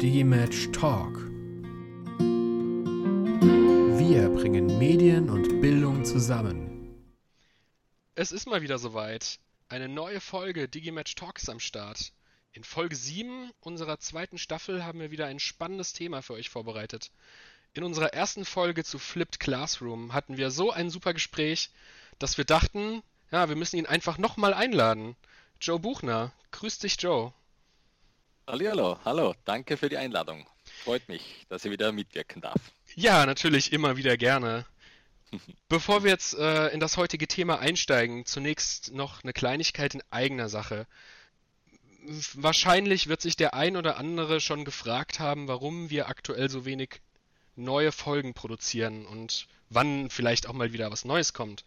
Digimatch Talk. Wir bringen Medien und Bildung zusammen. Es ist mal wieder soweit. Eine neue Folge Digimatch Talk ist am Start. In Folge 7 unserer zweiten Staffel haben wir wieder ein spannendes Thema für euch vorbereitet. In unserer ersten Folge zu Flipped Classroom hatten wir so ein super Gespräch, dass wir dachten, ja, wir müssen ihn einfach nochmal einladen. Joe Buchner. Grüß dich, Joe. Hallo, hallo, danke für die Einladung. Freut mich, dass ich wieder mitwirken darf. Ja, natürlich, immer wieder gerne. Bevor wir jetzt äh, in das heutige Thema einsteigen, zunächst noch eine Kleinigkeit in eigener Sache. Wahrscheinlich wird sich der ein oder andere schon gefragt haben, warum wir aktuell so wenig neue Folgen produzieren und wann vielleicht auch mal wieder was Neues kommt.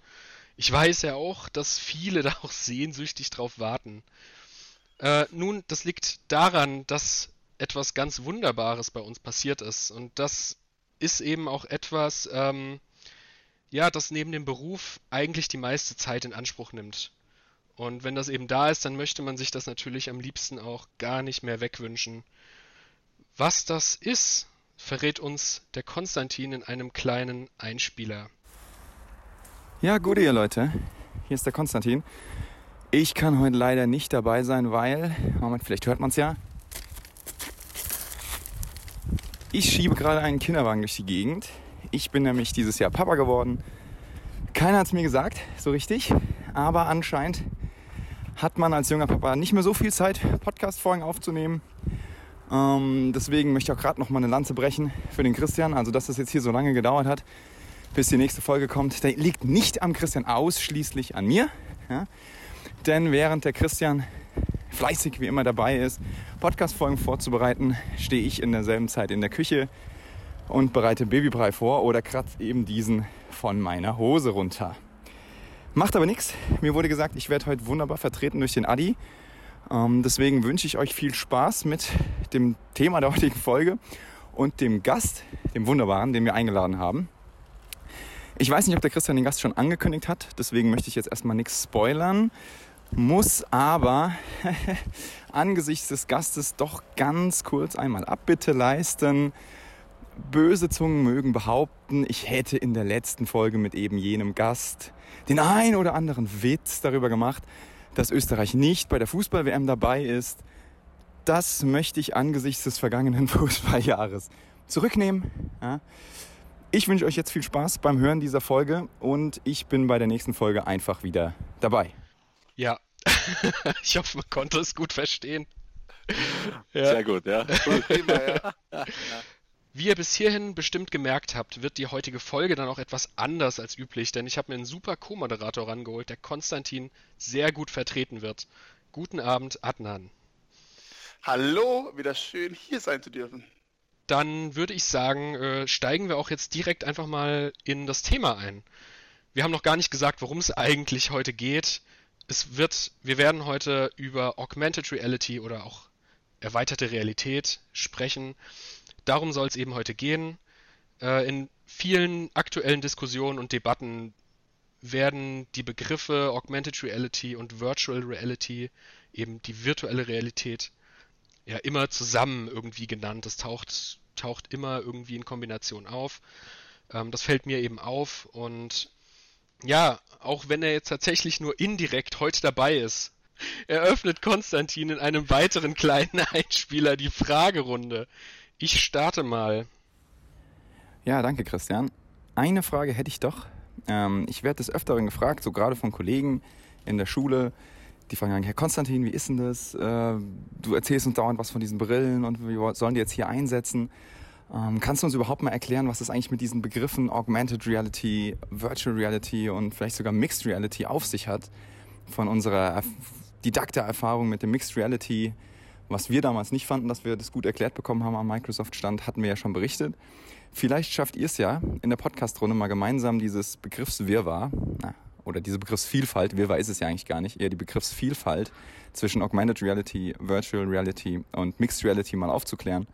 Ich weiß ja auch, dass viele da auch sehnsüchtig drauf warten. Äh, nun, das liegt daran, dass etwas ganz Wunderbares bei uns passiert ist. Und das ist eben auch etwas, ähm, ja, das neben dem Beruf eigentlich die meiste Zeit in Anspruch nimmt. Und wenn das eben da ist, dann möchte man sich das natürlich am liebsten auch gar nicht mehr wegwünschen. Was das ist, verrät uns der Konstantin in einem kleinen Einspieler. Ja, gute ihr Leute. Hier ist der Konstantin. Ich kann heute leider nicht dabei sein, weil, Moment, vielleicht hört man es ja. Ich schiebe gerade einen Kinderwagen durch die Gegend. Ich bin nämlich dieses Jahr Papa geworden. Keiner hat es mir gesagt, so richtig. Aber anscheinend hat man als junger Papa nicht mehr so viel Zeit, Podcast-Folgen aufzunehmen. Ähm, deswegen möchte ich auch gerade noch mal eine Lanze brechen für den Christian. Also, dass das jetzt hier so lange gedauert hat, bis die nächste Folge kommt, liegt nicht am Christian, ausschließlich an mir. Ja? Denn während der Christian fleißig wie immer dabei ist, Podcast-Folgen vorzubereiten, stehe ich in derselben Zeit in der Küche und bereite Babybrei vor oder kratze eben diesen von meiner Hose runter. Macht aber nichts. Mir wurde gesagt, ich werde heute wunderbar vertreten durch den Adi. Ähm, deswegen wünsche ich euch viel Spaß mit dem Thema der heutigen Folge und dem Gast, dem Wunderbaren, den wir eingeladen haben. Ich weiß nicht, ob der Christian den Gast schon angekündigt hat, deswegen möchte ich jetzt erstmal nichts spoilern muss aber angesichts des Gastes doch ganz kurz einmal Abbitte leisten. Böse Zungen mögen behaupten, ich hätte in der letzten Folge mit eben jenem Gast den ein oder anderen Witz darüber gemacht, dass Österreich nicht bei der Fußball-WM dabei ist. Das möchte ich angesichts des vergangenen Fußballjahres zurücknehmen. Ja. Ich wünsche euch jetzt viel Spaß beim Hören dieser Folge und ich bin bei der nächsten Folge einfach wieder dabei. Ja, ich hoffe, man konnte es gut verstehen. Ja. Sehr gut, ja. Wie ihr bis hierhin bestimmt gemerkt habt, wird die heutige Folge dann auch etwas anders als üblich, denn ich habe mir einen super Co-Moderator rangeholt, der Konstantin sehr gut vertreten wird. Guten Abend, Adnan. Hallo, wieder schön hier sein zu dürfen. Dann würde ich sagen, äh, steigen wir auch jetzt direkt einfach mal in das Thema ein. Wir haben noch gar nicht gesagt, worum es eigentlich heute geht es wird, wir werden heute über Augmented Reality oder auch erweiterte Realität sprechen. Darum soll es eben heute gehen. Äh, in vielen aktuellen Diskussionen und Debatten werden die Begriffe Augmented Reality und Virtual Reality, eben die virtuelle Realität, ja immer zusammen irgendwie genannt. Das taucht, taucht immer irgendwie in Kombination auf. Ähm, das fällt mir eben auf und ja, auch wenn er jetzt tatsächlich nur indirekt heute dabei ist, eröffnet Konstantin in einem weiteren kleinen Einspieler die Fragerunde. Ich starte mal. Ja, danke Christian. Eine Frage hätte ich doch. Ähm, ich werde des Öfteren gefragt, so gerade von Kollegen in der Schule, die fragen, Herr Konstantin, wie ist denn das? Äh, du erzählst uns dauernd was von diesen Brillen und wie sollen die jetzt hier einsetzen? Ähm, kannst du uns überhaupt mal erklären, was es eigentlich mit diesen Begriffen Augmented Reality, Virtual Reality und vielleicht sogar Mixed Reality auf sich hat? Von unserer Didakte-Erfahrung mit dem Mixed Reality, was wir damals nicht fanden, dass wir das gut erklärt bekommen haben am Microsoft-Stand, hatten wir ja schon berichtet. Vielleicht schafft ihr es ja in der Podcast-Runde mal gemeinsam dieses Begriffswirrwarr, na, oder diese Begriffsvielfalt, Wirrwarr ist es ja eigentlich gar nicht, eher die Begriffsvielfalt zwischen Augmented Reality, Virtual Reality und Mixed Reality mal aufzuklären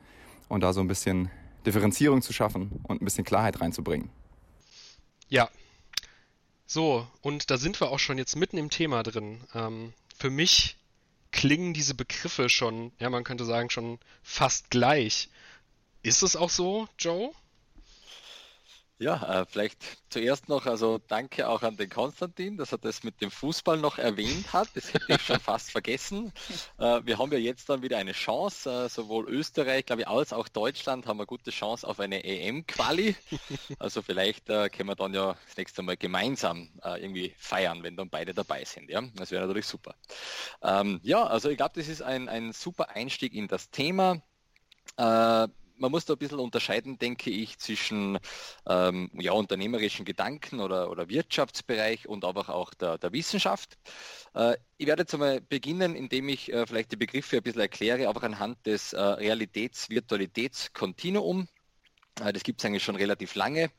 und da so ein bisschen Differenzierung zu schaffen und ein bisschen Klarheit reinzubringen. Ja. So, und da sind wir auch schon jetzt mitten im Thema drin. Ähm, für mich klingen diese Begriffe schon, ja, man könnte sagen, schon fast gleich. Ist es auch so, Joe? Ja, äh, vielleicht zuerst noch, also danke auch an den Konstantin, dass er das mit dem Fußball noch erwähnt hat. Das hätte ich schon fast vergessen. Äh, wir haben ja jetzt dann wieder eine Chance, äh, sowohl Österreich, glaube ich, als auch Deutschland haben eine gute Chance auf eine EM-Quali. Also vielleicht können wir dann ja das nächste Mal gemeinsam irgendwie feiern, wenn dann beide dabei sind. Ja, das wäre natürlich super. Ähm, ja, also ich glaube, das ist ein, ein super Einstieg in das Thema. Man muss da ein bisschen unterscheiden, denke ich, zwischen ähm, ja, unternehmerischen Gedanken oder, oder Wirtschaftsbereich und aber auch der, der Wissenschaft. Äh, ich werde jetzt einmal beginnen, indem ich äh, vielleicht die Begriffe ein bisschen erkläre, aber anhand des äh, Realitäts-Virtualitäts-Kontinuum. Äh, das gibt es eigentlich schon relativ lange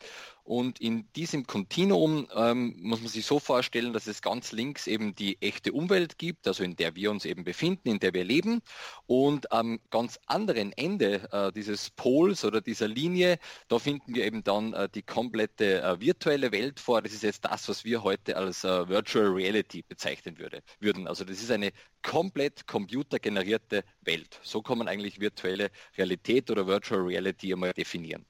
und in diesem Kontinuum ähm, muss man sich so vorstellen, dass es ganz links eben die echte Umwelt gibt, also in der wir uns eben befinden, in der wir leben. Und am ganz anderen Ende äh, dieses Pols oder dieser Linie, da finden wir eben dann äh, die komplette äh, virtuelle Welt vor. Das ist jetzt das, was wir heute als äh, Virtual Reality bezeichnen würde, würden. Also das ist eine komplett computergenerierte Welt. So kann man eigentlich virtuelle Realität oder Virtual Reality einmal definieren.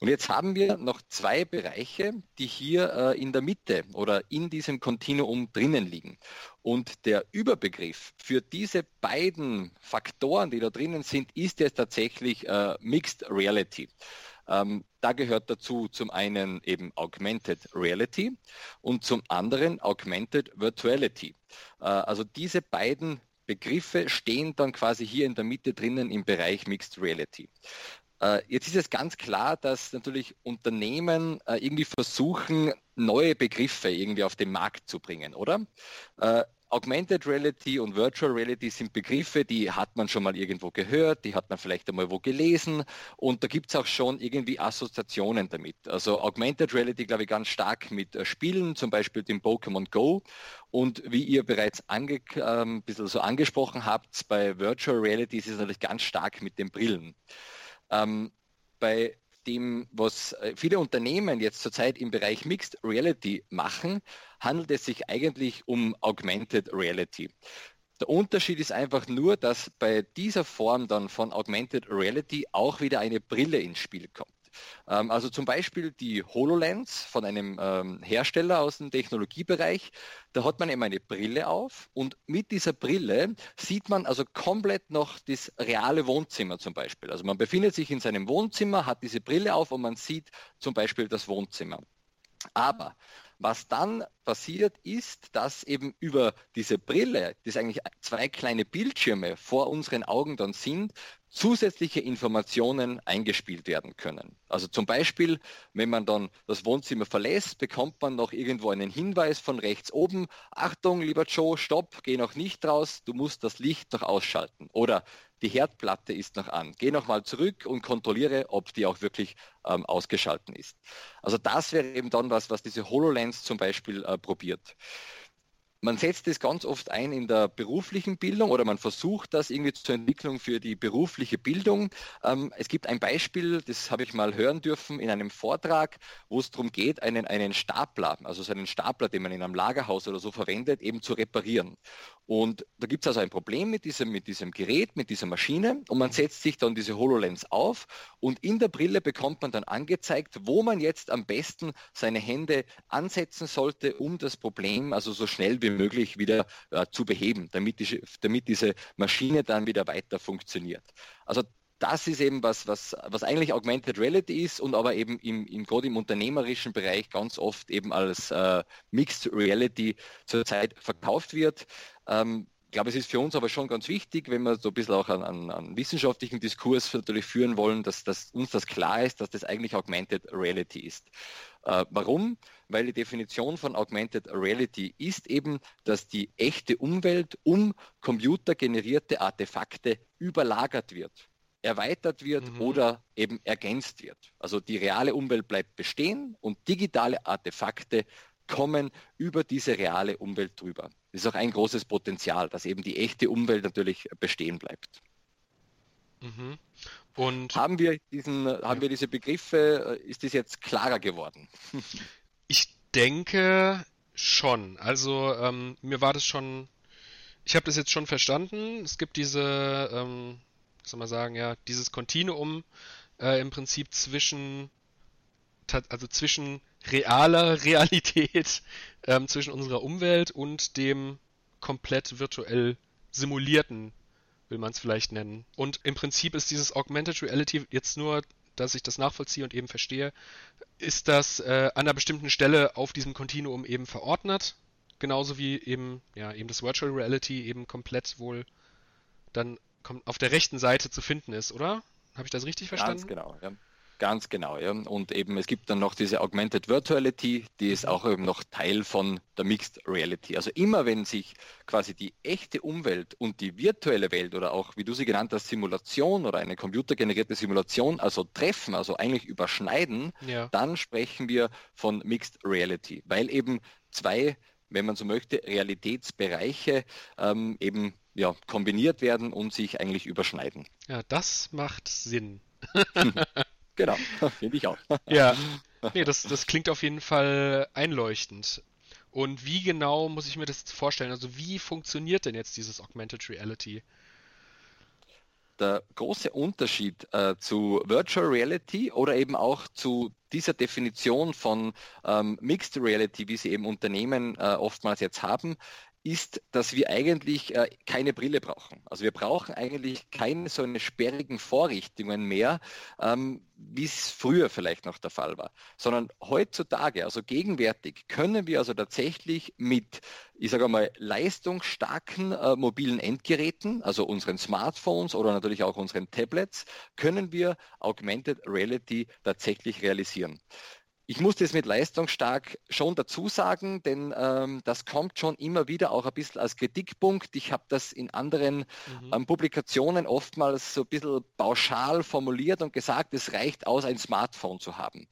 Und jetzt haben wir noch zwei Bereiche, die hier äh, in der Mitte oder in diesem Kontinuum drinnen liegen. Und der Überbegriff für diese beiden Faktoren, die da drinnen sind, ist jetzt tatsächlich äh, Mixed Reality. Ähm, da gehört dazu zum einen eben Augmented Reality und zum anderen Augmented Virtuality. Äh, also diese beiden Begriffe stehen dann quasi hier in der Mitte drinnen im Bereich Mixed Reality. Äh, jetzt ist es ganz klar, dass natürlich Unternehmen äh, irgendwie versuchen, neue Begriffe irgendwie auf den Markt zu bringen, oder? Äh, Augmented Reality und Virtual Reality sind Begriffe, die hat man schon mal irgendwo gehört, die hat man vielleicht einmal wo gelesen und da gibt es auch schon irgendwie Assoziationen damit. Also Augmented Reality, glaube ich, ganz stark mit Spielen, zum Beispiel dem Pokémon Go und wie ihr bereits ange äh, ein bisschen so angesprochen habt, bei Virtual Reality ist es natürlich ganz stark mit den Brillen. Ähm, bei dem, was äh, viele Unternehmen jetzt zurzeit im Bereich Mixed Reality machen, handelt es sich eigentlich um Augmented Reality. Der Unterschied ist einfach nur, dass bei dieser Form dann von Augmented Reality auch wieder eine Brille ins Spiel kommt. Ähm, also zum Beispiel die HoloLens von einem ähm, Hersteller aus dem Technologiebereich. Da hat man eben eine Brille auf und mit dieser Brille sieht man also komplett noch das reale Wohnzimmer zum Beispiel. Also man befindet sich in seinem Wohnzimmer, hat diese Brille auf und man sieht zum Beispiel das Wohnzimmer. Aber was dann passiert ist, dass eben über diese Brille, das eigentlich zwei kleine Bildschirme vor unseren Augen dann sind, zusätzliche Informationen eingespielt werden können. Also zum Beispiel, wenn man dann das Wohnzimmer verlässt, bekommt man noch irgendwo einen Hinweis von rechts oben, Achtung, lieber Joe, stopp, geh noch nicht raus, du musst das Licht noch ausschalten. Oder die Herdplatte ist noch an. Geh nochmal zurück und kontrolliere, ob die auch wirklich ähm, ausgeschalten ist. Also das wäre eben dann was, was diese HoloLens zum Beispiel äh, probiert. Man setzt es ganz oft ein in der beruflichen Bildung oder man versucht das irgendwie zur Entwicklung für die berufliche Bildung. Ähm, es gibt ein Beispiel, das habe ich mal hören dürfen in einem Vortrag, wo es darum geht, einen, einen Stapler, also so einen Stapler, den man in einem Lagerhaus oder so verwendet, eben zu reparieren. Und da gibt es also ein Problem mit diesem, mit diesem Gerät, mit dieser Maschine und man setzt sich dann diese HoloLens auf und in der Brille bekommt man dann angezeigt, wo man jetzt am besten seine Hände ansetzen sollte, um das Problem also so schnell wie möglich wieder äh, zu beheben, damit, die, damit diese Maschine dann wieder weiter funktioniert. Also das ist eben was, was, was eigentlich Augmented Reality ist und aber eben im, im gerade im unternehmerischen Bereich ganz oft eben als äh, Mixed Reality zurzeit verkauft wird. Ähm, ich glaube, es ist für uns aber schon ganz wichtig, wenn wir so ein bisschen auch einen, einen wissenschaftlichen Diskurs natürlich führen wollen, dass, dass, uns das klar ist, dass das eigentlich Augmented Reality ist. Äh, warum? Weil die Definition von Augmented Reality ist eben, dass die echte Umwelt um computergenerierte Artefakte überlagert wird erweitert wird mhm. oder eben ergänzt wird. Also die reale Umwelt bleibt bestehen und digitale Artefakte kommen über diese reale Umwelt drüber. Das ist auch ein großes Potenzial, dass eben die echte Umwelt natürlich bestehen bleibt. Mhm. Und haben wir diesen, haben wir diese Begriffe, ist das jetzt klarer geworden? ich denke schon. Also ähm, mir war das schon ich habe das jetzt schon verstanden. Es gibt diese, ähm, soll man sagen, ja, dieses Kontinuum äh, im Prinzip zwischen, also zwischen realer Realität, ähm, zwischen unserer Umwelt und dem komplett virtuell simulierten, will man es vielleicht nennen. Und im Prinzip ist dieses Augmented Reality jetzt nur, dass ich das nachvollziehe und eben verstehe, ist das äh, an einer bestimmten Stelle auf diesem Kontinuum eben verordnet genauso wie eben, ja, eben das Virtual Reality eben komplett wohl dann auf der rechten Seite zu finden ist, oder? Habe ich das richtig verstanden? Ganz genau, ja. Ganz genau, ja. Und eben es gibt dann noch diese Augmented Virtuality, die ist mhm. auch eben noch Teil von der Mixed Reality. Also immer wenn sich quasi die echte Umwelt und die virtuelle Welt oder auch, wie du sie genannt hast, Simulation oder eine computergenerierte Simulation, also treffen, also eigentlich überschneiden, ja. dann sprechen wir von Mixed Reality, weil eben zwei wenn man so möchte, Realitätsbereiche ähm, eben ja, kombiniert werden und sich eigentlich überschneiden. Ja, das macht Sinn. genau, finde ich auch. ja, nee, das, das klingt auf jeden Fall einleuchtend. Und wie genau muss ich mir das vorstellen? Also wie funktioniert denn jetzt dieses Augmented Reality? der große Unterschied äh, zu Virtual Reality oder eben auch zu dieser Definition von ähm, Mixed Reality, wie sie eben Unternehmen äh, oftmals jetzt haben, ist, dass wir eigentlich äh, keine Brille brauchen. Also wir brauchen eigentlich keine so eine sperrigen Vorrichtungen mehr, ähm, wie es früher vielleicht noch der Fall war, sondern heutzutage, also gegenwärtig, können wir also tatsächlich mit, ich sage mal, leistungsstarken äh, mobilen Endgeräten, also unseren Smartphones oder natürlich auch unseren Tablets, können wir Augmented Reality tatsächlich realisieren. Ich muss das mit leistungsstark schon dazu sagen, denn ähm, das kommt schon immer wieder auch ein bisschen als Kritikpunkt. Ich habe das in anderen mhm. ähm, Publikationen oftmals so ein bisschen pauschal formuliert und gesagt, es reicht aus, ein Smartphone zu haben.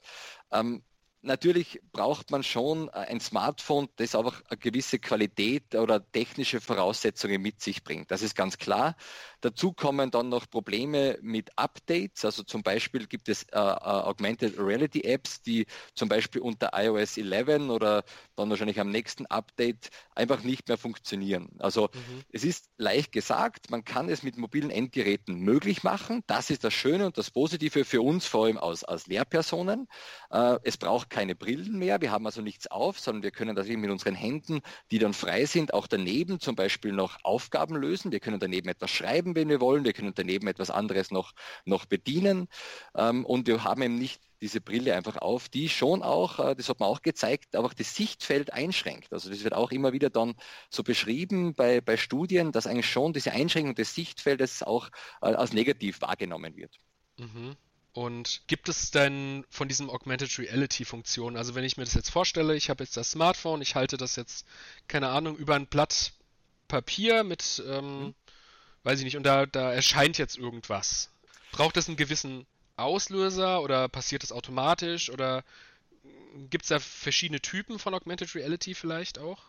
Ähm, natürlich braucht man schon äh, ein Smartphone, das einfach eine gewisse Qualität oder technische Voraussetzungen mit sich bringt. Das ist ganz klar. Dazu kommen dann noch Probleme mit Updates. Also zum Beispiel gibt es äh, äh Augmented Reality Apps, die zum Beispiel unter iOS 11 oder dann wahrscheinlich am nächsten Update einfach nicht mehr funktionieren. Also mhm. es ist leicht gesagt, man kann es mit mobilen Endgeräten möglich machen. Das ist das Schöne und das Positive für uns, vor allem als, als Lehrpersonen. Äh, es braucht keine Brillen mehr, wir haben also nichts auf, sondern wir können das eben mit unseren Händen, die dann frei sind, auch daneben zum Beispiel noch Aufgaben lösen. Wir können daneben etwas schreiben, wenn wir wollen. Wir können daneben etwas anderes noch, noch bedienen. Ähm, und wir haben eben nicht diese Brille einfach auf, die schon auch, äh, das hat man auch gezeigt, einfach das Sichtfeld einschränkt. Also das wird auch immer wieder dann so beschrieben bei, bei Studien, dass eigentlich schon diese Einschränkung des Sichtfeldes auch äh, als negativ wahrgenommen wird. Mhm. Und gibt es denn von diesem Augmented Reality Funktionen, also wenn ich mir das jetzt vorstelle, ich habe jetzt das Smartphone, ich halte das jetzt, keine Ahnung, über ein Blatt Papier mit, ähm, mhm. Weiß ich nicht, und da, da erscheint jetzt irgendwas. Braucht es einen gewissen Auslöser oder passiert das automatisch oder gibt es da verschiedene Typen von Augmented Reality vielleicht auch?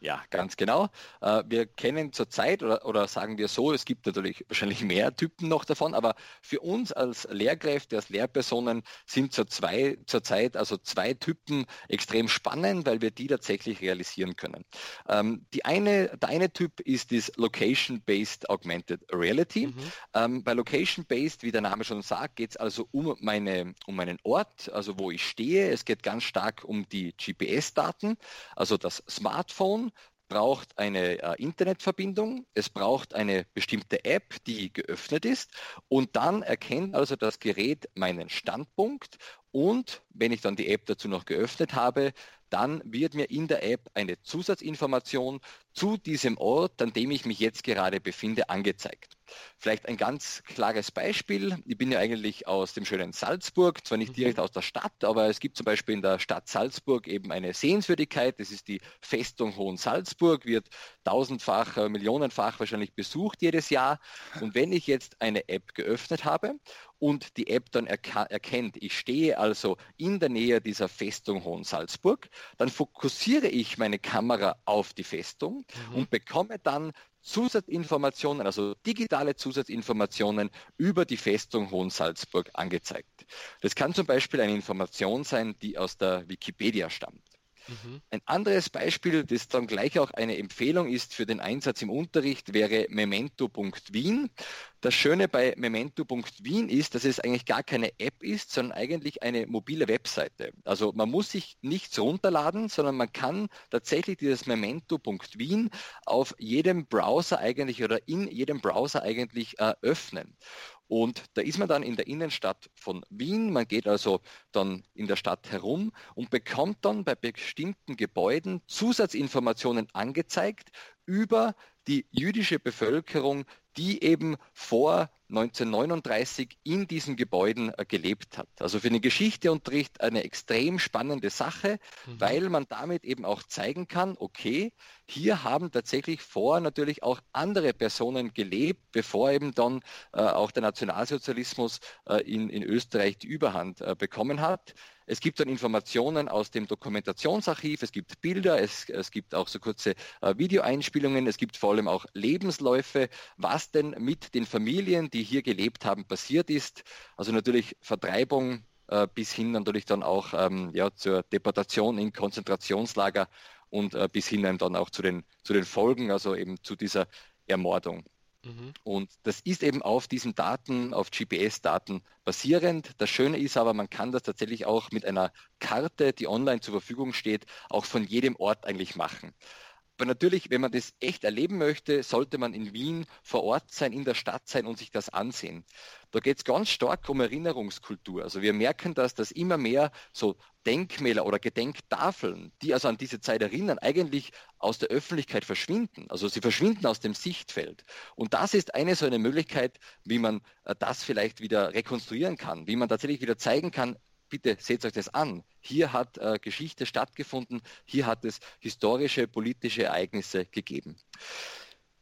Ja, ganz genau. Äh, wir kennen zurzeit oder, oder sagen wir so, es gibt natürlich wahrscheinlich mehr Typen noch davon, aber für uns als Lehrkräfte, als Lehrpersonen sind zur zwei, zurzeit also zwei Typen extrem spannend, weil wir die tatsächlich realisieren können. Ähm, die eine, der eine Typ ist das Location-Based Augmented Reality. Mhm. Ähm, bei Location-Based, wie der Name schon sagt, geht es also um, meine, um meinen Ort, also wo ich stehe. Es geht ganz stark um die GPS-Daten, also das Smartphone braucht eine äh, Internetverbindung, es braucht eine bestimmte App, die geöffnet ist und dann erkennt also das Gerät meinen Standpunkt und wenn ich dann die App dazu noch geöffnet habe, dann wird mir in der App eine Zusatzinformation zu diesem Ort, an dem ich mich jetzt gerade befinde, angezeigt. Vielleicht ein ganz klares Beispiel. Ich bin ja eigentlich aus dem schönen Salzburg, zwar nicht mhm. direkt aus der Stadt, aber es gibt zum Beispiel in der Stadt Salzburg eben eine Sehenswürdigkeit. Das ist die Festung Hohen Salzburg, wird tausendfach, äh, millionenfach wahrscheinlich besucht jedes Jahr. Und wenn ich jetzt eine App geöffnet habe und die App dann erkennt, ich stehe also in der Nähe dieser Festung Hohen Salzburg, dann fokussiere ich meine Kamera auf die Festung mhm. und bekomme dann Zusatzinformationen, also digitale Zusatzinformationen über die Festung Hohensalzburg angezeigt. Das kann zum Beispiel eine Information sein, die aus der Wikipedia stammt. Mhm. Ein anderes Beispiel, das dann gleich auch eine Empfehlung ist für den Einsatz im Unterricht, wäre memento.wien. Das Schöne bei memento.wien ist, dass es eigentlich gar keine App ist, sondern eigentlich eine mobile Webseite. Also man muss sich nichts runterladen, sondern man kann tatsächlich dieses memento.wien auf jedem Browser eigentlich oder in jedem Browser eigentlich äh, öffnen. Und da ist man dann in der Innenstadt von Wien. Man geht also dann in der Stadt herum und bekommt dann bei bestimmten Gebäuden Zusatzinformationen angezeigt über die jüdische Bevölkerung, die eben vor 1939 in diesen Gebäuden äh, gelebt hat. Also für den Geschichteunterricht eine extrem spannende Sache, mhm. weil man damit eben auch zeigen kann, okay, hier haben tatsächlich vor natürlich auch andere Personen gelebt, bevor eben dann äh, auch der Nationalsozialismus äh, in, in Österreich die Überhand äh, bekommen hat. Es gibt dann Informationen aus dem Dokumentationsarchiv, es gibt Bilder, es, es gibt auch so kurze äh, Videoeinspielungen, es gibt vor allem auch Lebensläufe, was denn mit den Familien, die hier gelebt haben, passiert ist. Also natürlich Vertreibung äh, bis hin natürlich dann auch ähm, ja, zur Deportation in Konzentrationslager und äh, bis hin dann auch zu den, zu den Folgen, also eben zu dieser Ermordung. Mhm. Und das ist eben auf diesen Daten, auf GPS-Daten basierend. Das Schöne ist aber, man kann das tatsächlich auch mit einer Karte, die online zur Verfügung steht, auch von jedem Ort eigentlich machen. Aber natürlich, wenn man das echt erleben möchte, sollte man in Wien vor Ort sein, in der Stadt sein und sich das ansehen. Da geht es ganz stark um Erinnerungskultur. Also wir merken das, dass immer mehr so Denkmäler oder Gedenktafeln, die also an diese Zeit erinnern, eigentlich aus der Öffentlichkeit verschwinden. Also sie verschwinden aus dem Sichtfeld. Und das ist eine so eine Möglichkeit, wie man äh, das vielleicht wieder rekonstruieren kann, wie man tatsächlich wieder zeigen kann, bitte seht euch das an. Hier hat äh, Geschichte stattgefunden, hier hat es historische, politische Ereignisse gegeben.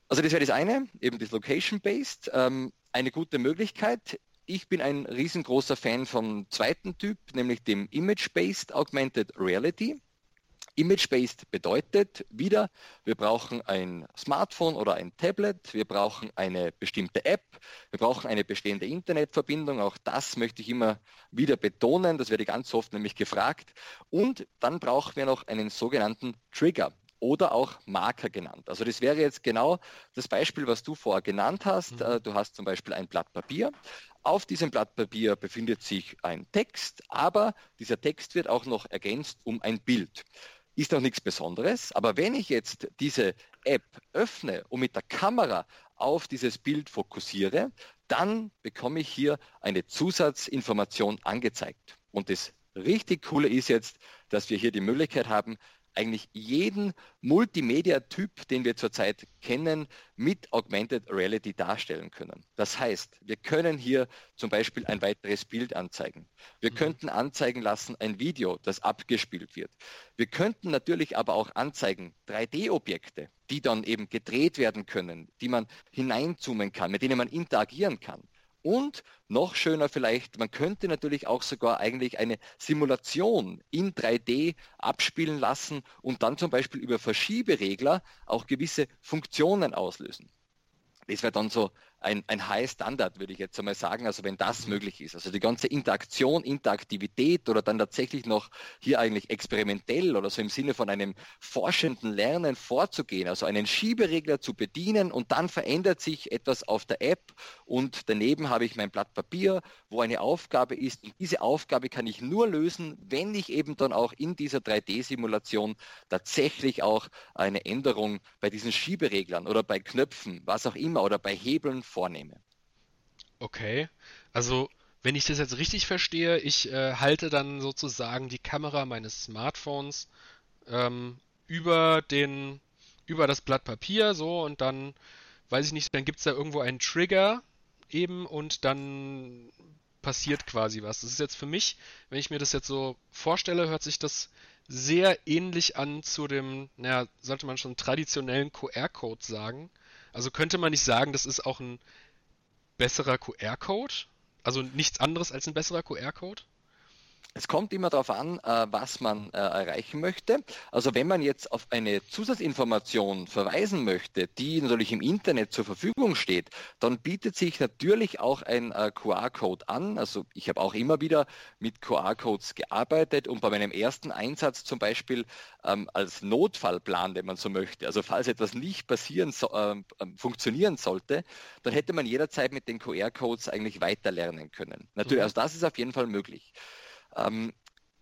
Also das wäre das eine, eben das Location-Based, ähm, eine gute Möglichkeit. Ich bin ein riesengroßer Fan vom zweiten Typ, nämlich dem Image-Based Augmented Reality. Image-based bedeutet wieder, wir brauchen ein Smartphone oder ein Tablet, wir brauchen eine bestimmte App, wir brauchen eine bestehende Internetverbindung, auch das möchte ich immer wieder betonen, das werde ganz oft nämlich gefragt. Und dann brauchen wir noch einen sogenannten Trigger oder auch Marker genannt. Also das wäre jetzt genau das Beispiel, was du vorher genannt hast. Mhm. Äh, du hast zum Beispiel ein Blatt Papier. Auf diesem Blatt Papier befindet sich ein Text, aber dieser Text wird auch noch ergänzt um ein Bild ist noch nichts Besonderes. Aber wenn ich jetzt diese App öffne und mit der Kamera auf dieses Bild fokussiere, dann bekomme ich hier eine Zusatzinformation angezeigt. Und das richtig Coole ist jetzt, dass wir hier die Möglichkeit haben, eigentlich jeden Multimedia-Typ, den wir zurzeit kennen, mit Augmented Reality darstellen können. Das heißt, wir können hier zum Beispiel ein weiteres Bild anzeigen. Wir mhm. könnten anzeigen lassen ein Video, das abgespielt wird. Wir könnten natürlich aber auch anzeigen 3D-Objekte, die dann eben gedreht werden können, die man hineinzoomen kann, mit denen man interagieren kann. Und noch schöner vielleicht, man könnte natürlich auch sogar eigentlich eine Simulation in 3D abspielen lassen und dann zum Beispiel über Verschieberegler auch gewisse Funktionen auslösen. Das wäre dann so ein, ein High Standard, würde ich jetzt einmal sagen, also wenn das möglich ist. Also die ganze Interaktion, Interaktivität oder dann tatsächlich noch hier eigentlich experimentell oder so im Sinne von einem forschenden Lernen vorzugehen, also einen Schieberegler zu bedienen und dann verändert sich etwas auf der App und daneben habe ich mein Blatt Papier, wo eine Aufgabe ist und diese Aufgabe kann ich nur lösen, wenn ich eben dann auch in dieser 3D-Simulation tatsächlich auch eine Änderung bei diesen Schiebereglern oder bei Knöpfen, was auch immer oder bei Hebeln vornehme. Okay, also wenn ich das jetzt richtig verstehe, ich äh, halte dann sozusagen die Kamera meines Smartphones ähm, über den über das Blatt Papier so und dann weiß ich nicht, dann gibt es da irgendwo einen Trigger eben und dann passiert quasi was. Das ist jetzt für mich, wenn ich mir das jetzt so vorstelle, hört sich das sehr ähnlich an zu dem, naja, sollte man schon traditionellen QR-Code sagen. Also könnte man nicht sagen, das ist auch ein besserer QR-Code? Also nichts anderes als ein besserer QR-Code? Es kommt immer darauf an, äh, was man äh, erreichen möchte. Also wenn man jetzt auf eine Zusatzinformation verweisen möchte, die natürlich im Internet zur Verfügung steht, dann bietet sich natürlich auch ein äh, QR-Code an. Also ich habe auch immer wieder mit QR-Codes gearbeitet und bei meinem ersten Einsatz zum Beispiel ähm, als Notfallplan, wenn man so möchte, also falls etwas nicht passieren, so, äh, funktionieren sollte, dann hätte man jederzeit mit den QR-Codes eigentlich weiterlernen können. Natürlich, mhm. also das ist auf jeden Fall möglich. Ähm,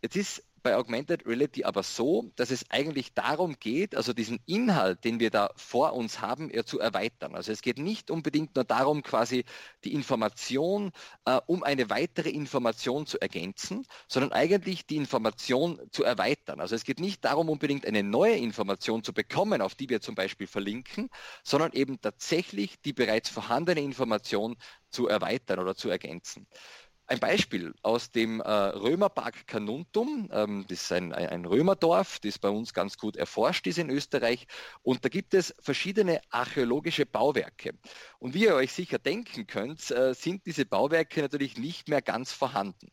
jetzt ist bei Augmented Reality aber so, dass es eigentlich darum geht, also diesen Inhalt, den wir da vor uns haben, eher zu erweitern. Also es geht nicht unbedingt nur darum, quasi die Information äh, um eine weitere Information zu ergänzen, sondern eigentlich die Information zu erweitern. Also es geht nicht darum, unbedingt eine neue Information zu bekommen, auf die wir zum Beispiel verlinken, sondern eben tatsächlich die bereits vorhandene Information zu erweitern oder zu ergänzen. Ein Beispiel aus dem äh, Römerpark Canuntum, ähm, das ist ein, ein, Römerdorf, das bei uns ganz gut erforscht ist in Österreich. Und da gibt es verschiedene archäologische Bauwerke. Und wie ihr euch sicher denken könnt, äh, sind diese Bauwerke natürlich nicht mehr ganz vorhanden.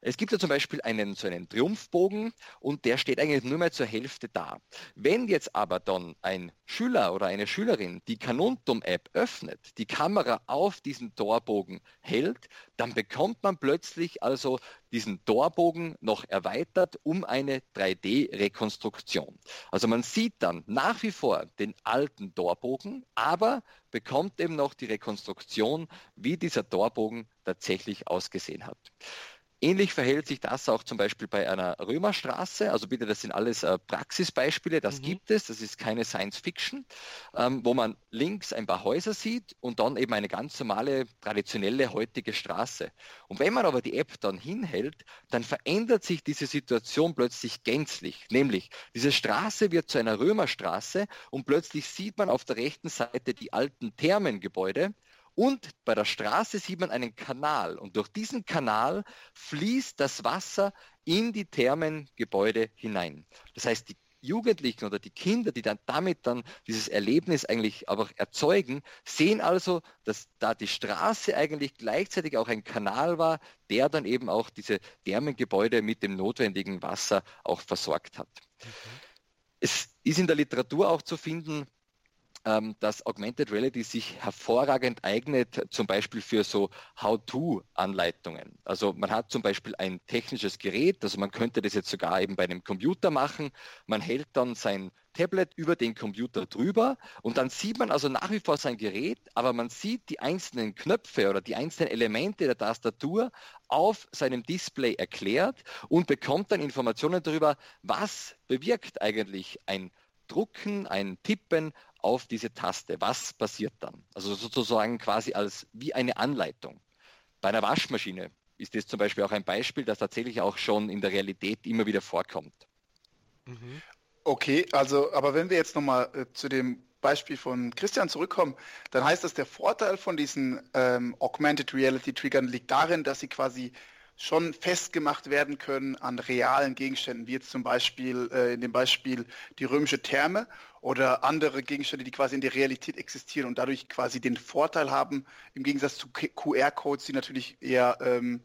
Es gibt ja zum Beispiel einen, so einen Triumphbogen und der steht eigentlich nur mehr zur Hälfte da. Wenn jetzt aber dann ein Schüler oder eine Schülerin die Canuntum-App öffnet, die Kamera auf diesen Torbogen hält, dann bekommt man plötzlich also diesen Torbogen noch erweitert um eine 3D-Rekonstruktion. Also man sieht dann nach wie vor den alten Torbogen, aber bekommt eben noch die Rekonstruktion, wie dieser Torbogen tatsächlich ausgesehen hat. Ähnlich verhält sich das auch zum Beispiel bei einer Römerstraße. Also bitte, das sind alles äh, Praxisbeispiele, das mhm. gibt es, das ist keine Science Fiction, ähm, wo man links ein paar Häuser sieht und dann eben eine ganz normale, traditionelle heutige Straße. Und wenn man aber die App dann hinhält, dann verändert sich diese Situation plötzlich gänzlich. Nämlich, diese Straße wird zu einer Römerstraße und plötzlich sieht man auf der rechten Seite die alten Thermengebäude und bei der Straße sieht man einen Kanal und durch diesen Kanal fließt das Wasser in die Thermengebäude hinein. Das heißt, die Jugendlichen oder die Kinder, die dann damit dann dieses Erlebnis eigentlich auch erzeugen, sehen also, dass da die Straße eigentlich gleichzeitig auch ein Kanal war, der dann eben auch diese Thermengebäude mit dem notwendigen Wasser auch versorgt hat. Mhm. Es ist in der Literatur auch zu finden, dass Augmented Reality sich hervorragend eignet, zum Beispiel für so How-to-Anleitungen. Also man hat zum Beispiel ein technisches Gerät, also man könnte das jetzt sogar eben bei einem Computer machen. Man hält dann sein Tablet über den Computer drüber und dann sieht man also nach wie vor sein Gerät, aber man sieht die einzelnen Knöpfe oder die einzelnen Elemente der Tastatur auf seinem Display erklärt und bekommt dann Informationen darüber, was bewirkt eigentlich ein Drucken, ein Tippen auf diese Taste. Was passiert dann? Also sozusagen quasi als wie eine Anleitung. Bei einer Waschmaschine ist das zum Beispiel auch ein Beispiel, das tatsächlich auch schon in der Realität immer wieder vorkommt. Mhm. Okay, also aber wenn wir jetzt nochmal äh, zu dem Beispiel von Christian zurückkommen, dann heißt das, der Vorteil von diesen ähm, Augmented Reality Triggern liegt darin, dass sie quasi schon festgemacht werden können an realen Gegenständen, wie jetzt zum Beispiel äh, in dem Beispiel die römische Therme oder andere Gegenstände, die quasi in der Realität existieren und dadurch quasi den Vorteil haben, im Gegensatz zu QR-Codes, die natürlich eher ähm,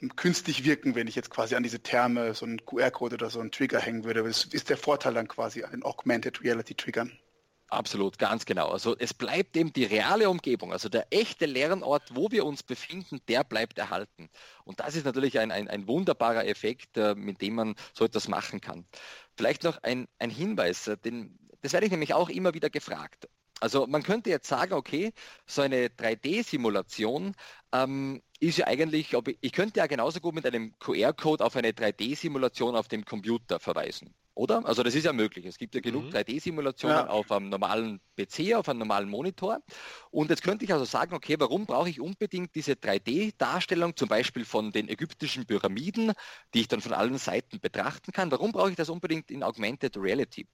ähm, künstlich wirken, wenn ich jetzt quasi an diese Therme so einen QR-Code oder so einen Trigger hängen würde. Das ist der Vorteil dann quasi an den Augmented Reality Triggern. Absolut, ganz genau. Also es bleibt eben die reale Umgebung, also der echte Lernort, wo wir uns befinden, der bleibt erhalten. Und das ist natürlich ein, ein, ein wunderbarer Effekt, äh, mit dem man so etwas machen kann. Vielleicht noch ein, ein Hinweis, äh, den, das werde ich nämlich auch immer wieder gefragt. Also man könnte jetzt sagen, okay, so eine 3D-Simulation ähm, ist ja eigentlich, ich könnte ja genauso gut mit einem QR-Code auf eine 3D-Simulation auf dem Computer verweisen. Oder? Also das ist ja möglich. Es gibt ja genug mhm. 3D-Simulationen ja. auf einem normalen PC, auf einem normalen Monitor. Und jetzt könnte ich also sagen, okay, warum brauche ich unbedingt diese 3D-Darstellung, zum Beispiel von den ägyptischen Pyramiden, die ich dann von allen Seiten betrachten kann? Warum brauche ich das unbedingt in Augmented Reality?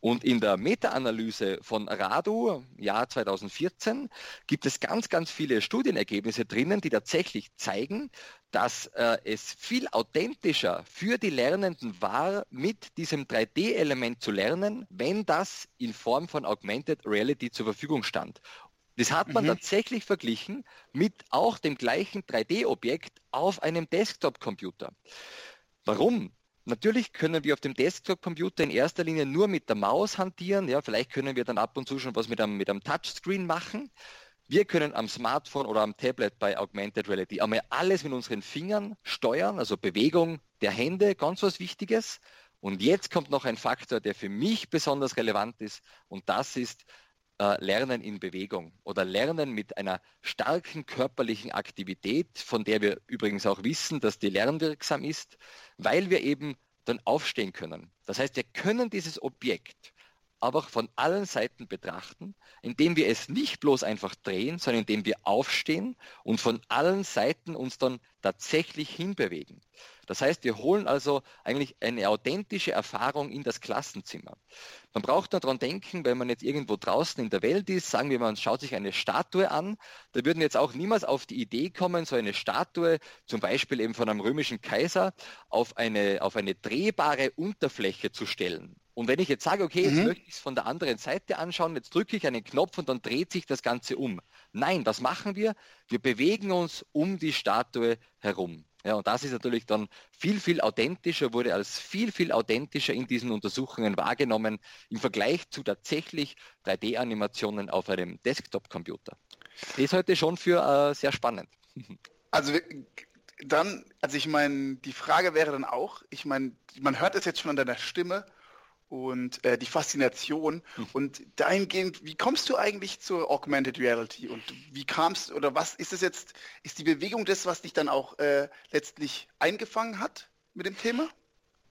Und in der Meta-Analyse von RADU, Jahr 2014, gibt es ganz, ganz viele Studienergebnisse drinnen, die tatsächlich zeigen, dass äh, es viel authentischer für die Lernenden war, mit diesem 3D-Element zu lernen, wenn das in Form von Augmented Reality zur Verfügung stand. Das hat man mhm. tatsächlich verglichen mit auch dem gleichen 3D-Objekt auf einem Desktop-Computer. Warum? Natürlich können wir auf dem Desktop-Computer in erster Linie nur mit der Maus hantieren. Ja, vielleicht können wir dann ab und zu schon was mit einem, mit einem Touchscreen machen. Wir können am Smartphone oder am Tablet bei Augmented Reality einmal alles mit unseren Fingern steuern, also Bewegung der Hände, ganz was Wichtiges. Und jetzt kommt noch ein Faktor, der für mich besonders relevant ist, und das ist äh, Lernen in Bewegung oder Lernen mit einer starken körperlichen Aktivität, von der wir übrigens auch wissen, dass die lernwirksam ist, weil wir eben dann aufstehen können. Das heißt, wir können dieses Objekt aber von allen Seiten betrachten, indem wir es nicht bloß einfach drehen, sondern indem wir aufstehen und von allen Seiten uns dann tatsächlich hinbewegen. Das heißt, wir holen also eigentlich eine authentische Erfahrung in das Klassenzimmer. Man braucht nur daran denken, wenn man jetzt irgendwo draußen in der Welt ist, sagen wir, man schaut sich eine Statue an, da würden jetzt auch niemals auf die Idee kommen, so eine Statue, zum Beispiel eben von einem römischen Kaiser, auf eine, auf eine drehbare Unterfläche zu stellen. Und wenn ich jetzt sage, okay, jetzt mhm. möchte ich es von der anderen Seite anschauen, jetzt drücke ich einen Knopf und dann dreht sich das Ganze um. Nein, was machen wir? Wir bewegen uns um die Statue herum. Ja, und das ist natürlich dann viel, viel authentischer, wurde als viel, viel authentischer in diesen Untersuchungen wahrgenommen im Vergleich zu tatsächlich 3D-Animationen auf einem Desktop-Computer. Das ist heute schon für äh, sehr spannend. Also dann, also ich meine, die Frage wäre dann auch, ich meine, man hört es jetzt schon an deiner Stimme, und äh, die Faszination. Mhm. Und dahingehend, wie kommst du eigentlich zur Augmented Reality und wie kamst oder was ist es jetzt, ist die Bewegung das, was dich dann auch äh, letztlich eingefangen hat mit dem Thema?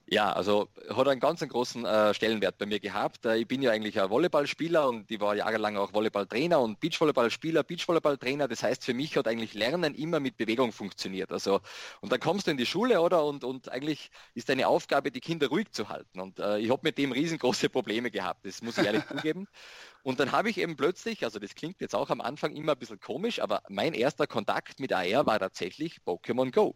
Ja, also hat einen ganz einen großen äh, Stellenwert bei mir gehabt. Äh, ich bin ja eigentlich ein Volleyballspieler und ich war jahrelang auch Volleyballtrainer und Beachvolleyballspieler, Beachvolleyballtrainer. Das heißt, für mich hat eigentlich Lernen immer mit Bewegung funktioniert. Also und dann kommst du in die Schule, oder? Und, und eigentlich ist deine Aufgabe, die Kinder ruhig zu halten. Und äh, ich habe mit dem riesengroße Probleme gehabt. Das muss ich ehrlich zugeben. Und dann habe ich eben plötzlich, also das klingt jetzt auch am Anfang immer ein bisschen komisch, aber mein erster Kontakt mit AR war tatsächlich Pokémon Go.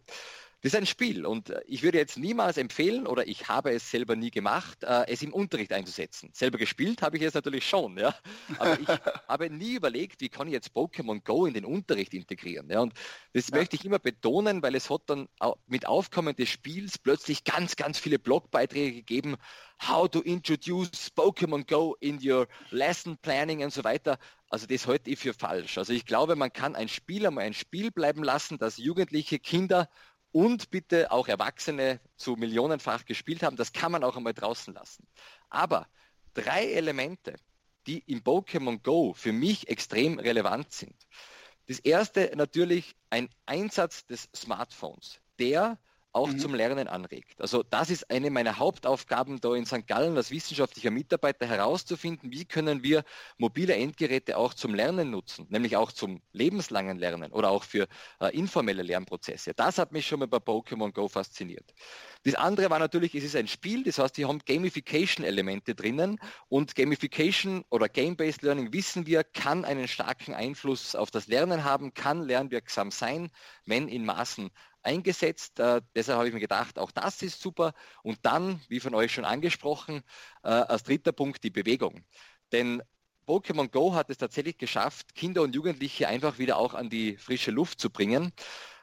Das ist ein Spiel und äh, ich würde jetzt niemals empfehlen, oder ich habe es selber nie gemacht, äh, es im Unterricht einzusetzen. Selber gespielt habe ich es natürlich schon, ja. Aber ich habe nie überlegt, wie kann ich jetzt Pokémon Go in den Unterricht integrieren. Ja? Und das ja. möchte ich immer betonen, weil es hat dann mit Aufkommen des Spiels plötzlich ganz, ganz viele Blogbeiträge gegeben, how to introduce Pokémon Go in your lesson planning und so weiter. Also das halte ich für falsch. Also ich glaube, man kann ein Spiel einmal ein Spiel bleiben lassen, dass Jugendliche, Kinder und bitte auch Erwachsene zu millionenfach gespielt haben. Das kann man auch einmal draußen lassen. Aber drei Elemente, die im Pokémon Go für mich extrem relevant sind. Das erste natürlich ein Einsatz des Smartphones, der auch mhm. zum Lernen anregt. Also das ist eine meiner Hauptaufgaben da in St. Gallen als wissenschaftlicher Mitarbeiter herauszufinden, wie können wir mobile Endgeräte auch zum Lernen nutzen, nämlich auch zum lebenslangen Lernen oder auch für äh, informelle Lernprozesse. Das hat mich schon mal bei Pokémon Go fasziniert. Das andere war natürlich, es ist ein Spiel, das heißt, die haben Gamification-Elemente drinnen und Gamification oder Game-Based Learning wissen wir, kann einen starken Einfluss auf das Lernen haben, kann lernwirksam sein, wenn in Maßen eingesetzt. Äh, deshalb habe ich mir gedacht, auch das ist super. Und dann, wie von euch schon angesprochen, äh, als dritter Punkt die Bewegung. Denn Pokémon Go hat es tatsächlich geschafft, Kinder und Jugendliche einfach wieder auch an die frische Luft zu bringen.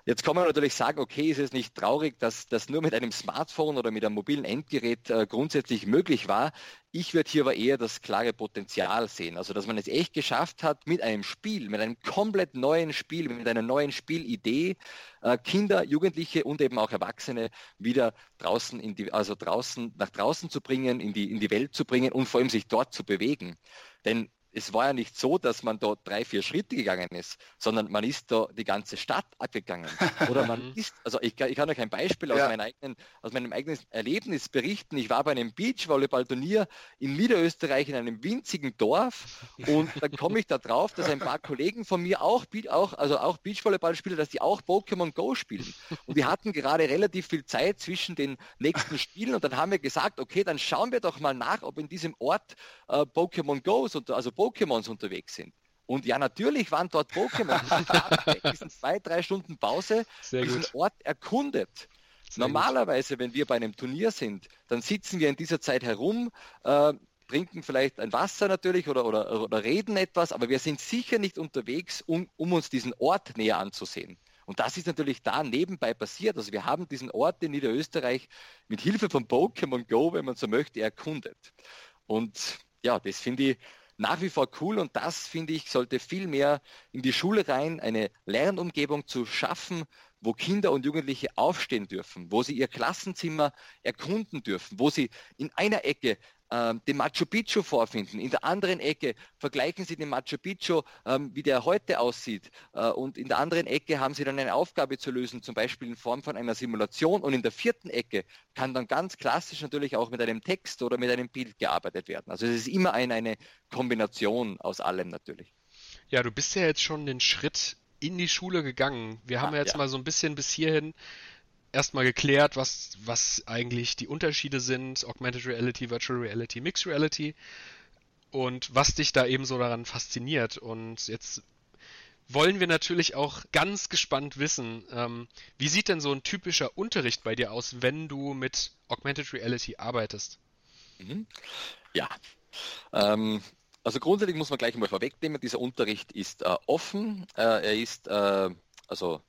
Jetzt kann man natürlich sagen, okay, ist es nicht traurig, dass das nur mit einem Smartphone oder mit einem mobilen Endgerät äh, grundsätzlich möglich war. Ich würde hier aber eher das klare Potenzial sehen. Also, dass man es echt geschafft hat, mit einem Spiel, mit einem komplett neuen Spiel, mit einer neuen Spielidee, äh, Kinder, Jugendliche und eben auch Erwachsene wieder draußen in die, also draußen, nach draußen zu bringen, in die, in die Welt zu bringen und vor allem sich dort zu bewegen. Denn es war ja nicht so, dass man dort drei, vier Schritte gegangen ist, sondern man ist da die ganze Stadt abgegangen. Oder man ist, also ich, ich kann euch ein Beispiel aus, meinem eigenen, aus meinem eigenen Erlebnis berichten. Ich war bei einem Beachvolleyball-Turnier in Niederösterreich in einem winzigen Dorf und dann komme ich da drauf, dass ein paar Kollegen von mir auch, auch, also auch Beachvolleyball spielen, dass die auch Pokémon Go spielen. Und wir hatten gerade relativ viel Zeit zwischen den nächsten Spielen und dann haben wir gesagt, okay, dann schauen wir doch mal nach, ob in diesem Ort äh, Pokémon Go, also Pokémons unterwegs sind. Und ja, natürlich waren dort Pokémon. diesen zwei, drei Stunden Pause Sehr diesen gut. Ort erkundet. Sehr Normalerweise, gut. wenn wir bei einem Turnier sind, dann sitzen wir in dieser Zeit herum, äh, trinken vielleicht ein Wasser natürlich oder, oder, oder reden etwas, aber wir sind sicher nicht unterwegs, um, um uns diesen Ort näher anzusehen. Und das ist natürlich da nebenbei passiert. Also wir haben diesen Ort in Niederösterreich mit Hilfe von Pokémon Go, wenn man so möchte, erkundet. Und ja, das finde ich nach wie vor cool und das finde ich sollte viel mehr in die Schule rein, eine Lernumgebung zu schaffen, wo Kinder und Jugendliche aufstehen dürfen, wo sie ihr Klassenzimmer erkunden dürfen, wo sie in einer Ecke ähm, den Machu Picchu vorfinden. In der anderen Ecke vergleichen Sie den Machu Picchu, ähm, wie der heute aussieht. Äh, und in der anderen Ecke haben Sie dann eine Aufgabe zu lösen, zum Beispiel in Form von einer Simulation. Und in der vierten Ecke kann dann ganz klassisch natürlich auch mit einem Text oder mit einem Bild gearbeitet werden. Also es ist immer eine, eine Kombination aus allem natürlich. Ja, du bist ja jetzt schon den Schritt in die Schule gegangen. Wir haben ah, ja jetzt ja. mal so ein bisschen bis hierhin erstmal geklärt, was, was eigentlich die Unterschiede sind, Augmented Reality, Virtual Reality, Mixed Reality und was dich da eben so daran fasziniert. Und jetzt wollen wir natürlich auch ganz gespannt wissen, ähm, wie sieht denn so ein typischer Unterricht bei dir aus, wenn du mit Augmented Reality arbeitest? Mhm. Ja, ähm, also grundsätzlich muss man gleich mal vorwegnehmen, dieser Unterricht ist äh, offen, äh, er ist äh, also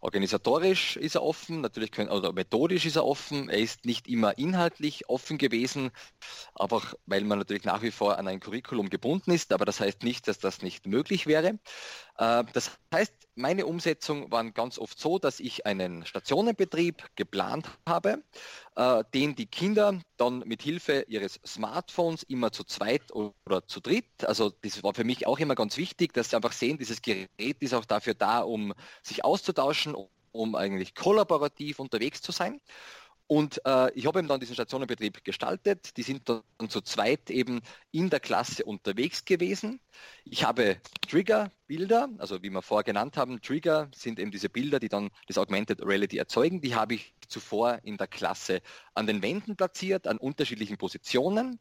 Organisatorisch ist er offen, natürlich können, oder methodisch ist er offen. Er ist nicht immer inhaltlich offen gewesen, aber weil man natürlich nach wie vor an ein Curriculum gebunden ist. Aber das heißt nicht, dass das nicht möglich wäre. Äh, das heißt, meine Umsetzung war ganz oft so, dass ich einen Stationenbetrieb geplant habe, äh, den die Kinder dann mit Hilfe ihres Smartphones immer zu zweit oder zu dritt, also das war für mich auch immer ganz wichtig, dass sie einfach sehen, dieses Gerät ist auch dafür da, um sich auszutauschen, um eigentlich kollaborativ unterwegs zu sein. Und äh, ich habe eben dann diesen Stationenbetrieb gestaltet. Die sind dann zu zweit eben in der Klasse unterwegs gewesen. Ich habe Trigger-Bilder, also wie wir vorher genannt haben, Trigger sind eben diese Bilder, die dann das Augmented Reality erzeugen. Die habe ich zuvor in der Klasse an den Wänden platziert, an unterschiedlichen Positionen.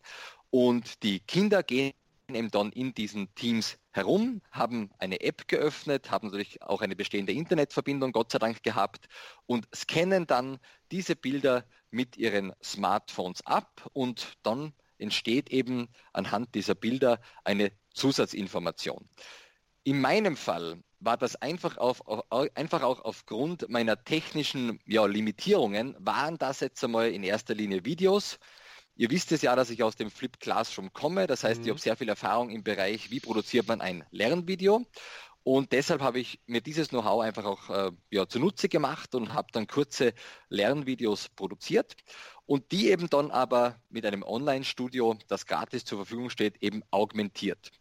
Und die Kinder gehen eben dann in diesen Teams herum, haben eine App geöffnet, haben natürlich auch eine bestehende Internetverbindung, Gott sei Dank, gehabt und scannen dann diese Bilder mit ihren Smartphones ab und dann entsteht eben anhand dieser Bilder eine Zusatzinformation. In meinem Fall war das einfach, auf, auf, einfach auch aufgrund meiner technischen ja, Limitierungen, waren das jetzt einmal in erster Linie Videos, Ihr wisst es ja, dass ich aus dem Flip Classroom komme. Das heißt, mhm. ich habe sehr viel Erfahrung im Bereich, wie produziert man ein Lernvideo. Und deshalb habe ich mir dieses Know-how einfach auch äh, ja, zunutze gemacht und habe dann kurze Lernvideos produziert und die eben dann aber mit einem Online-Studio, das gratis zur Verfügung steht, eben augmentiert.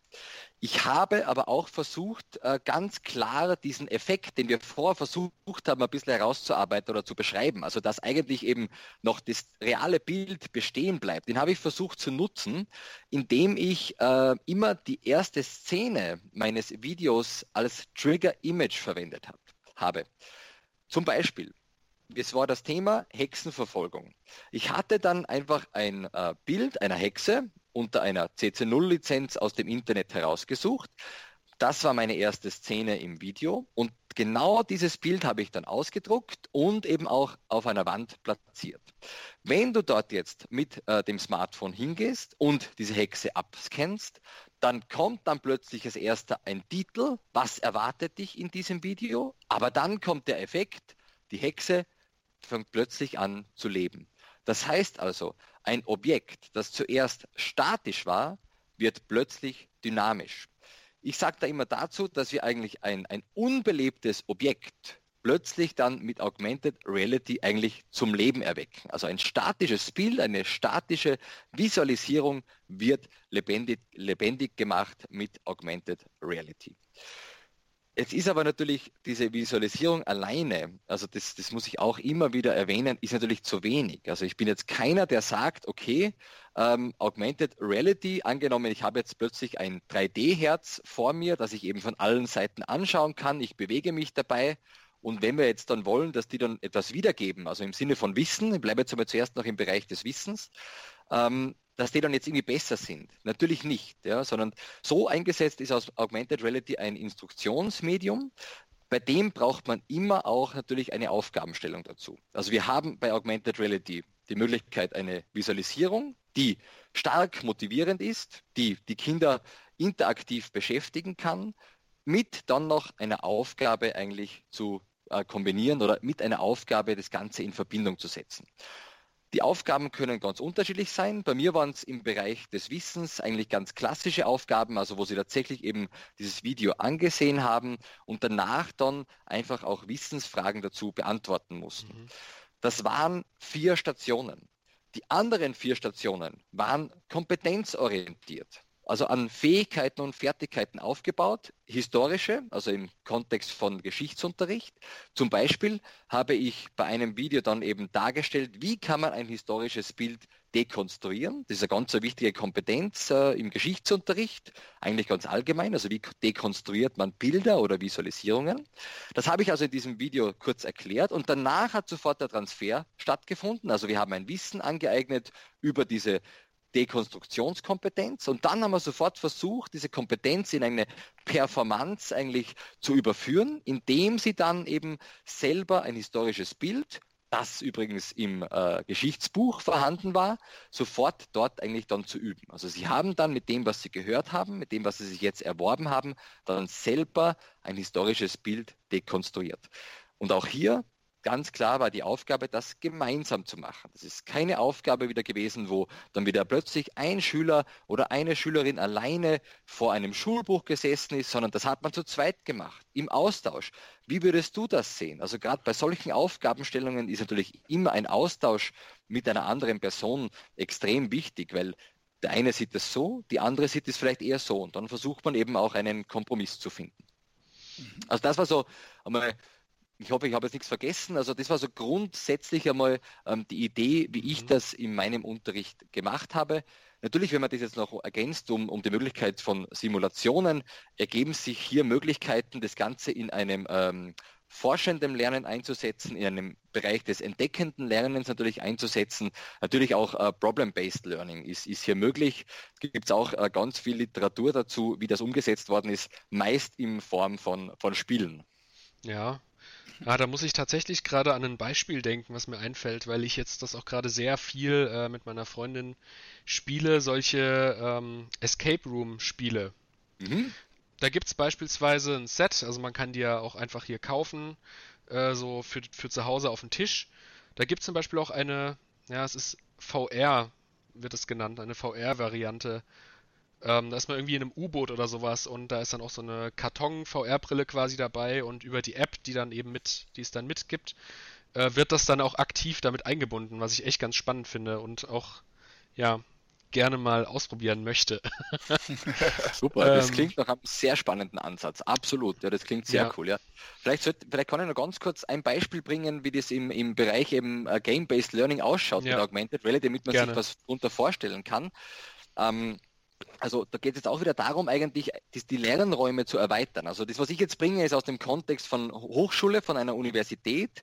Ich habe aber auch versucht, äh, ganz klar diesen Effekt, den wir vorher versucht haben, ein bisschen herauszuarbeiten oder zu beschreiben, also dass eigentlich eben noch das reale Bild bestehen bleibt, den habe ich versucht zu nutzen, indem ich äh, immer die erste Szene meines Videos als Trigger-Image verwendet hab, habe. Zum Beispiel, es war das Thema Hexenverfolgung. Ich hatte dann einfach ein äh, Bild einer Hexe unter einer CC0-Lizenz aus dem Internet herausgesucht. Das war meine erste Szene im Video und genau dieses Bild habe ich dann ausgedruckt und eben auch auf einer Wand platziert. Wenn du dort jetzt mit äh, dem Smartphone hingehst und diese Hexe abscannst, dann kommt dann plötzlich als erster ein Titel, was erwartet dich in diesem Video, aber dann kommt der Effekt, die Hexe fängt plötzlich an zu leben. Das heißt also, ein Objekt, das zuerst statisch war, wird plötzlich dynamisch. Ich sage da immer dazu, dass wir eigentlich ein, ein unbelebtes Objekt plötzlich dann mit Augmented Reality eigentlich zum Leben erwecken. Also ein statisches Bild, eine statische Visualisierung wird lebendig, lebendig gemacht mit Augmented Reality. Jetzt ist aber natürlich diese Visualisierung alleine, also das, das muss ich auch immer wieder erwähnen, ist natürlich zu wenig. Also ich bin jetzt keiner, der sagt, okay, ähm, Augmented Reality, angenommen, ich habe jetzt plötzlich ein 3D-Herz vor mir, das ich eben von allen Seiten anschauen kann, ich bewege mich dabei und wenn wir jetzt dann wollen, dass die dann etwas wiedergeben, also im Sinne von Wissen, ich bleibe jetzt aber zuerst noch im Bereich des Wissens, ähm, dass die dann jetzt irgendwie besser sind. Natürlich nicht, ja, sondern so eingesetzt ist aus Augmented Reality ein Instruktionsmedium. Bei dem braucht man immer auch natürlich eine Aufgabenstellung dazu. Also wir haben bei Augmented Reality die Möglichkeit eine Visualisierung, die stark motivierend ist, die die Kinder interaktiv beschäftigen kann, mit dann noch einer Aufgabe eigentlich zu äh, kombinieren oder mit einer Aufgabe das Ganze in Verbindung zu setzen. Die Aufgaben können ganz unterschiedlich sein. Bei mir waren es im Bereich des Wissens eigentlich ganz klassische Aufgaben, also wo Sie tatsächlich eben dieses Video angesehen haben und danach dann einfach auch Wissensfragen dazu beantworten mussten. Mhm. Das waren vier Stationen. Die anderen vier Stationen waren kompetenzorientiert also an Fähigkeiten und Fertigkeiten aufgebaut, historische, also im Kontext von Geschichtsunterricht. Zum Beispiel habe ich bei einem Video dann eben dargestellt, wie kann man ein historisches Bild dekonstruieren. Das ist eine ganz wichtige Kompetenz äh, im Geschichtsunterricht, eigentlich ganz allgemein. Also wie dekonstruiert man Bilder oder Visualisierungen. Das habe ich also in diesem Video kurz erklärt und danach hat sofort der Transfer stattgefunden. Also wir haben ein Wissen angeeignet über diese Dekonstruktionskompetenz und dann haben wir sofort versucht, diese Kompetenz in eine Performance eigentlich zu überführen, indem sie dann eben selber ein historisches Bild, das übrigens im äh, Geschichtsbuch vorhanden war, sofort dort eigentlich dann zu üben. Also sie haben dann mit dem, was sie gehört haben, mit dem, was sie sich jetzt erworben haben, dann selber ein historisches Bild dekonstruiert. Und auch hier ganz klar war die Aufgabe, das gemeinsam zu machen. Das ist keine Aufgabe wieder gewesen, wo dann wieder plötzlich ein Schüler oder eine Schülerin alleine vor einem Schulbuch gesessen ist, sondern das hat man zu zweit gemacht, im Austausch. Wie würdest du das sehen? Also gerade bei solchen Aufgabenstellungen ist natürlich immer ein Austausch mit einer anderen Person extrem wichtig, weil der eine sieht es so, die andere sieht es vielleicht eher so und dann versucht man eben auch einen Kompromiss zu finden. Mhm. Also das war so einmal ich hoffe, ich habe jetzt nichts vergessen. Also das war so grundsätzlich einmal ähm, die Idee, wie ich mhm. das in meinem Unterricht gemacht habe. Natürlich, wenn man das jetzt noch ergänzt um, um die Möglichkeit von Simulationen, ergeben sich hier Möglichkeiten, das Ganze in einem ähm, forschenden Lernen einzusetzen, in einem Bereich des entdeckenden Lernens natürlich einzusetzen. Natürlich auch äh, Problem-Based Learning ist, ist hier möglich. Gibt es auch äh, ganz viel Literatur dazu, wie das umgesetzt worden ist, meist in Form von, von Spielen. Ja, Ah, da muss ich tatsächlich gerade an ein Beispiel denken, was mir einfällt, weil ich jetzt das auch gerade sehr viel äh, mit meiner Freundin spiele, solche ähm, Escape Room Spiele. Mhm. Da gibt es beispielsweise ein Set, also man kann die ja auch einfach hier kaufen, äh, so für, für zu Hause auf dem Tisch. Da gibt es zum Beispiel auch eine, ja, es ist VR, wird es genannt, eine VR-Variante ähm, da ist man irgendwie in einem U-Boot oder sowas und da ist dann auch so eine Karton-VR-Brille quasi dabei und über die App, die dann eben mit, die es dann mitgibt, äh, wird das dann auch aktiv damit eingebunden, was ich echt ganz spannend finde und auch, ja, gerne mal ausprobieren möchte. Super, das ähm, klingt nach einem sehr spannenden Ansatz. Absolut, ja, das klingt sehr ja. cool, ja. Vielleicht, sollte, vielleicht kann ich noch ganz kurz ein Beispiel bringen, wie das im, im Bereich eben uh, Game-Based Learning ausschaut ja. mit Augmented Reality, damit man gerne. sich was darunter vorstellen kann. Ähm, also da geht es jetzt auch wieder darum, eigentlich die, Lernräume zu erweitern. Also das, was ich jetzt bringe, ist aus dem Kontext von Hochschule, von einer Universität.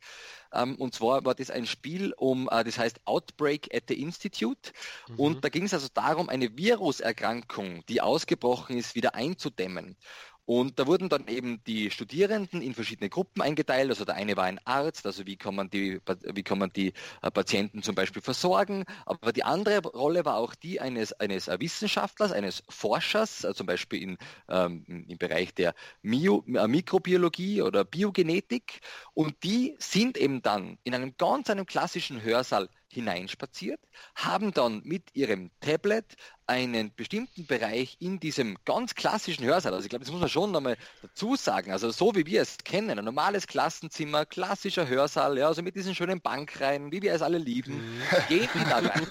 Ähm, und zwar war das ein Spiel um, äh, das heißt Outbreak at the Institute. Mhm. Und da ging es also darum, eine Viruserkrankung, die ausgebrochen ist, wieder einzudämmen. Und da wurden dann eben die Studierenden in verschiedene Gruppen eingeteilt. Also der eine war ein Arzt, also wie kann man die, wie kann man die äh, Patienten zum Beispiel versorgen. Aber die andere Rolle war auch die eines, eines Wissenschaftlers, eines Forschers, äh, zum Beispiel in, ähm, im Bereich der Mio, äh, Mikrobiologie oder Biogenetik. Und die sind eben dann in einem ganz einem klassischen Hörsaal hineinspaziert, haben dann mit ihrem Tablet einen bestimmten Bereich in diesem ganz klassischen Hörsaal, also ich glaube, das muss man schon nochmal dazu sagen, also so wie wir es kennen, ein normales Klassenzimmer, klassischer Hörsaal, ja, also mit diesen schönen Bankreihen, wie wir es alle lieben, mhm. gehen die da rein,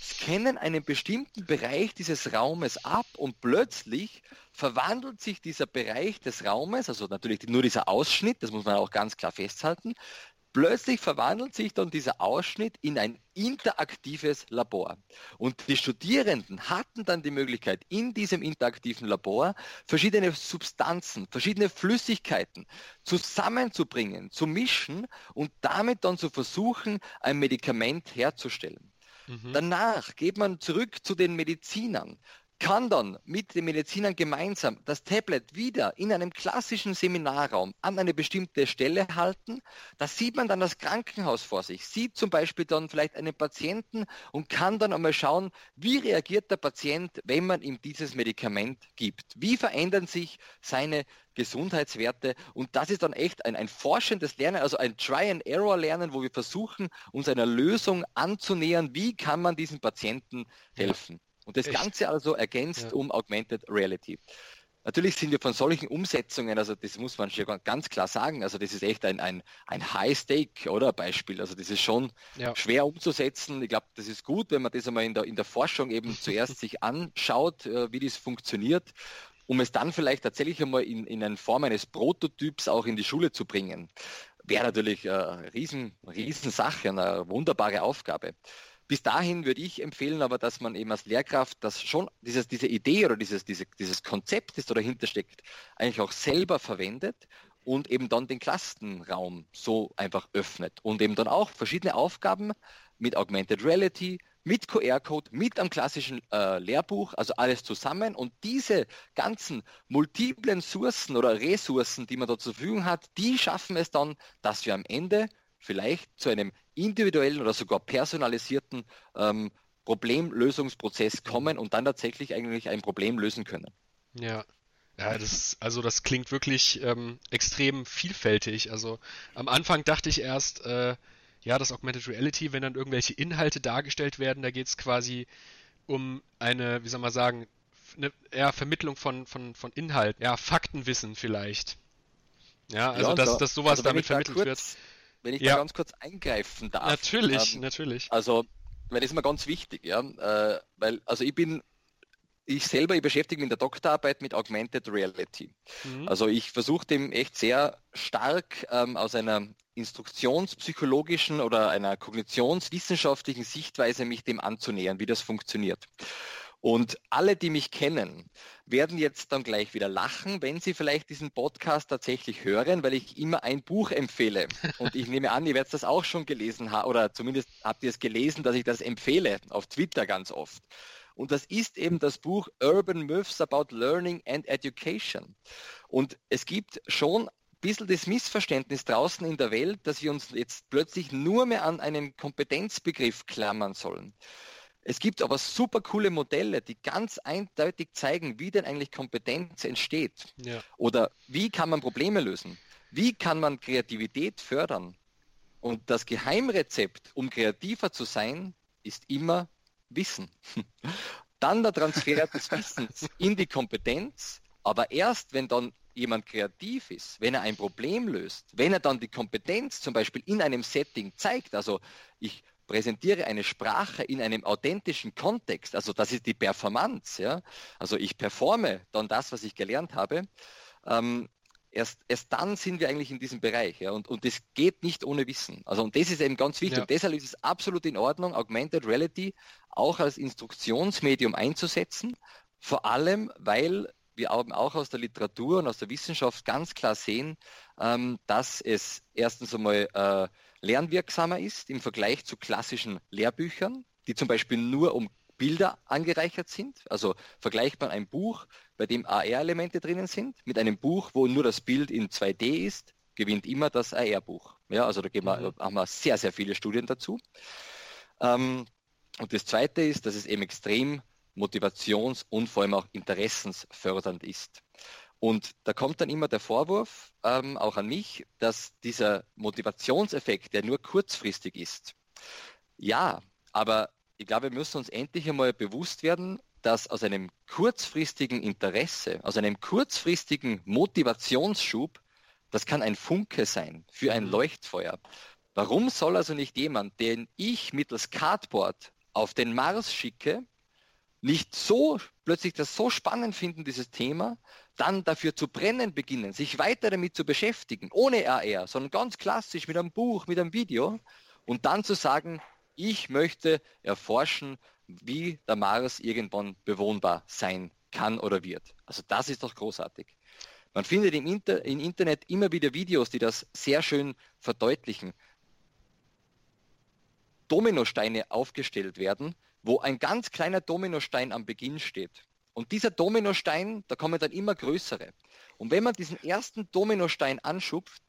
scannen einen bestimmten Bereich dieses Raumes ab und plötzlich verwandelt sich dieser Bereich des Raumes, also natürlich nur dieser Ausschnitt, das muss man auch ganz klar festhalten, Plötzlich verwandelt sich dann dieser Ausschnitt in ein interaktives Labor. Und die Studierenden hatten dann die Möglichkeit, in diesem interaktiven Labor verschiedene Substanzen, verschiedene Flüssigkeiten zusammenzubringen, zu mischen und damit dann zu versuchen, ein Medikament herzustellen. Mhm. Danach geht man zurück zu den Medizinern. Kann dann mit den Medizinern gemeinsam das Tablet wieder in einem klassischen Seminarraum an eine bestimmte Stelle halten. Da sieht man dann das Krankenhaus vor sich, sieht zum Beispiel dann vielleicht einen Patienten und kann dann einmal schauen, wie reagiert der Patient, wenn man ihm dieses Medikament gibt. Wie verändern sich seine Gesundheitswerte und das ist dann echt ein, ein forschendes Lernen, also ein Try-and-Error-Lernen, wo wir versuchen, uns einer Lösung anzunähern, wie kann man diesen Patienten helfen. Und das Echt? Ganze also ergänzt ja. um Augmented Reality. Natürlich sind wir von solchen Umsetzungen, also das muss man schon ganz klar sagen, also das ist echt ein, ein, ein High-Stake, oder Beispiel. Also das ist schon ja. schwer umzusetzen. Ich glaube, das ist gut, wenn man das einmal in der, in der Forschung eben zuerst sich anschaut, äh, wie das funktioniert, um es dann vielleicht tatsächlich einmal in, in eine Form eines Prototyps auch in die Schule zu bringen. Wäre natürlich eine riesen, riesen Sache, eine wunderbare Aufgabe. Bis dahin würde ich empfehlen, aber dass man eben als Lehrkraft das schon, dieses, diese Idee oder dieses, diese, dieses Konzept, das da dahinter steckt, eigentlich auch selber verwendet und eben dann den Klassenraum so einfach öffnet und eben dann auch verschiedene Aufgaben mit Augmented Reality, mit QR-Code, mit einem klassischen äh, Lehrbuch, also alles zusammen. Und diese ganzen multiplen Sourcen oder Ressourcen, die man da zur Verfügung hat, die schaffen es dann, dass wir am Ende vielleicht zu einem individuellen oder sogar personalisierten ähm, Problemlösungsprozess kommen und dann tatsächlich eigentlich ein Problem lösen können. Ja. Ja, das, also das klingt wirklich ähm, extrem vielfältig. Also am Anfang dachte ich erst, äh, ja, das Augmented Reality, wenn dann irgendwelche Inhalte dargestellt werden, da geht es quasi um eine, wie soll man sagen, eine eher Vermittlung von, von, von Inhalt, ja, Faktenwissen vielleicht. Ja, also ja, dass, so. dass sowas also damit vermittelt kurz, wird. Wenn ich ja. da ganz kurz eingreifen darf. Natürlich, ähm, natürlich. Also, weil das ist mir ganz wichtig, ja. Äh, weil, also ich bin, ich selber, ich beschäftige mich in der Doktorarbeit mit Augmented Reality. Mhm. Also ich versuche dem echt sehr stark ähm, aus einer instruktionspsychologischen oder einer kognitionswissenschaftlichen Sichtweise mich dem anzunähern, wie das funktioniert. Und alle, die mich kennen, werden jetzt dann gleich wieder lachen, wenn sie vielleicht diesen Podcast tatsächlich hören, weil ich immer ein Buch empfehle. Und ich nehme an, ihr werdet das auch schon gelesen haben, oder zumindest habt ihr es gelesen, dass ich das empfehle, auf Twitter ganz oft. Und das ist eben das Buch Urban Myths About Learning and Education. Und es gibt schon ein bisschen das Missverständnis draußen in der Welt, dass wir uns jetzt plötzlich nur mehr an einen Kompetenzbegriff klammern sollen. Es gibt aber super coole Modelle, die ganz eindeutig zeigen, wie denn eigentlich Kompetenz entsteht. Ja. Oder wie kann man Probleme lösen? Wie kann man Kreativität fördern? Und das Geheimrezept, um kreativer zu sein, ist immer Wissen. Dann der Transfer des Wissens in die Kompetenz, aber erst wenn dann jemand kreativ ist, wenn er ein Problem löst, wenn er dann die Kompetenz zum Beispiel in einem Setting zeigt, also ich präsentiere eine Sprache in einem authentischen Kontext, also das ist die Performance, ja, also ich performe dann das, was ich gelernt habe, ähm, erst, erst dann sind wir eigentlich in diesem Bereich, ja, und, und das geht nicht ohne Wissen. Also und das ist eben ganz wichtig. Ja. Und deshalb ist es absolut in Ordnung, Augmented Reality auch als Instruktionsmedium einzusetzen, vor allem, weil wir auch aus der Literatur und aus der Wissenschaft ganz klar sehen, ähm, dass es erstens einmal äh, lernwirksamer ist im Vergleich zu klassischen Lehrbüchern, die zum Beispiel nur um Bilder angereichert sind. Also vergleicht man ein Buch, bei dem AR-Elemente drinnen sind, mit einem Buch, wo nur das Bild in 2D ist, gewinnt immer das AR-Buch. Ja, also da wir, mhm. haben wir sehr, sehr viele Studien dazu. Ähm, und das Zweite ist, dass es eben extrem motivations- und vor allem auch interessensfördernd ist. Und da kommt dann immer der Vorwurf, ähm, auch an mich, dass dieser Motivationseffekt, der nur kurzfristig ist. Ja, aber ich glaube, wir müssen uns endlich einmal bewusst werden, dass aus einem kurzfristigen Interesse, aus einem kurzfristigen Motivationsschub, das kann ein Funke sein für ein mhm. Leuchtfeuer. Warum soll also nicht jemand, den ich mittels Cardboard auf den Mars schicke, nicht so plötzlich das so spannend finden, dieses Thema, dann dafür zu brennen beginnen, sich weiter damit zu beschäftigen, ohne AR, sondern ganz klassisch mit einem Buch, mit einem Video und dann zu sagen, ich möchte erforschen, wie der Mars irgendwann bewohnbar sein kann oder wird. Also das ist doch großartig. Man findet im, Inter im Internet immer wieder Videos, die das sehr schön verdeutlichen. Dominosteine aufgestellt werden, wo ein ganz kleiner Dominostein am Beginn steht. Und dieser Dominostein, da kommen dann immer größere. Und wenn man diesen ersten Dominostein anschupft,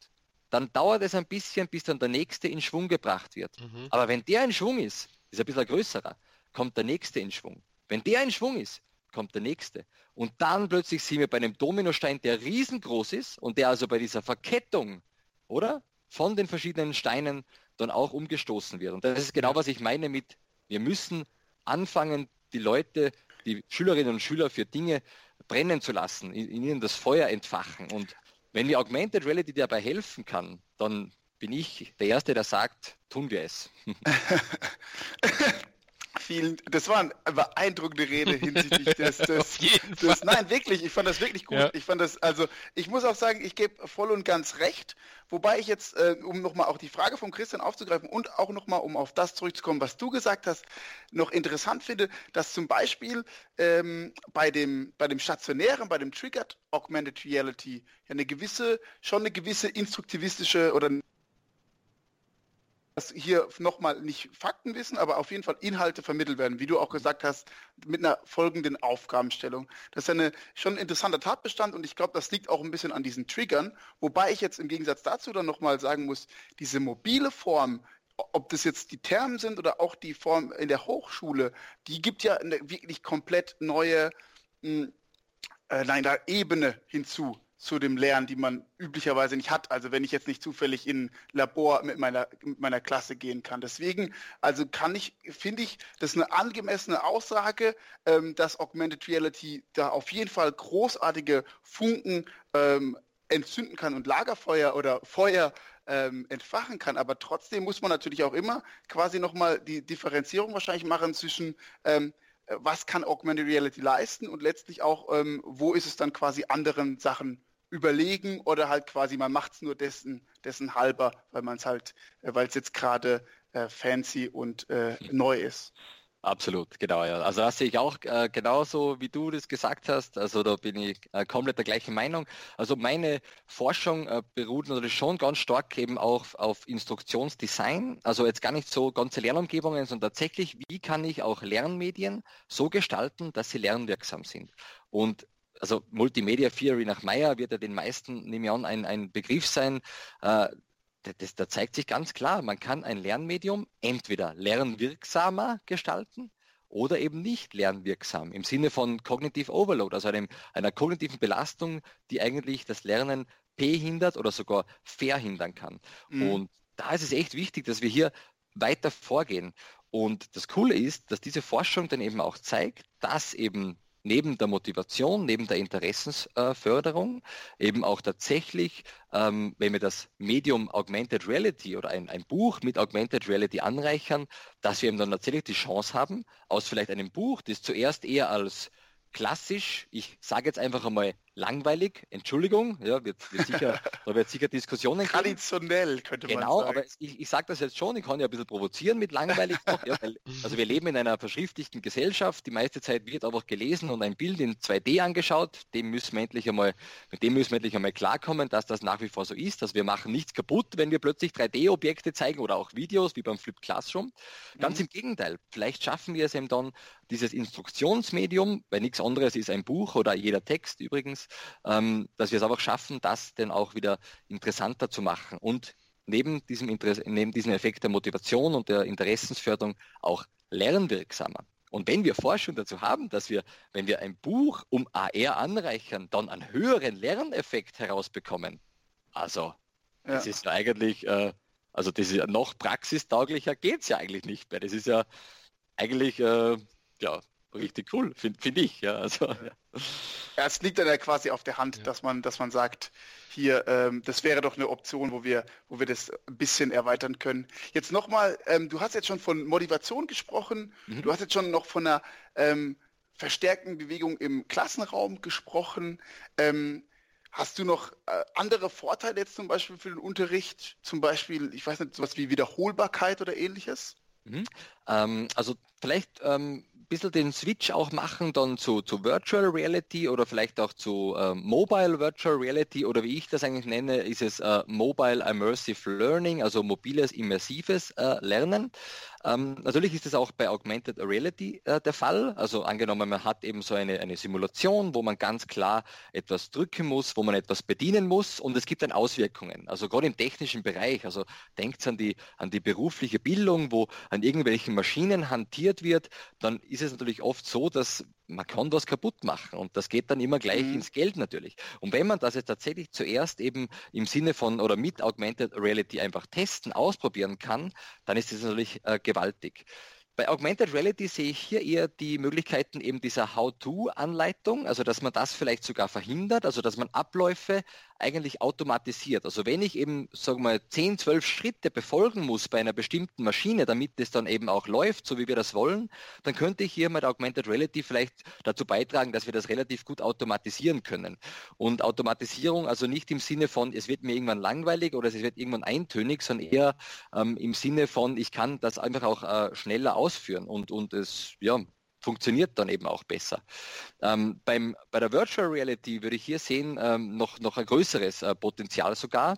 dann dauert es ein bisschen, bis dann der nächste in Schwung gebracht wird. Mhm. Aber wenn der in Schwung ist, ist ein bisschen größerer, kommt der nächste in Schwung. Wenn der in Schwung ist, kommt der nächste. Und dann plötzlich sind wir bei einem Dominostein, der riesengroß ist und der also bei dieser Verkettung, oder? Von den verschiedenen Steinen dann auch umgestoßen wird. Und das ist genau, was ich meine mit, wir müssen anfangen, die Leute, die Schülerinnen und Schüler für Dinge brennen zu lassen, in, in ihnen das Feuer entfachen. Und wenn mir Augmented Reality dabei helfen kann, dann bin ich der Erste, der sagt, tun wir es. Vielen, das war eine beeindruckende Rede hinsichtlich des, des, des nein, wirklich, ich fand das wirklich gut. Ja. Ich fand das, also, ich muss auch sagen, ich gebe voll und ganz recht, wobei ich jetzt, äh, um nochmal auch die Frage von Christian aufzugreifen und auch nochmal, um auf das zurückzukommen, was du gesagt hast, noch interessant finde, dass zum Beispiel ähm, bei dem, bei dem stationären, bei dem Triggered Augmented Reality ja eine gewisse, schon eine gewisse instruktivistische oder dass hier nochmal nicht Fakten wissen, aber auf jeden Fall Inhalte vermittelt werden, wie du auch gesagt hast, mit einer folgenden Aufgabenstellung. Das ist eine, schon ein interessanter Tatbestand und ich glaube, das liegt auch ein bisschen an diesen Triggern, wobei ich jetzt im Gegensatz dazu dann nochmal sagen muss, diese mobile Form, ob das jetzt die Termen sind oder auch die Form in der Hochschule, die gibt ja eine wirklich komplett neue hm, äh, nein, da Ebene hinzu zu dem Lernen, die man üblicherweise nicht hat. Also wenn ich jetzt nicht zufällig in Labor mit meiner, mit meiner Klasse gehen kann. Deswegen, also kann ich, finde ich, das ist eine angemessene Aussage, ähm, dass Augmented Reality da auf jeden Fall großartige Funken ähm, entzünden kann und Lagerfeuer oder Feuer ähm, entfachen kann. Aber trotzdem muss man natürlich auch immer quasi nochmal die Differenzierung wahrscheinlich machen zwischen ähm, was kann Augmented Reality leisten und letztlich auch, ähm, wo ist es dann quasi anderen Sachen überlegen oder halt quasi man macht es nur dessen, dessen halber, weil man es halt, äh, weil es jetzt gerade äh, fancy und äh, neu ist. Absolut, genau, ja. Also das sehe ich auch äh, genauso, wie du das gesagt hast. Also da bin ich äh, komplett der gleichen Meinung. Also meine Forschung äh, beruht natürlich schon ganz stark eben auch auf Instruktionsdesign. Also jetzt gar nicht so ganze Lernumgebungen, sondern tatsächlich, wie kann ich auch Lernmedien so gestalten, dass sie lernwirksam sind. Und also Multimedia Theory nach Meyer wird ja den meisten, nehme ich an, ein, ein Begriff sein. Äh, das, da zeigt sich ganz klar, man kann ein Lernmedium entweder lernwirksamer gestalten oder eben nicht lernwirksam im Sinne von Cognitive Overload, also einem, einer kognitiven Belastung, die eigentlich das Lernen behindert oder sogar verhindern kann. Mhm. Und da ist es echt wichtig, dass wir hier weiter vorgehen. Und das Coole ist, dass diese Forschung dann eben auch zeigt, dass eben neben der Motivation, neben der Interessensförderung eben auch tatsächlich, ähm, wenn wir das Medium Augmented Reality oder ein, ein Buch mit Augmented Reality anreichern, dass wir eben dann tatsächlich die Chance haben, aus vielleicht einem Buch, das zuerst eher als klassisch, ich sage jetzt einfach einmal langweilig, Entschuldigung, ja, wird, wird sicher, da wird sicher Diskussionen geben. Traditionell könnte man genau, sagen. Genau, aber ich, ich sage das jetzt schon, ich kann ja ein bisschen provozieren mit langweilig noch, ja, weil, also wir leben in einer verschriftlichten Gesellschaft, die meiste Zeit wird einfach gelesen und ein Bild in 2D angeschaut, dem müssen wir endlich einmal, mit dem müssen wir endlich einmal klarkommen, dass das nach wie vor so ist, dass wir machen nichts kaputt, wenn wir plötzlich 3D-Objekte zeigen oder auch Videos, wie beim Flip Classroom. Ganz mhm. im Gegenteil, vielleicht schaffen wir es eben dann, dieses Instruktionsmedium, weil nichts anderes ist ein Buch oder jeder Text übrigens, ähm, dass wir es einfach schaffen, das dann auch wieder interessanter zu machen und neben diesem, Interesse, neben diesem Effekt der Motivation und der Interessensförderung auch lernwirksamer. Und wenn wir Forschung dazu haben, dass wir, wenn wir ein Buch um AR anreichern, dann einen höheren Lerneffekt herausbekommen, also ja. das ist ja eigentlich, äh, also das ist ja noch praxistauglicher geht es ja eigentlich nicht mehr. Das ist ja eigentlich, äh, ja, richtig cool, finde find ich. Ja, also, ja. ja, es liegt dann ja quasi auf der Hand, ja. dass man, dass man sagt, hier, ähm, das wäre doch eine Option, wo wir, wo wir das ein bisschen erweitern können. Jetzt nochmal, ähm, du hast jetzt schon von Motivation gesprochen, mhm. du hast jetzt schon noch von einer ähm, verstärkten Bewegung im Klassenraum gesprochen. Ähm, Hast du noch äh, andere Vorteile jetzt zum Beispiel für den Unterricht? Zum Beispiel, ich weiß nicht, sowas wie Wiederholbarkeit oder ähnliches? Mhm. Ähm, also vielleicht ähm, bisschen den Switch auch machen dann zu, zu Virtual Reality oder vielleicht auch zu äh, Mobile Virtual Reality oder wie ich das eigentlich nenne, ist es äh, Mobile Immersive Learning, also mobiles immersives äh, Lernen. Ähm, natürlich ist es auch bei Augmented Reality äh, der Fall. Also angenommen, man hat eben so eine, eine Simulation, wo man ganz klar etwas drücken muss, wo man etwas bedienen muss und es gibt dann Auswirkungen. Also gerade im technischen Bereich, also denkt an die, an die berufliche Bildung, wo an irgendwelchen Maschinen hantiert wird, dann ist es natürlich oft so, dass man kann was kaputt machen und das geht dann immer gleich mhm. ins Geld natürlich. Und wenn man das jetzt tatsächlich zuerst eben im Sinne von oder mit Augmented Reality einfach testen, ausprobieren kann, dann ist das natürlich äh, gewaltig. Bei Augmented Reality sehe ich hier eher die Möglichkeiten eben dieser How-To-Anleitung, also dass man das vielleicht sogar verhindert, also dass man Abläufe eigentlich automatisiert. Also wenn ich eben, sagen wir mal, 10, 12 Schritte befolgen muss bei einer bestimmten Maschine, damit es dann eben auch läuft, so wie wir das wollen, dann könnte ich hier mit Augmented Reality vielleicht dazu beitragen, dass wir das relativ gut automatisieren können. Und Automatisierung also nicht im Sinne von, es wird mir irgendwann langweilig oder es wird irgendwann eintönig, sondern eher ähm, im Sinne von, ich kann das einfach auch äh, schneller ausführen und, und es, ja, funktioniert dann eben auch besser. Ähm, beim, bei der Virtual Reality würde ich hier sehen ähm, noch, noch ein größeres äh, Potenzial sogar.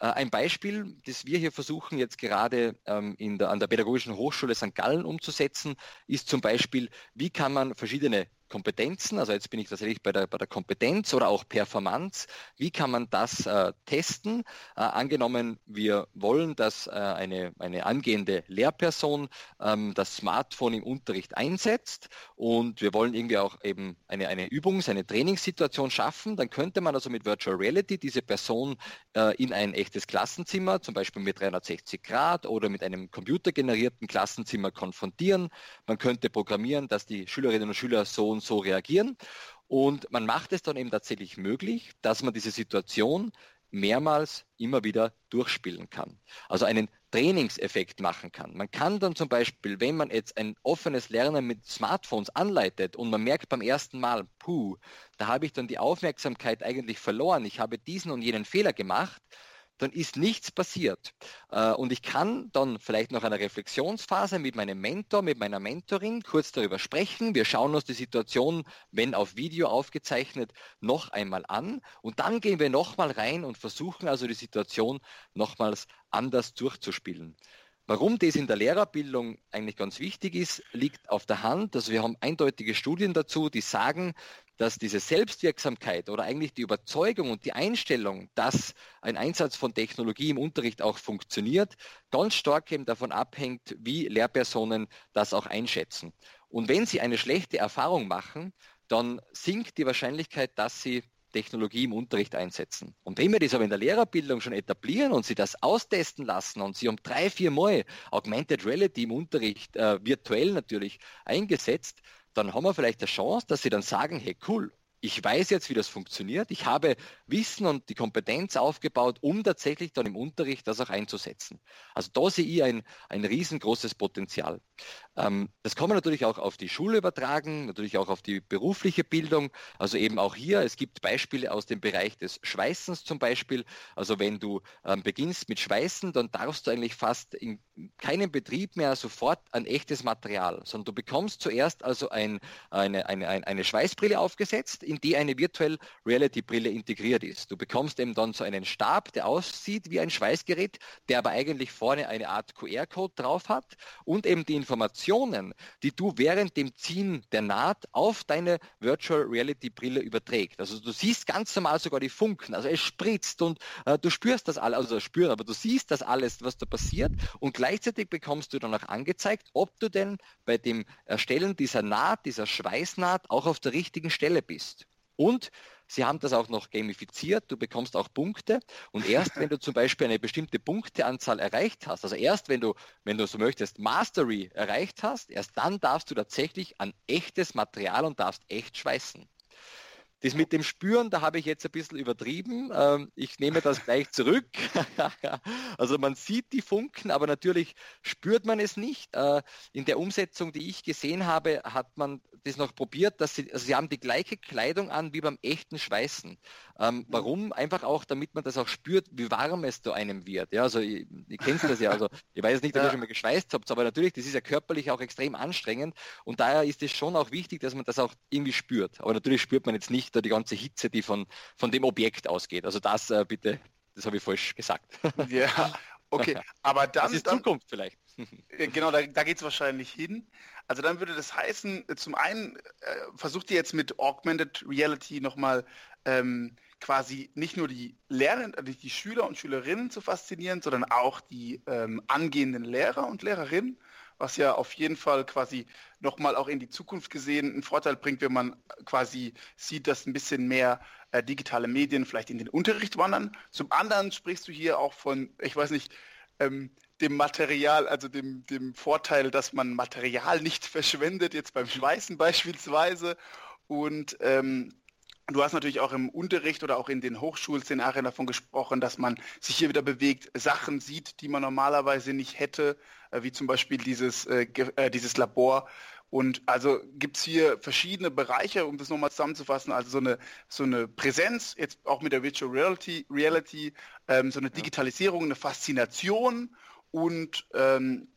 Äh, ein Beispiel, das wir hier versuchen jetzt gerade ähm, in der, an der Pädagogischen Hochschule St. Gallen umzusetzen, ist zum Beispiel, wie kann man verschiedene Kompetenzen, also jetzt bin ich tatsächlich bei der, bei der Kompetenz oder auch Performance. Wie kann man das äh, testen? Äh, angenommen, wir wollen, dass äh, eine, eine angehende Lehrperson ähm, das Smartphone im Unterricht einsetzt und wir wollen irgendwie auch eben eine, eine Übungs-, eine Trainingssituation schaffen, dann könnte man also mit Virtual Reality diese Person äh, in ein echtes Klassenzimmer, zum Beispiel mit 360 Grad oder mit einem computergenerierten Klassenzimmer konfrontieren. Man könnte programmieren, dass die Schülerinnen und Schüler so und so reagieren. Und man macht es dann eben tatsächlich möglich, dass man diese Situation mehrmals immer wieder durchspielen kann. Also einen Trainingseffekt machen kann. Man kann dann zum Beispiel, wenn man jetzt ein offenes Lernen mit Smartphones anleitet und man merkt beim ersten Mal, puh, da habe ich dann die Aufmerksamkeit eigentlich verloren, ich habe diesen und jenen Fehler gemacht, dann ist nichts passiert. Äh, und ich kann dann vielleicht nach einer Reflexionsphase mit meinem Mentor, mit meiner Mentorin kurz darüber sprechen. Wir schauen uns die Situation, wenn auf Video aufgezeichnet, noch einmal an. Und dann gehen wir nochmal rein und versuchen also die Situation nochmals anders durchzuspielen. Warum das in der Lehrerbildung eigentlich ganz wichtig ist, liegt auf der Hand. Also wir haben eindeutige Studien dazu, die sagen, dass diese Selbstwirksamkeit oder eigentlich die Überzeugung und die Einstellung, dass ein Einsatz von Technologie im Unterricht auch funktioniert, ganz stark eben davon abhängt, wie Lehrpersonen das auch einschätzen. Und wenn sie eine schlechte Erfahrung machen, dann sinkt die Wahrscheinlichkeit, dass sie Technologie im Unterricht einsetzen. Und wenn wir das aber in der Lehrerbildung schon etablieren und sie das austesten lassen und sie um drei, vier Mal Augmented Reality im Unterricht äh, virtuell natürlich eingesetzt, dann haben wir vielleicht eine Chance, dass sie dann sagen, hey cool, ich weiß jetzt, wie das funktioniert. Ich habe Wissen und die Kompetenz aufgebaut, um tatsächlich dann im Unterricht das auch einzusetzen. Also da sehe ich ein, ein riesengroßes Potenzial. Ähm, das kann man natürlich auch auf die Schule übertragen, natürlich auch auf die berufliche Bildung. Also eben auch hier, es gibt Beispiele aus dem Bereich des Schweißens zum Beispiel. Also wenn du ähm, beginnst mit Schweißen, dann darfst du eigentlich fast in keinem Betrieb mehr sofort ein echtes Material, sondern du bekommst zuerst also ein, eine, eine, eine Schweißbrille aufgesetzt, in die eine Virtual Reality Brille integriert ist. Du bekommst eben dann so einen Stab, der aussieht wie ein Schweißgerät, der aber eigentlich vorne eine Art QR-Code drauf hat und eben die Informationen, die du während dem Ziehen der Naht auf deine Virtual Reality Brille überträgt. Also du siehst ganz normal sogar die Funken, also es spritzt und äh, du spürst das alles, also spüren, aber du siehst das alles, was da passiert und gleichzeitig bekommst du dann auch angezeigt, ob du denn bei dem Erstellen dieser Naht, dieser Schweißnaht auch auf der richtigen Stelle bist. Und sie haben das auch noch gamifiziert. Du bekommst auch Punkte. Und erst wenn du zum Beispiel eine bestimmte Punkteanzahl erreicht hast, also erst wenn du, wenn du so möchtest, Mastery erreicht hast, erst dann darfst du tatsächlich an echtes Material und darfst echt schweißen. Das mit dem Spüren, da habe ich jetzt ein bisschen übertrieben. Ähm, ich nehme das gleich zurück. also man sieht die Funken, aber natürlich spürt man es nicht. Äh, in der Umsetzung, die ich gesehen habe, hat man das noch probiert, dass sie, also sie haben die gleiche Kleidung an wie beim echten Schweißen. Ähm, mhm. warum? Einfach auch, damit man das auch spürt, wie warm es da einem wird. Ja, also ihr, ihr kennt das ja. Also ich weiß nicht, ob ihr schon mal geschweißt habt, aber natürlich, das ist ja körperlich auch extrem anstrengend und daher ist es schon auch wichtig, dass man das auch irgendwie spürt. Aber natürlich spürt man jetzt nicht da die ganze Hitze, die von, von dem Objekt ausgeht. Also das äh, bitte, das habe ich falsch gesagt. Ja, okay. Aber dann. Das ist Zukunft vielleicht. genau, da, da geht es wahrscheinlich hin. Also dann würde das heißen, zum einen äh, versucht ihr jetzt mit Augmented Reality nochmal ähm, quasi nicht nur die Lehrer, also die Schüler und Schülerinnen zu faszinieren, sondern auch die ähm, angehenden Lehrer und Lehrerinnen, was ja auf jeden Fall quasi nochmal auch in die Zukunft gesehen einen Vorteil bringt, wenn man quasi sieht, dass ein bisschen mehr äh, digitale Medien vielleicht in den Unterricht wandern. Zum anderen sprichst du hier auch von, ich weiß nicht, ähm, dem Material, also dem, dem Vorteil, dass man Material nicht verschwendet, jetzt beim Schweißen beispielsweise. Und ähm, Du hast natürlich auch im Unterricht oder auch in den Hochschulszenarien davon gesprochen, dass man sich hier wieder bewegt, Sachen sieht, die man normalerweise nicht hätte, äh, wie zum Beispiel dieses, äh, äh dieses Labor. Und also gibt es hier verschiedene Bereiche, um das nochmal zusammenzufassen, also so eine, so eine Präsenz, jetzt auch mit der Virtual Reality, Reality ähm, so eine Digitalisierung, eine Faszination und ähm,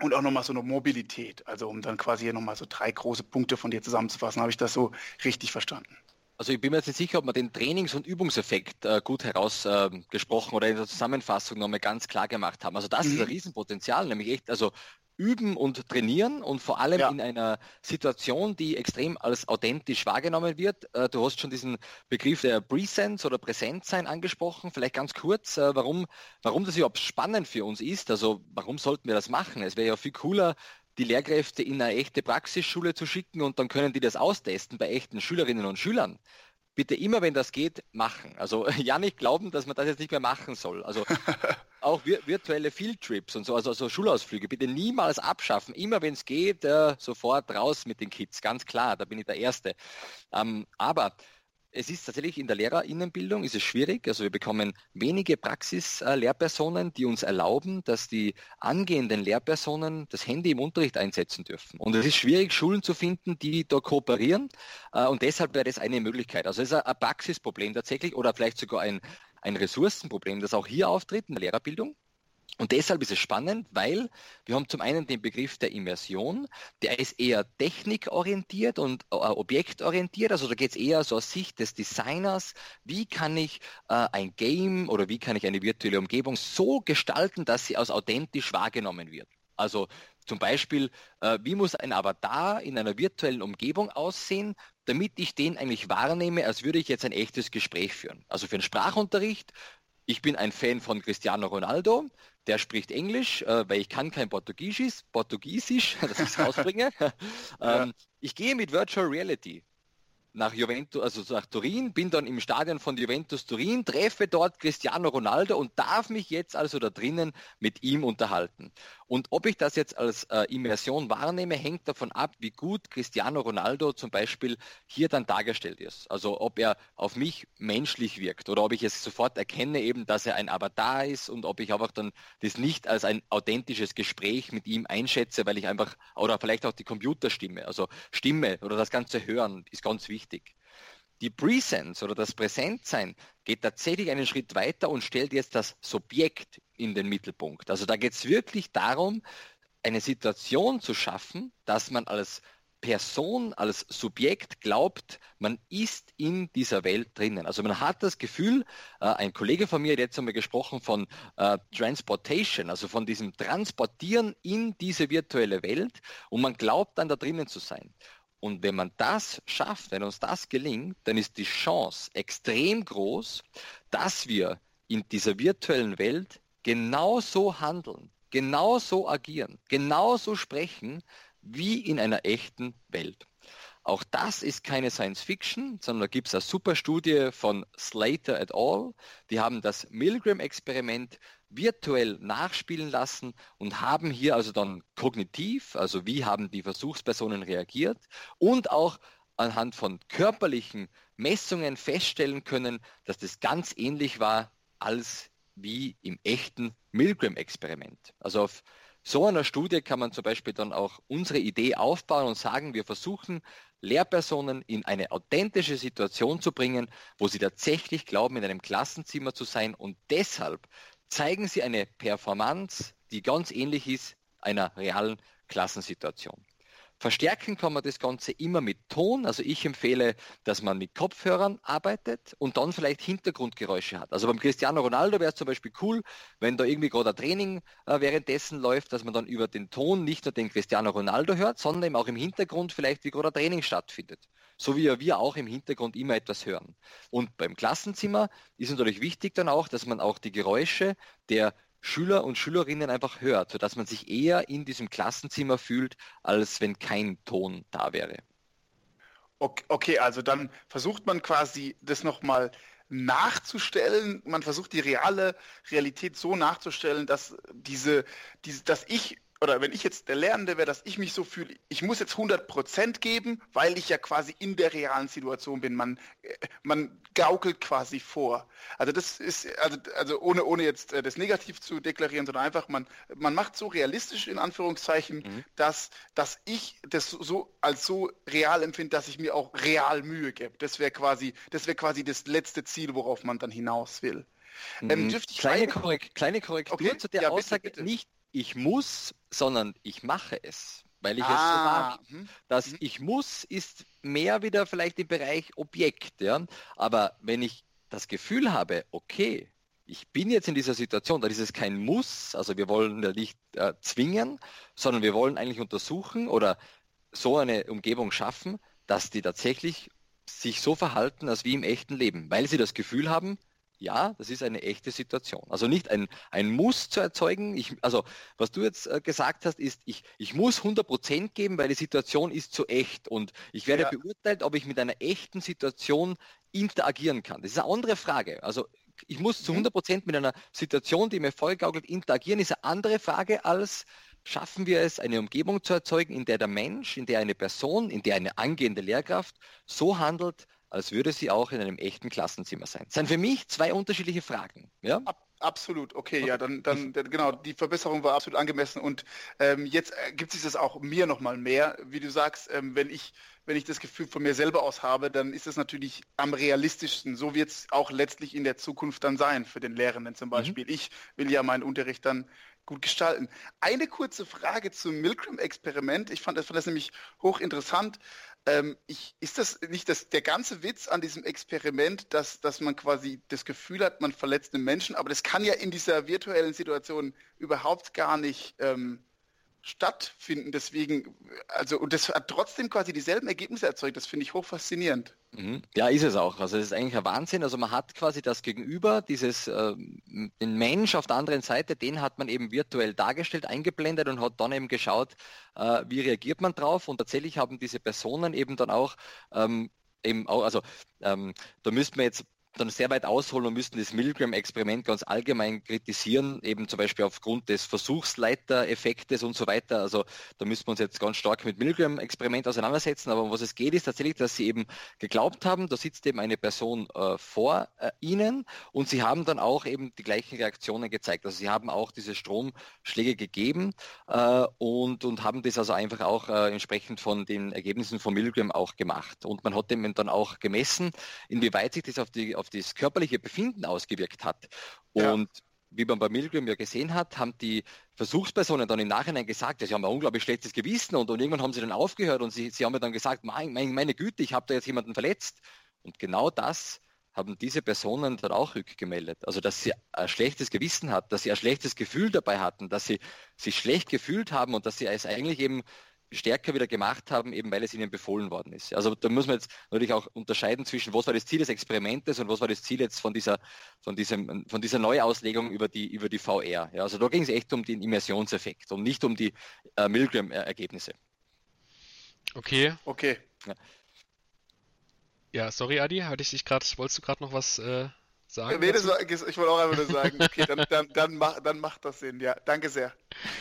und auch nochmal so eine Mobilität. Also um dann quasi hier nochmal so drei große Punkte von dir zusammenzufassen, habe ich das so richtig verstanden. Also ich bin mir jetzt nicht sicher, ob wir den Trainings- und Übungseffekt äh, gut herausgesprochen äh, oder in der Zusammenfassung nochmal ganz klar gemacht haben. Also das mhm. ist ein Riesenpotenzial, nämlich echt, also üben und trainieren und vor allem ja. in einer Situation, die extrem als authentisch wahrgenommen wird. Äh, du hast schon diesen Begriff der Presence oder Präsentsein angesprochen. Vielleicht ganz kurz, äh, warum, warum das überhaupt spannend für uns ist. Also warum sollten wir das machen? Es wäre ja viel cooler, die Lehrkräfte in eine echte Praxisschule zu schicken und dann können die das austesten bei echten Schülerinnen und Schülern. Bitte immer, wenn das geht, machen. Also ja nicht glauben, dass man das jetzt nicht mehr machen soll. Also auch vir virtuelle Fieldtrips und so, also, also Schulausflüge, bitte niemals abschaffen. Immer wenn es geht, äh, sofort raus mit den Kids. Ganz klar, da bin ich der Erste. Ähm, aber es ist tatsächlich in der Lehrerinnenbildung ist es schwierig. Also wir bekommen wenige Praxislehrpersonen, die uns erlauben, dass die angehenden Lehrpersonen das Handy im Unterricht einsetzen dürfen. Und es ist schwierig, Schulen zu finden, die da kooperieren. Äh, und deshalb wäre das eine Möglichkeit. Also es ist ein Praxisproblem tatsächlich oder vielleicht sogar ein, ein Ressourcenproblem, das auch hier auftritt in der Lehrerbildung. Und deshalb ist es spannend, weil wir haben zum einen den Begriff der Immersion, der ist eher technikorientiert und äh, objektorientiert. Also da geht es eher so aus Sicht des Designers, wie kann ich äh, ein Game oder wie kann ich eine virtuelle Umgebung so gestalten, dass sie als authentisch wahrgenommen wird. Also zum Beispiel, äh, wie muss ein Avatar in einer virtuellen Umgebung aussehen, damit ich den eigentlich wahrnehme, als würde ich jetzt ein echtes Gespräch führen. Also für einen Sprachunterricht ich bin ein Fan von Cristiano Ronaldo, der spricht Englisch, äh, weil ich kann kein Portugiesisch, Portugiesisch, dass ich es rausbringe. ähm, ich gehe mit Virtual Reality nach Juventus, also nach Turin, bin dann im Stadion von Juventus Turin, treffe dort Cristiano Ronaldo und darf mich jetzt also da drinnen mit ihm unterhalten. Und ob ich das jetzt als äh, Immersion wahrnehme, hängt davon ab, wie gut Cristiano Ronaldo zum Beispiel hier dann dargestellt ist. Also ob er auf mich menschlich wirkt oder ob ich es sofort erkenne eben, dass er ein Avatar ist und ob ich einfach dann das nicht als ein authentisches Gespräch mit ihm einschätze, weil ich einfach, oder vielleicht auch die Computerstimme, also Stimme oder das ganze Hören ist ganz wichtig. Die Presence oder das Präsentsein geht tatsächlich einen Schritt weiter und stellt jetzt das Subjekt in den Mittelpunkt. Also da geht es wirklich darum, eine Situation zu schaffen, dass man als Person, als Subjekt glaubt, man ist in dieser Welt drinnen. Also man hat das Gefühl, äh, ein Kollege von mir hat jetzt einmal gesprochen von äh, Transportation, also von diesem Transportieren in diese virtuelle Welt und man glaubt dann da drinnen zu sein. Und wenn man das schafft, wenn uns das gelingt, dann ist die Chance extrem groß, dass wir in dieser virtuellen Welt genauso handeln, genauso agieren, genauso sprechen wie in einer echten Welt. Auch das ist keine Science Fiction, sondern da gibt es eine super Studie von Slater et al. Die haben das Milgram-Experiment virtuell nachspielen lassen und haben hier also dann kognitiv, also wie haben die Versuchspersonen reagiert und auch anhand von körperlichen Messungen feststellen können, dass das ganz ähnlich war als wie im echten Milgram-Experiment. Also auf so einer Studie kann man zum Beispiel dann auch unsere Idee aufbauen und sagen, wir versuchen Lehrpersonen in eine authentische Situation zu bringen, wo sie tatsächlich glauben, in einem Klassenzimmer zu sein und deshalb zeigen sie eine Performance, die ganz ähnlich ist einer realen Klassensituation. Verstärken kann man das Ganze immer mit Ton. Also ich empfehle, dass man mit Kopfhörern arbeitet und dann vielleicht Hintergrundgeräusche hat. Also beim Cristiano Ronaldo wäre es zum Beispiel cool, wenn da irgendwie gerade ein Training äh, währenddessen läuft, dass man dann über den Ton nicht nur den Cristiano Ronaldo hört, sondern eben auch im Hintergrund vielleicht, wie gerade ein Training stattfindet. So wie wir auch im Hintergrund immer etwas hören. Und beim Klassenzimmer ist natürlich wichtig dann auch, dass man auch die Geräusche der Schüler und Schülerinnen einfach hört, sodass man sich eher in diesem Klassenzimmer fühlt, als wenn kein Ton da wäre. Okay, also dann versucht man quasi das nochmal nachzustellen. Man versucht die reale Realität so nachzustellen, dass diese, diese dass ich oder wenn ich jetzt der Lernende wäre, dass ich mich so fühle, ich muss jetzt 100% geben, weil ich ja quasi in der realen Situation bin. Man, äh, man gaukelt quasi vor. Also das ist, also, also ohne, ohne jetzt äh, das negativ zu deklarieren, sondern einfach, man, man macht so realistisch in Anführungszeichen, mhm. dass, dass ich das so als so real empfinde, dass ich mir auch real Mühe gebe. Das wäre quasi, das wäre quasi das letzte Ziel, worauf man dann hinaus will. Ähm, mhm. kleine, Korrekt, kleine Korrektur okay? zu der ja, Aussage, bitte, bitte. nicht ich muss, sondern ich mache es, weil ich ah, es so ah, mag. Hm, das hm. ich muss ist mehr wieder vielleicht im Bereich Objekt, ja. Aber wenn ich das Gefühl habe, okay, ich bin jetzt in dieser Situation, dann ist es kein Muss, also wir wollen ja nicht äh, zwingen, sondern wir wollen eigentlich untersuchen oder so eine Umgebung schaffen, dass die tatsächlich sich so verhalten, als wie im echten Leben, weil sie das Gefühl haben, ja, das ist eine echte Situation. Also nicht ein, ein Muss zu erzeugen. Ich, also was du jetzt äh, gesagt hast, ist, ich, ich muss 100 Prozent geben, weil die Situation ist zu echt und ich werde ja. beurteilt, ob ich mit einer echten Situation interagieren kann. Das ist eine andere Frage. Also ich muss zu 100 mhm. Prozent mit einer Situation, die mir vollgaukelt, interagieren, ist eine andere Frage als schaffen wir es, eine Umgebung zu erzeugen, in der der Mensch, in der eine Person, in der eine angehende Lehrkraft so handelt, als würde sie auch in einem echten Klassenzimmer sein. Das sind für mich zwei unterschiedliche Fragen. Ja? Ab, absolut, okay, ja, dann, dann genau, die Verbesserung war absolut angemessen und ähm, jetzt gibt es das auch mir nochmal mehr. Wie du sagst, ähm, wenn ich wenn ich das Gefühl von mir selber aus habe, dann ist es natürlich am realistischsten. So wird es auch letztlich in der Zukunft dann sein für den Lehrenden zum mhm. Beispiel. Mhm. Ich will ja meinen Unterricht dann gut gestalten. Eine kurze Frage zum Milgram-Experiment. Ich fand, fand das nämlich hochinteressant. Ähm, ich, ist das nicht das, der ganze Witz an diesem Experiment, dass, dass man quasi das Gefühl hat, man verletzt einen Menschen, aber das kann ja in dieser virtuellen Situation überhaupt gar nicht ähm, stattfinden. Deswegen, also, und das hat trotzdem quasi dieselben Ergebnisse erzeugt. Das finde ich hochfaszinierend. Mhm. Ja, ist es auch. Also es ist eigentlich ein Wahnsinn. Also man hat quasi das Gegenüber, dieses äh, den Mensch auf der anderen Seite, den hat man eben virtuell dargestellt, eingeblendet und hat dann eben geschaut, äh, wie reagiert man drauf. Und tatsächlich haben diese Personen eben dann auch ähm, eben auch, also ähm, da müsste man jetzt dann sehr weit ausholen und müssten das Milgram-Experiment ganz allgemein kritisieren, eben zum Beispiel aufgrund des Versuchsleitereffektes und so weiter. Also da müssen wir uns jetzt ganz stark mit Milgram-Experiment auseinandersetzen. Aber um was es geht, ist tatsächlich, dass sie eben geglaubt haben, da sitzt eben eine Person äh, vor äh, ihnen und sie haben dann auch eben die gleichen Reaktionen gezeigt. Also sie haben auch diese Stromschläge gegeben äh, und, und haben das also einfach auch äh, entsprechend von den Ergebnissen von Milgram auch gemacht. Und man hat eben dann auch gemessen, inwieweit sich das auf die auf das körperliche Befinden ausgewirkt hat. Und ja. wie man bei Milgram ja gesehen hat, haben die Versuchspersonen dann im Nachhinein gesagt, sie haben ein unglaublich schlechtes Gewissen und, und irgendwann haben sie dann aufgehört und sie, sie haben mir dann gesagt, mein, mein, meine Güte, ich habe da jetzt jemanden verletzt. Und genau das haben diese Personen dann auch rückgemeldet. Also dass sie ein schlechtes Gewissen hatten, dass sie ein schlechtes Gefühl dabei hatten, dass sie sich schlecht gefühlt haben und dass sie es eigentlich eben stärker wieder gemacht haben, eben weil es ihnen befohlen worden ist. Also da muss man jetzt natürlich auch unterscheiden zwischen, was war das Ziel des Experimentes und was war das Ziel jetzt von dieser, von diesem, von dieser Neuauslegung über die, über die VR. Ja, also da ging es echt um den Immersionseffekt und nicht um die äh, Milgram-Ergebnisse. Okay. Okay. Ja. ja, sorry Adi, hatte ich dich gerade, wolltest du gerade noch was äh, sagen? Nee, das war, ich wollte auch einfach nur sagen, okay, dann, dann, dann, mach, dann macht das Sinn, ja. Danke sehr.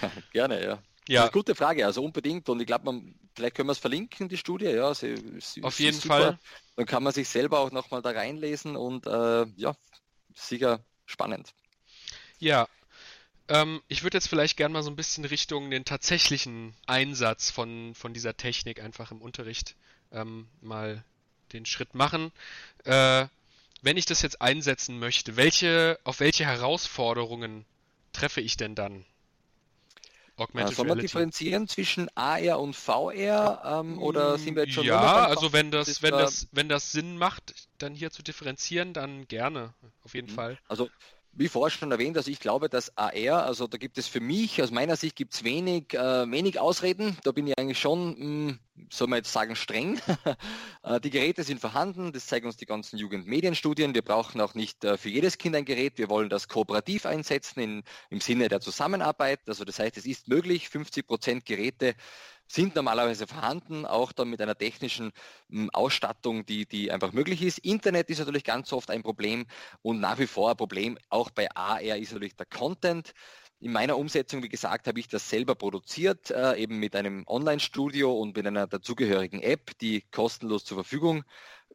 Gerne, ja. Ja. eine gute Frage, also unbedingt. Und ich glaube, vielleicht können wir es verlinken, die Studie. Ja, sie, sie, Auf jeden Fall. Dann kann man sich selber auch nochmal da reinlesen und äh, ja, sicher spannend. Ja, ähm, ich würde jetzt vielleicht gerne mal so ein bisschen Richtung den tatsächlichen Einsatz von, von dieser Technik einfach im Unterricht ähm, mal den Schritt machen. Äh, wenn ich das jetzt einsetzen möchte, welche, auf welche Herausforderungen treffe ich denn dann? Augmented Soll man Reality. differenzieren zwischen AR und VR ähm, oder sind wir jetzt schon Ja, also wenn das, wenn das, wenn das Sinn macht, dann hier zu differenzieren, dann gerne, auf jeden mhm. Fall. Also wie vorher schon erwähnt, also ich glaube, dass AR, also da gibt es für mich, aus meiner Sicht gibt es wenig, äh, wenig Ausreden. Da bin ich eigentlich schon, mh, hm, soll man jetzt sagen, streng. Äh, die Geräte sind vorhanden, das zeigen uns die ganzen Jugendmedienstudien. Wir brauchen auch nicht äh, für jedes Kind ein Gerät. Wir wollen das kooperativ einsetzen in, im Sinne der Zusammenarbeit. Also das heißt, es ist möglich, 50 Prozent Geräte sind normalerweise vorhanden, auch dann mit einer technischen hm, Ausstattung, die, die einfach möglich ist. Internet ist natürlich ganz oft ein Problem und nach wie vor ein Problem, auch bei AR ist natürlich der Content. In meiner Umsetzung, wie gesagt, habe ich das selber produziert, äh, eben mit einem Online-Studio und mit einer dazugehörigen App, die kostenlos zur Verfügung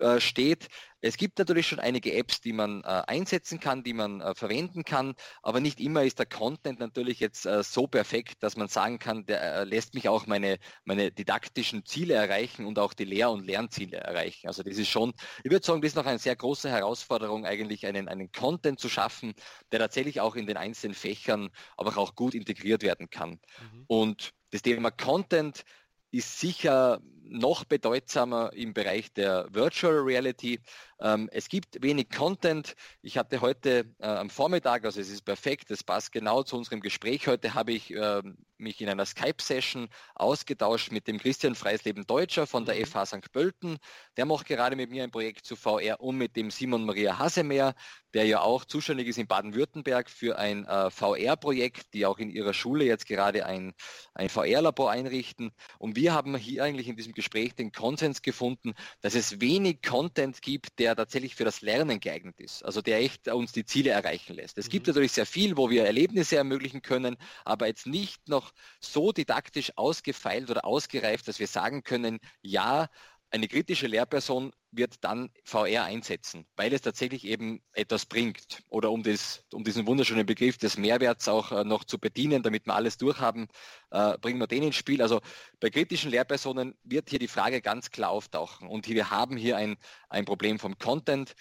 äh, steht. Es gibt natürlich schon einige Apps, die man äh, einsetzen kann, die man äh, verwenden kann, aber nicht immer ist der Content natürlich jetzt äh, so perfekt, dass man sagen kann, der äh, lässt mich auch meine, meine didaktischen Ziele erreichen und auch die Lehr- und Lernziele erreichen. Also das ist schon, ich würde sagen, das ist noch eine sehr große Herausforderung, eigentlich einen, einen Content zu schaffen, der tatsächlich auch in den einzelnen Fächern, aber auch gut integriert werden kann. Mhm. Und das Thema Content ist sicher noch bedeutsamer im Bereich der Virtual Reality. Ähm, es gibt wenig Content. Ich hatte heute äh, am Vormittag, also es ist perfekt, es passt genau zu unserem Gespräch. Heute habe ich äh, mich in einer Skype-Session ausgetauscht mit dem Christian Freisleben Deutscher von der FH St. Pölten. Der macht gerade mit mir ein Projekt zu VR und mit dem Simon Maria Hasemer, der ja auch zuständig ist in Baden-Württemberg für ein äh, VR-Projekt, die auch in ihrer Schule jetzt gerade ein, ein VR-Labor einrichten. Und wir haben hier eigentlich in diesem Gespräch den Konsens gefunden, dass es wenig Content gibt, der tatsächlich für das Lernen geeignet ist, also der echt uns die Ziele erreichen lässt. Es mhm. gibt natürlich sehr viel, wo wir Erlebnisse ermöglichen können, aber jetzt nicht noch so didaktisch ausgefeilt oder ausgereift, dass wir sagen können, ja, eine kritische Lehrperson wird dann VR einsetzen, weil es tatsächlich eben etwas bringt. Oder um, das, um diesen wunderschönen Begriff des Mehrwerts auch äh, noch zu bedienen, damit wir alles durchhaben, äh, bringen wir den ins Spiel. Also bei kritischen Lehrpersonen wird hier die Frage ganz klar auftauchen. Und wir haben hier ein, ein Problem vom Content.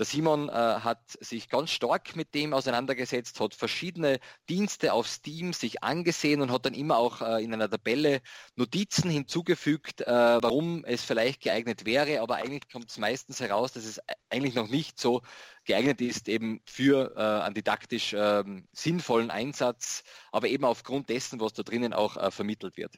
Der Simon äh, hat sich ganz stark mit dem auseinandergesetzt, hat verschiedene Dienste auf Steam sich angesehen und hat dann immer auch äh, in einer Tabelle Notizen hinzugefügt, äh, warum es vielleicht geeignet wäre, aber eigentlich kommt es meistens heraus, dass es eigentlich noch nicht so geeignet ist eben für äh, einen didaktisch ähm, sinnvollen Einsatz, aber eben aufgrund dessen, was da drinnen auch äh, vermittelt wird.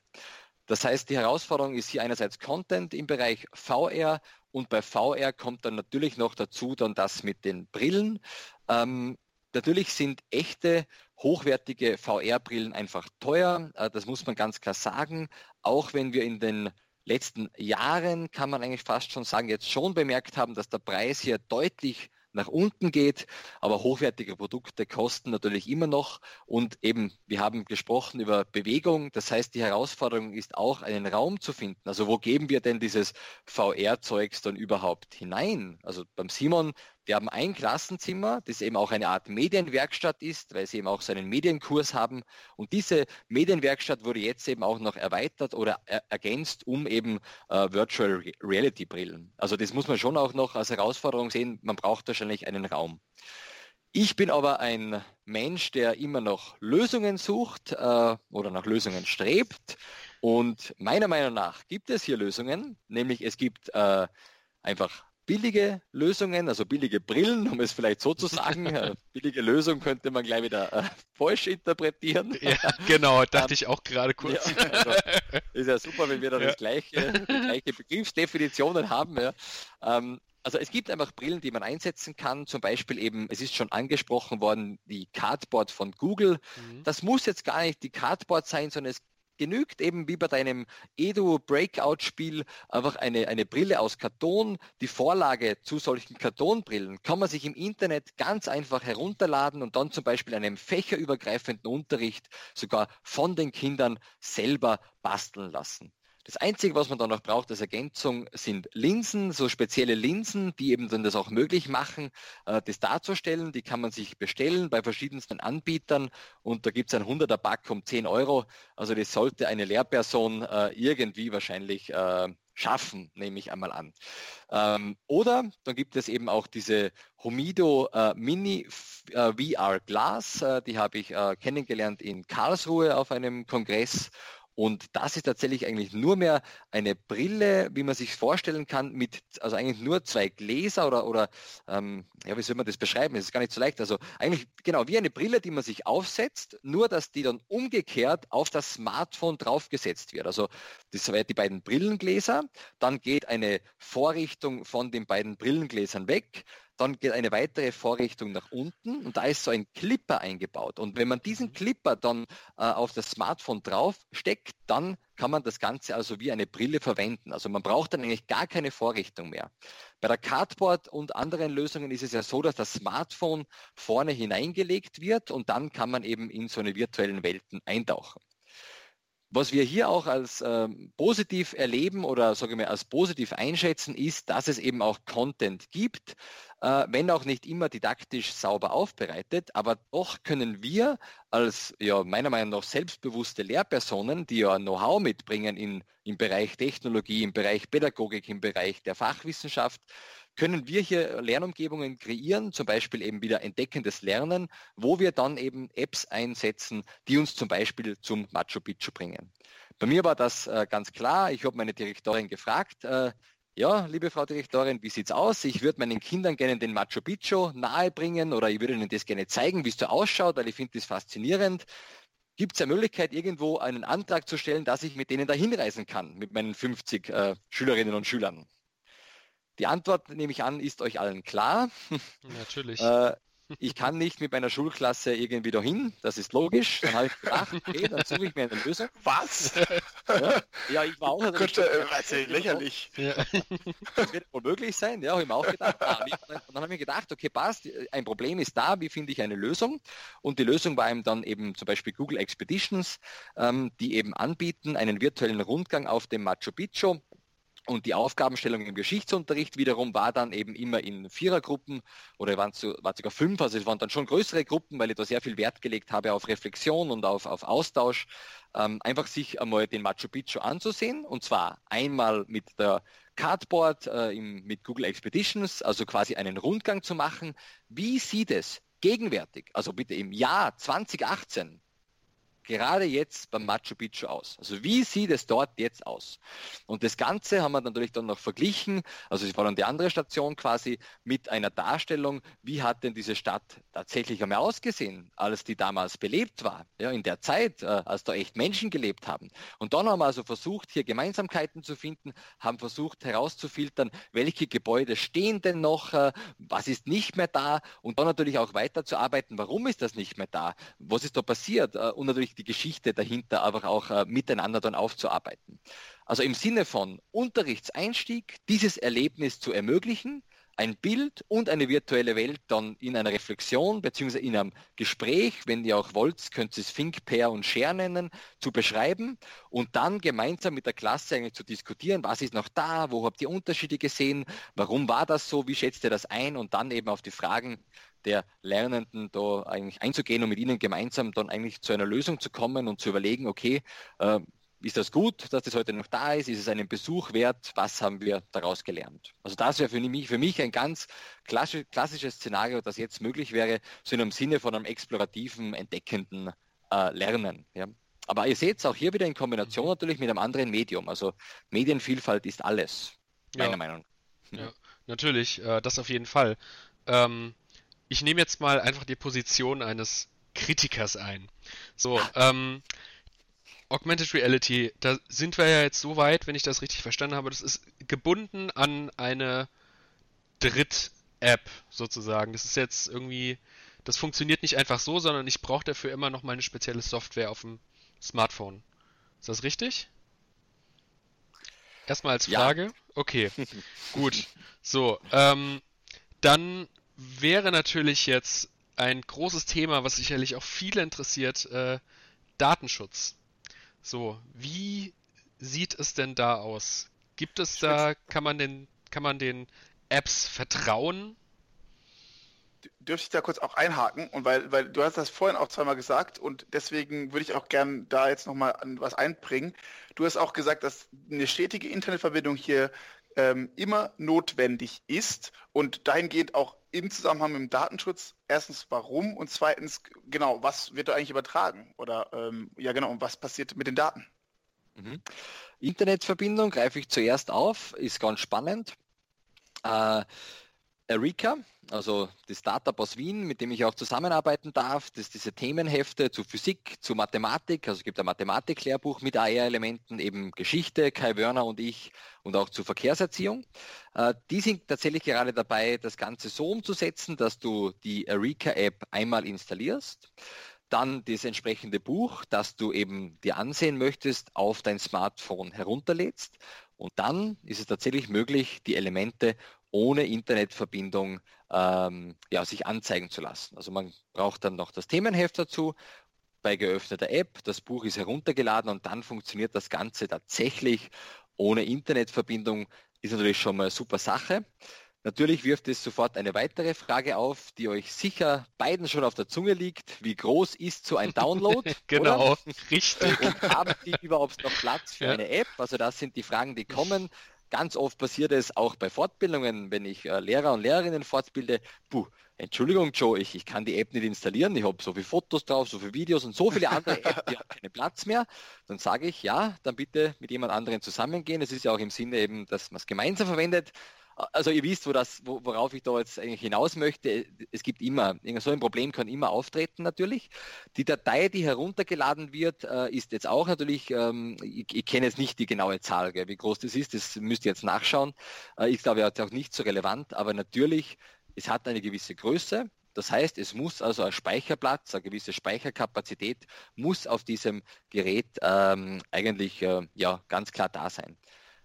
Das heißt, die Herausforderung ist hier einerseits Content im Bereich VR und bei VR kommt dann natürlich noch dazu dann das mit den Brillen. Ähm, natürlich sind echte, hochwertige VR-Brillen einfach teuer. Äh, das muss man ganz klar sagen. Auch wenn wir in den letzten Jahren, kann man eigentlich fast schon sagen, jetzt schon bemerkt haben, dass der Preis hier deutlich nach unten geht, aber hochwertige Produkte kosten natürlich immer noch und eben, wir haben gesprochen über Bewegung, das heißt, die Herausforderung ist auch, einen Raum zu finden. Also wo geben wir denn dieses VR-Zeugs dann überhaupt hinein? Also beim Simon wir haben ein Klassenzimmer, das eben auch eine Art Medienwerkstatt ist, weil sie eben auch so einen Medienkurs haben. Und diese Medienwerkstatt wurde jetzt eben auch noch erweitert oder er ergänzt um eben äh, Virtual Reality Brillen. Also das muss man schon auch noch als Herausforderung sehen. Man braucht wahrscheinlich einen Raum. Ich bin aber ein Mensch, der immer noch Lösungen sucht äh, oder nach Lösungen strebt. Und meiner Meinung nach gibt es hier Lösungen, nämlich es gibt äh, einfach billige Lösungen, also billige Brillen, um es vielleicht so zu sagen. Äh, billige Lösung könnte man gleich wieder äh, falsch interpretieren. Ja, genau, dachte ich auch gerade kurz. Ja, also, ist ja super, wenn wir da ja. das gleiche, die gleiche Begriffsdefinitionen haben. Ja. Ähm, also es gibt einfach Brillen, die man einsetzen kann. Zum Beispiel eben, es ist schon angesprochen worden, die Cardboard von Google. Mhm. Das muss jetzt gar nicht die Cardboard sein, sondern es genügt eben wie bei deinem Edu Breakout Spiel einfach eine, eine Brille aus Karton. Die Vorlage zu solchen Kartonbrillen kann man sich im Internet ganz einfach herunterladen und dann zum Beispiel einem fächerübergreifenden Unterricht sogar von den Kindern selber basteln lassen. Das Einzige, was man dann noch braucht als Ergänzung, sind Linsen, so spezielle Linsen, die eben dann das auch möglich machen, äh, das darzustellen. Die kann man sich bestellen bei verschiedensten Anbietern und da gibt es ein 100er Pack um 10 Euro. Also das sollte eine Lehrperson äh, irgendwie wahrscheinlich äh, schaffen, nehme ich einmal an. Ähm, oder dann gibt es eben auch diese Humido äh, Mini VR Glass, die habe ich kennengelernt in Karlsruhe auf einem Kongress und das ist tatsächlich eigentlich nur mehr eine Brille, wie man sich vorstellen kann, mit also eigentlich nur zwei Gläser oder, oder ähm, ja, wie soll man das beschreiben? Es ist gar nicht so leicht. Also eigentlich genau wie eine Brille, die man sich aufsetzt, nur dass die dann umgekehrt auf das Smartphone draufgesetzt wird. Also das sind die beiden Brillengläser, dann geht eine Vorrichtung von den beiden Brillengläsern weg, dann geht eine weitere Vorrichtung nach unten und da ist so ein Clipper eingebaut. Und wenn man diesen mhm. Clipper dann äh, auf das Smartphone drauf steckt, dann kann man das Ganze also wie eine Brille verwenden. Also man braucht dann eigentlich gar keine Vorrichtung mehr. Bei der Cardboard und anderen Lösungen ist es ja so, dass das Smartphone vorne hineingelegt wird und dann kann man eben in so eine virtuellen Welten eintauchen. Was wir hier auch als ähm, positiv erleben oder sagen wir als positiv einschätzen, ist, dass es eben auch Content gibt, äh, wenn auch nicht immer didaktisch sauber aufbereitet, aber doch können wir als ja meiner Meinung nach selbstbewusste Lehrpersonen, die ja Know-how mitbringen in, im Bereich Technologie, im Bereich Pädagogik, im Bereich der Fachwissenschaft, können wir hier Lernumgebungen kreieren, zum Beispiel eben wieder entdeckendes Lernen, wo wir dann eben Apps einsetzen, die uns zum Beispiel zum Machu Picchu bringen. Bei mir war das äh, ganz klar. Ich habe meine Direktorin gefragt, äh, ja, liebe Frau Direktorin, wie sieht's aus? Ich würde meinen Kindern gerne den Machu Picchu nahebringen oder ich würde ihnen das gerne zeigen, wie es so ausschaut, weil ich finde das faszinierend. Gibt es eine Möglichkeit, irgendwo einen Antrag zu stellen, dass ich mit denen da hinreisen kann, mit meinen 50 äh, Schülerinnen und Schülern? Die Antwort, nehme ich an, ist euch allen klar. Natürlich. äh, ich kann nicht mit meiner Schulklasse irgendwie dahin, das ist logisch. Dann habe ich gedacht, okay, dann suche ich mir eine Lösung. Was? Ja, ja ich war auch. Also Gott, äh, ey, lächerlich. Ja. Das wird wohl möglich sein, ja, habe ich mir auch gedacht. Ah, dann habe ich mir gedacht, okay, passt, ein Problem ist da, wie finde ich eine Lösung? Und die Lösung war eben dann eben zum Beispiel Google Expeditions, ähm, die eben anbieten, einen virtuellen Rundgang auf dem Machu Picchu und die Aufgabenstellung im Geschichtsunterricht wiederum war dann eben immer in Vierergruppen oder waren, zu, waren sogar fünf, also es waren dann schon größere Gruppen, weil ich da sehr viel Wert gelegt habe auf Reflexion und auf, auf Austausch, ähm, einfach sich einmal den Machu Picchu anzusehen und zwar einmal mit der Cardboard äh, im, mit Google Expeditions, also quasi einen Rundgang zu machen. Wie sieht es gegenwärtig, also bitte im Jahr 2018 gerade jetzt beim Machu Picchu aus? Also wie sieht es dort jetzt aus? Und das Ganze haben wir natürlich dann noch verglichen, also es war dann die andere Station quasi mit einer Darstellung, wie hat denn diese Stadt tatsächlich einmal ausgesehen, als die damals belebt war, ja, in der Zeit, äh, als da echt Menschen gelebt haben. Und dann haben wir also versucht, hier Gemeinsamkeiten zu finden, haben versucht herauszufiltern, welche Gebäude stehen denn noch, äh, was ist nicht mehr da und dann natürlich auch weiterzuarbeiten, warum ist das nicht mehr da, was ist da passiert äh, und natürlich die Geschichte dahinter aber auch äh, miteinander dann aufzuarbeiten. Also im Sinne von Unterrichtseinstieg, dieses Erlebnis zu ermöglichen, ein Bild und eine virtuelle Welt dann in einer Reflexion bzw. in einem Gespräch, wenn ihr auch wollt, könnt ihr es Think, Pair und Share nennen, zu beschreiben und dann gemeinsam mit der Klasse eigentlich zu diskutieren, was ist noch da, wo habt ihr Unterschiede gesehen, warum war das so, wie schätzt ihr das ein und dann eben auf die Fragen der Lernenden da eigentlich einzugehen und mit ihnen gemeinsam dann eigentlich zu einer Lösung zu kommen und zu überlegen, okay, äh, ist das gut, dass das heute noch da ist? Ist es einen Besuch wert? Was haben wir daraus gelernt? Also das wäre für mich, für mich ein ganz klassisches Szenario, das jetzt möglich wäre, so in einem Sinne von einem explorativen, entdeckenden äh, Lernen. Ja. Aber ihr seht es auch hier wieder in Kombination natürlich mit einem anderen Medium. Also Medienvielfalt ist alles, meiner ja. Meinung nach. Ja, natürlich, äh, das auf jeden Fall. Ähm, ich nehme jetzt mal einfach die Position eines Kritikers ein. So, ähm, Augmented Reality, da sind wir ja jetzt so weit, wenn ich das richtig verstanden habe, das ist gebunden an eine Dritt-App sozusagen. Das ist jetzt irgendwie, das funktioniert nicht einfach so, sondern ich brauche dafür immer noch mal eine spezielle Software auf dem Smartphone. Ist das richtig? Erstmal als Frage. Ja. Okay, gut. So, ähm, dann wäre natürlich jetzt ein großes Thema, was sicherlich auch viele interessiert, äh, Datenschutz. So, wie sieht es denn da aus? Gibt es da, kann man den, kann man den Apps vertrauen? dürfte ich da kurz auch einhaken und weil, weil du hast das vorhin auch zweimal gesagt und deswegen würde ich auch gern da jetzt nochmal was einbringen. Du hast auch gesagt, dass eine stetige Internetverbindung hier ähm, immer notwendig ist und dahingehend auch im Zusammenhang mit dem Datenschutz erstens warum und zweitens genau, was wird da eigentlich übertragen oder ähm, ja genau, und was passiert mit den Daten? Mhm. Internetverbindung greife ich zuerst auf, ist ganz spannend. Äh, Erika, also das Startup aus Wien, mit dem ich auch zusammenarbeiten darf, das diese Themenhefte zu Physik, zu Mathematik, also es gibt ein Mathematiklehrbuch mit AR-Elementen, eben Geschichte, Kai Wörner und ich und auch zur Verkehrserziehung. Äh, die sind tatsächlich gerade dabei, das Ganze so umzusetzen, dass du die Erika-App einmal installierst dann das entsprechende Buch, das du eben dir ansehen möchtest, auf dein Smartphone herunterlädst. Und dann ist es tatsächlich möglich, die Elemente ohne Internetverbindung ähm, ja, sich anzeigen zu lassen. Also man braucht dann noch das Themenheft dazu bei geöffneter App. Das Buch ist heruntergeladen und dann funktioniert das Ganze tatsächlich ohne Internetverbindung. Ist natürlich schon mal eine super Sache. Natürlich wirft es sofort eine weitere Frage auf, die euch sicher beiden schon auf der Zunge liegt. Wie groß ist so ein Download? genau, oder? richtig. Und haben die überhaupt noch Platz für ja. eine App? Also das sind die Fragen, die kommen. Ganz oft passiert es auch bei Fortbildungen, wenn ich äh, Lehrer und Lehrerinnen fortbilde. Puh, Entschuldigung, Joe, ich, ich kann die App nicht installieren. Ich habe so viele Fotos drauf, so viele Videos und so viele andere Apps, die haben keinen Platz mehr. Dann sage ich, ja, dann bitte mit jemand anderem zusammengehen. Es ist ja auch im Sinne eben, dass man es gemeinsam verwendet also ihr wisst, wo das, worauf ich da jetzt eigentlich hinaus möchte. Es gibt immer, so ein Problem kann immer auftreten natürlich. Die Datei, die heruntergeladen wird, äh, ist jetzt auch natürlich, ähm, ich, ich kenne jetzt nicht die genaue Zahl, wie groß das ist, das müsst ihr jetzt nachschauen. Äh, ich glaube, er auch nicht so relevant, aber natürlich, es hat eine gewisse Größe. Das heißt, es muss also ein Speicherplatz, eine gewisse Speicherkapazität muss auf diesem Gerät ähm, eigentlich äh, ja, ganz klar da sein.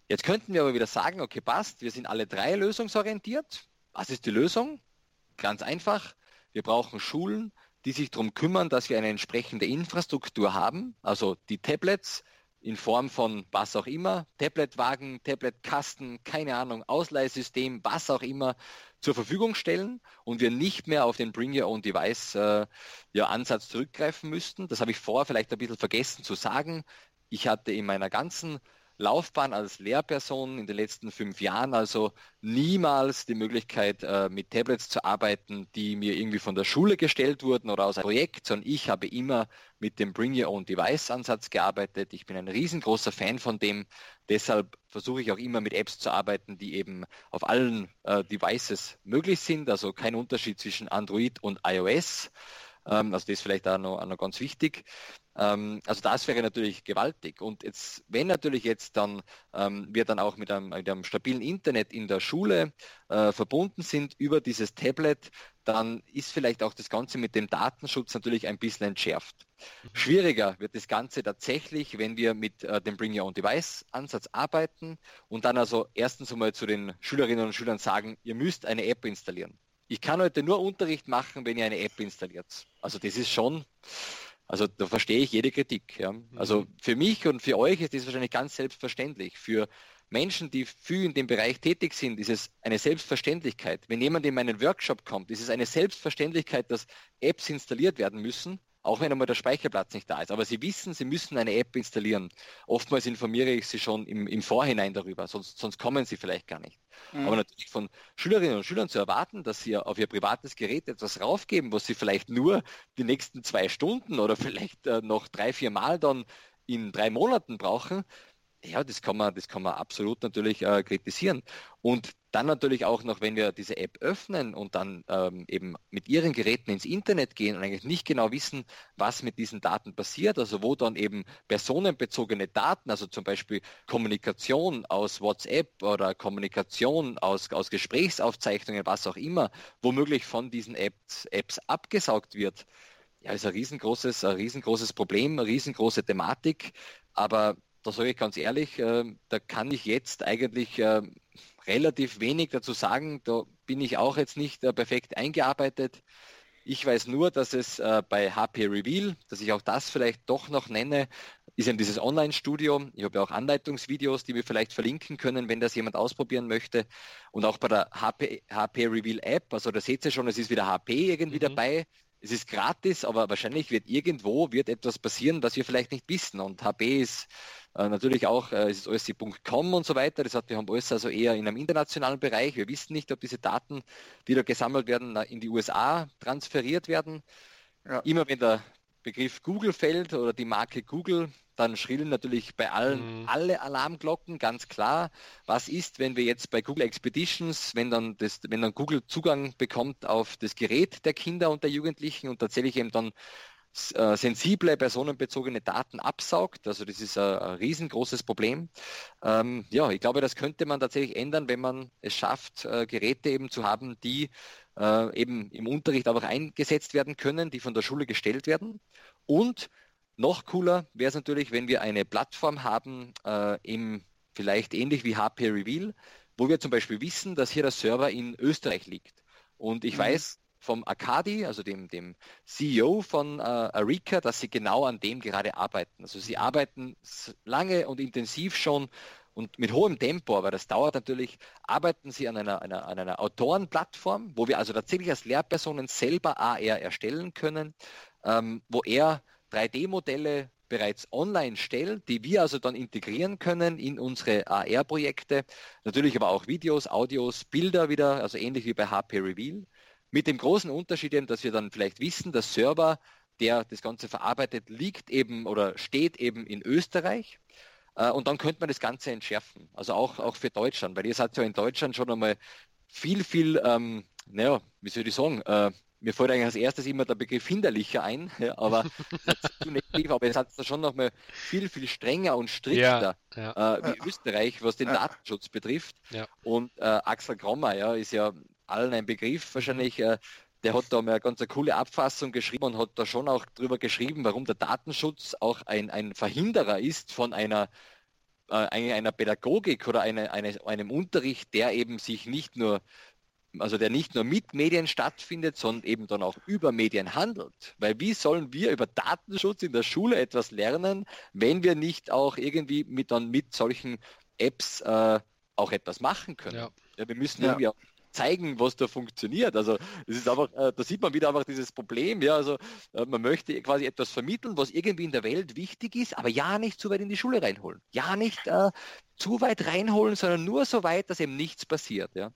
Jetzt könnten wir aber wieder sagen, okay, passt, wir sind alle drei lösungsorientiert. Was ist die Lösung? Ganz einfach. Wir brauchen Schulen, die sich darum kümmern, dass wir eine entsprechende Infrastruktur haben, also die Tablets in Form von was auch immer, Tabletwagen, Tabletkasten, keine Ahnung, Ausleihsystem, was auch immer zur Verfügung stellen und wir nicht mehr auf den Bring Your Own Device äh, ja, Ansatz zurückgreifen müssten. Das habe ich vorher vielleicht ein bisschen vergessen zu sagen. Ich hatte in meiner ganzen Laufbahn als Lehrperson in den letzten fünf Jahren also niemals die Möglichkeit, äh, mit Tablets zu arbeiten, die mir irgendwie von der Schule gestellt wurden oder aus einem Projekt, sondern ich habe immer mit dem Bring Your Own Device Ansatz gearbeitet. Ich bin ein riesengroßer Fan von dem. Deshalb versuche ich auch immer mit Apps zu arbeiten, die eben auf allen äh, Devices möglich sind. Also kein Unterschied zwischen Android und iOS. Ähm, also das ist vielleicht auch noch, auch noch ganz wichtig. Ähm, also das wäre natürlich gewaltig. Und jetzt, wenn natürlich jetzt dann ähm, wir dann auch mit einem, mit einem, stabilen Internet in der Schule äh, verbunden sind über dieses Tablet, dann ist vielleicht auch das Ganze mit dem Datenschutz natürlich ein bisschen entschärft. Mhm. Schwieriger wird das Ganze tatsächlich, wenn wir mit äh, dem Bring Your Own Device Ansatz arbeiten und dann also erstens einmal zu den Schülerinnen und Schülern sagen, ihr müsst eine App installieren. Ich kann heute nur Unterricht machen, wenn ihr eine App installiert. Also das ist schon, also da verstehe ich jede Kritik. Ja. Also mhm. für mich und für euch ist das wahrscheinlich ganz selbstverständlich. Für Menschen, die viel in dem Bereich tätig sind, ist es eine Selbstverständlichkeit. Wenn jemand in meinen Workshop kommt, ist es eine Selbstverständlichkeit, dass Apps installiert werden müssen, auch wenn einmal der Speicherplatz nicht da ist. Aber Sie wissen, Sie müssen eine App installieren. Oftmals informiere ich Sie schon im, im Vorhinein darüber, sonst, sonst kommen Sie vielleicht gar nicht. Mhm. Aber natürlich von Schülerinnen und Schülern zu erwarten, dass sie auf ihr privates Gerät etwas raufgeben, was sie vielleicht nur die nächsten zwei Stunden oder vielleicht äh, noch drei, vier Mal dann in drei Monaten brauchen, ja, das kann man, das kann man absolut natürlich äh, kritisieren. Und dann natürlich auch noch, wenn wir diese App öffnen und dann ähm, eben mit Ihren Geräten ins Internet gehen und eigentlich nicht genau wissen, was mit diesen Daten passiert, also wo dann eben personenbezogene Daten, also zum Beispiel Kommunikation aus WhatsApp oder Kommunikation aus, aus Gesprächsaufzeichnungen, was auch immer, womöglich von diesen Apps, Apps abgesaugt wird. Ja, ist ein riesengroßes, ein riesengroßes Problem, eine riesengroße Thematik. Aber da sage ich ganz ehrlich, äh, da kann ich jetzt eigentlich äh, relativ wenig dazu sagen. Da bin ich auch jetzt nicht äh, perfekt eingearbeitet. Ich weiß nur, dass es äh, bei HP Reveal, dass ich auch das vielleicht doch noch nenne, ist eben dieses Online-Studio. Ich habe ja auch Anleitungsvideos, die wir vielleicht verlinken können, wenn das jemand ausprobieren möchte. Und auch bei der HP, HP Reveal App, also da seht ihr schon, es ist wieder HP irgendwie mhm. dabei. Es ist gratis, aber wahrscheinlich wird irgendwo wird etwas passieren, was wir vielleicht nicht wissen. Und HP ist äh, natürlich auch, äh, es ist OSC.com und so weiter. Das heißt, wir haben alles also eher in einem internationalen Bereich. Wir wissen nicht, ob diese Daten, die da gesammelt werden, in die USA transferiert werden. Ja. Immer wenn der Begriff Google fällt oder die Marke Google, dann schrillen natürlich bei allen mhm. alle Alarmglocken, ganz klar. Was ist, wenn wir jetzt bei Google Expeditions, wenn dann, das, wenn dann Google Zugang bekommt auf das Gerät der Kinder und der Jugendlichen und tatsächlich eben dann äh, sensible personenbezogene Daten absaugt. Also das ist ein, ein riesengroßes Problem. Ähm, ja, ich glaube, das könnte man tatsächlich ändern, wenn man es schafft, äh, Geräte eben zu haben, die äh, eben im Unterricht auch eingesetzt werden können, die von der Schule gestellt werden. Und noch cooler wäre es natürlich, wenn wir eine Plattform haben, äh, im, vielleicht ähnlich wie HP Reveal, wo wir zum Beispiel wissen, dass hier der Server in Österreich liegt. Und ich mhm. weiß vom Akadi, also dem, dem CEO von äh, Arika, dass sie genau an dem gerade arbeiten. Also sie arbeiten lange und intensiv schon und mit hohem Tempo, aber das dauert natürlich, arbeiten Sie an einer, einer, an einer Autorenplattform, wo wir also tatsächlich als Lehrpersonen selber AR erstellen können, ähm, wo er 3D-Modelle bereits online stellt, die wir also dann integrieren können in unsere AR-Projekte. Natürlich aber auch Videos, Audios, Bilder wieder, also ähnlich wie bei HP Reveal. Mit dem großen Unterschied eben, dass wir dann vielleicht wissen, der Server, der das Ganze verarbeitet, liegt eben oder steht eben in Österreich. Äh, und dann könnte man das Ganze entschärfen. Also auch, auch für Deutschland, weil ihr seid ja in Deutschland schon einmal viel, viel, ähm, naja, wie soll ich sagen, äh, mir fällt eigentlich als erstes immer der Begriff hinderlicher ein, ja, aber negativ, aber ihr seid da schon nochmal viel, viel strenger und strikter ja, ja. Äh, wie Österreich, was den Datenschutz betrifft. Und äh, Axel Grommer ja, ist ja allen ein Begriff wahrscheinlich. Äh, der hat da mal eine ganz eine coole Abfassung geschrieben und hat da schon auch drüber geschrieben, warum der Datenschutz auch ein, ein Verhinderer ist von einer, äh, einer Pädagogik oder eine, eine, einem Unterricht, der eben sich nicht nur also der nicht nur mit Medien stattfindet, sondern eben dann auch über Medien handelt. Weil wie sollen wir über Datenschutz in der Schule etwas lernen, wenn wir nicht auch irgendwie mit, dann mit solchen Apps äh, auch etwas machen können? Ja. ja wir müssen ja. irgendwie auch zeigen, was da funktioniert. Also es ist einfach, äh, da sieht man wieder einfach dieses Problem, ja, also äh, man möchte quasi etwas vermitteln, was irgendwie in der Welt wichtig ist, aber ja nicht zu weit in die Schule reinholen. Ja nicht äh, zu weit reinholen, sondern nur so weit, dass eben nichts passiert. Ja.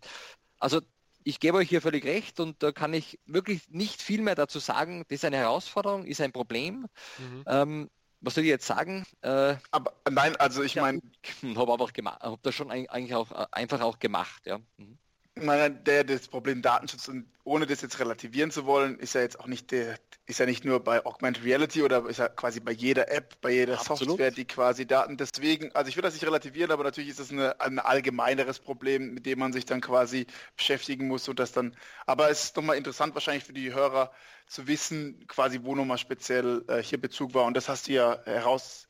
Also ich gebe euch hier völlig recht und da kann ich wirklich nicht viel mehr dazu sagen. Das ist eine Herausforderung, ist ein Problem. Mhm. Ähm, was soll ich jetzt sagen? Äh, aber nein, also ich meine, habe einfach gemacht, habe das schon eigentlich auch äh, einfach auch gemacht, ja. Mhm meine, der das Problem Datenschutz und ohne das jetzt relativieren zu wollen, ist ja jetzt auch nicht der, ist ja nicht nur bei Augmented Reality oder ist ja quasi bei jeder App, bei jeder Absolut. Software, die quasi Daten. Deswegen, also ich will das nicht relativieren, aber natürlich ist es ein allgemeineres Problem, mit dem man sich dann quasi beschäftigen muss und das dann. Aber es ist nochmal interessant wahrscheinlich für die Hörer zu wissen, quasi wo nochmal speziell äh, hier Bezug war. Und das hast du ja heraus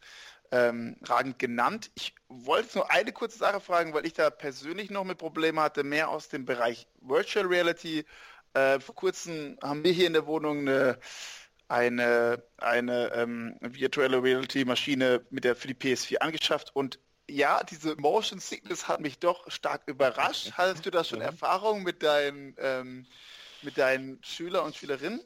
ähm, ragend genannt. Ich wollte nur eine kurze Sache fragen, weil ich da persönlich noch mit Probleme hatte, mehr aus dem Bereich Virtual Reality. Äh, vor kurzem haben wir hier in der Wohnung eine, eine, eine ähm, Virtual Reality Maschine mit der für die PS4 angeschafft und ja, diese Motion Sickness hat mich doch stark überrascht. Hattest du da schon Erfahrung mit deinen, ähm, mit deinen Schüler und Schülerinnen?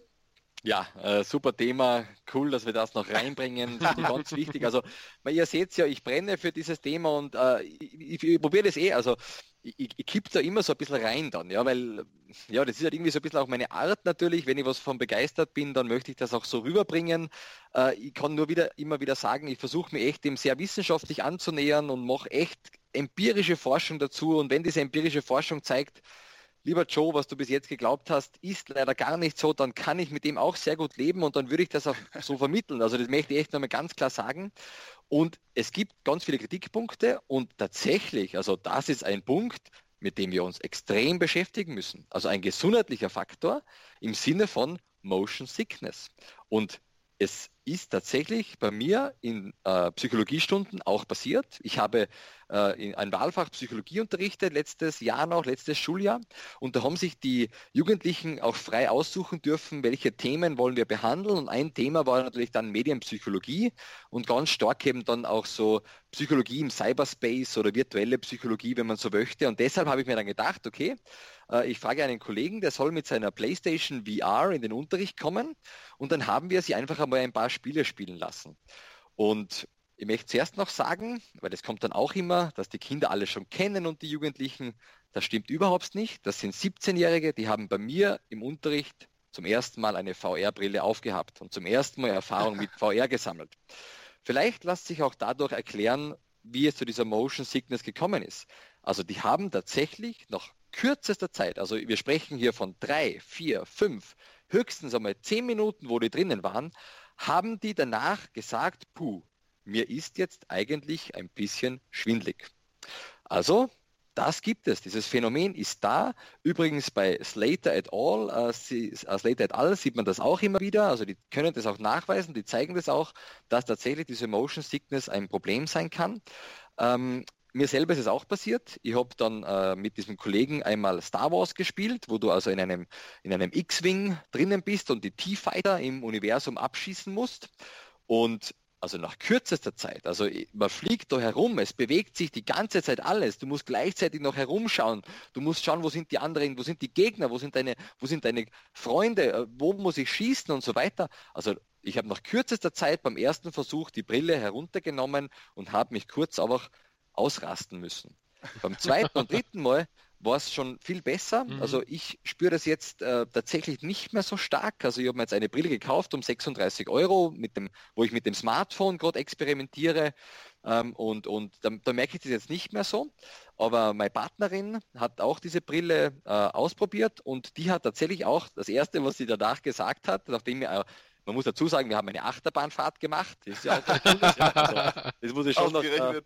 Ja, äh, super Thema. Cool, dass wir das noch reinbringen. ganz wichtig. Also, ihr seht ja, ich brenne für dieses Thema und äh, ich, ich, ich probiere das eh. Also, ich, ich kipp da immer so ein bisschen rein dann, ja, weil, ja, das ist halt irgendwie so ein bisschen auch meine Art natürlich. Wenn ich was von begeistert bin, dann möchte ich das auch so rüberbringen. Äh, ich kann nur wieder, immer wieder sagen, ich versuche mich echt dem sehr wissenschaftlich anzunähern und mache echt empirische Forschung dazu. Und wenn diese empirische Forschung zeigt, lieber Joe, was du bis jetzt geglaubt hast, ist leider gar nicht so, dann kann ich mit dem auch sehr gut leben und dann würde ich das auch so vermitteln. Also das möchte ich echt nochmal ganz klar sagen. Und es gibt ganz viele Kritikpunkte und tatsächlich, also das ist ein Punkt, mit dem wir uns extrem beschäftigen müssen. Also ein gesundheitlicher Faktor im Sinne von Motion Sickness. Und es ist tatsächlich bei mir in äh, Psychologiestunden auch passiert. Ich habe äh, ein Wahlfach Psychologie unterrichtet, letztes Jahr noch, letztes Schuljahr. Und da haben sich die Jugendlichen auch frei aussuchen dürfen, welche Themen wollen wir behandeln. Und ein Thema war natürlich dann Medienpsychologie und ganz stark eben dann auch so Psychologie im Cyberspace oder virtuelle Psychologie, wenn man so möchte. Und deshalb habe ich mir dann gedacht, okay, äh, ich frage einen Kollegen, der soll mit seiner PlayStation VR in den Unterricht kommen und dann haben wir sie einfach einmal ein paar Spiele spielen lassen. Und ich möchte zuerst noch sagen, weil das kommt dann auch immer, dass die Kinder alle schon kennen und die Jugendlichen, das stimmt überhaupt nicht. Das sind 17-Jährige, die haben bei mir im Unterricht zum ersten Mal eine VR-Brille aufgehabt und zum ersten Mal Erfahrung mit VR gesammelt. Vielleicht lässt sich auch dadurch erklären, wie es zu dieser Motion Sickness gekommen ist. Also die haben tatsächlich nach kürzester Zeit, also wir sprechen hier von drei, vier, fünf, höchstens einmal zehn Minuten, wo die drinnen waren, haben die danach gesagt, puh, mir ist jetzt eigentlich ein bisschen schwindlig. Also, das gibt es. Dieses Phänomen ist da. Übrigens bei Slater et al., äh, sie, äh, Slater et al. sieht man das auch immer wieder. Also die können das auch nachweisen, die zeigen das auch, dass tatsächlich diese Motion Sickness ein Problem sein kann. Ähm, mir selber ist es auch passiert. Ich habe dann äh, mit diesem Kollegen einmal Star Wars gespielt, wo du also in einem, in einem X-Wing drinnen bist und die T-Fighter im Universum abschießen musst. Und also nach kürzester Zeit, also man fliegt da herum, es bewegt sich die ganze Zeit alles, du musst gleichzeitig noch herumschauen, du musst schauen, wo sind die anderen, wo sind die Gegner, wo sind deine, wo sind deine Freunde, äh, wo muss ich schießen und so weiter. Also ich habe nach kürzester Zeit beim ersten Versuch die Brille heruntergenommen und habe mich kurz aber ausrasten müssen. Beim zweiten und dritten Mal war es schon viel besser. Mhm. Also ich spüre das jetzt äh, tatsächlich nicht mehr so stark. Also ich habe mir jetzt eine Brille gekauft um 36 Euro, mit dem, wo ich mit dem Smartphone gerade experimentiere. Ähm, und und da, da, merke ich das jetzt nicht mehr so. Aber meine Partnerin hat auch diese Brille äh, ausprobiert und die hat tatsächlich auch das Erste, was sie danach gesagt hat, nachdem wir, äh, man muss dazu sagen, wir haben eine Achterbahnfahrt gemacht. Das, ist ja auch cool, also, das muss ich schon noch, äh,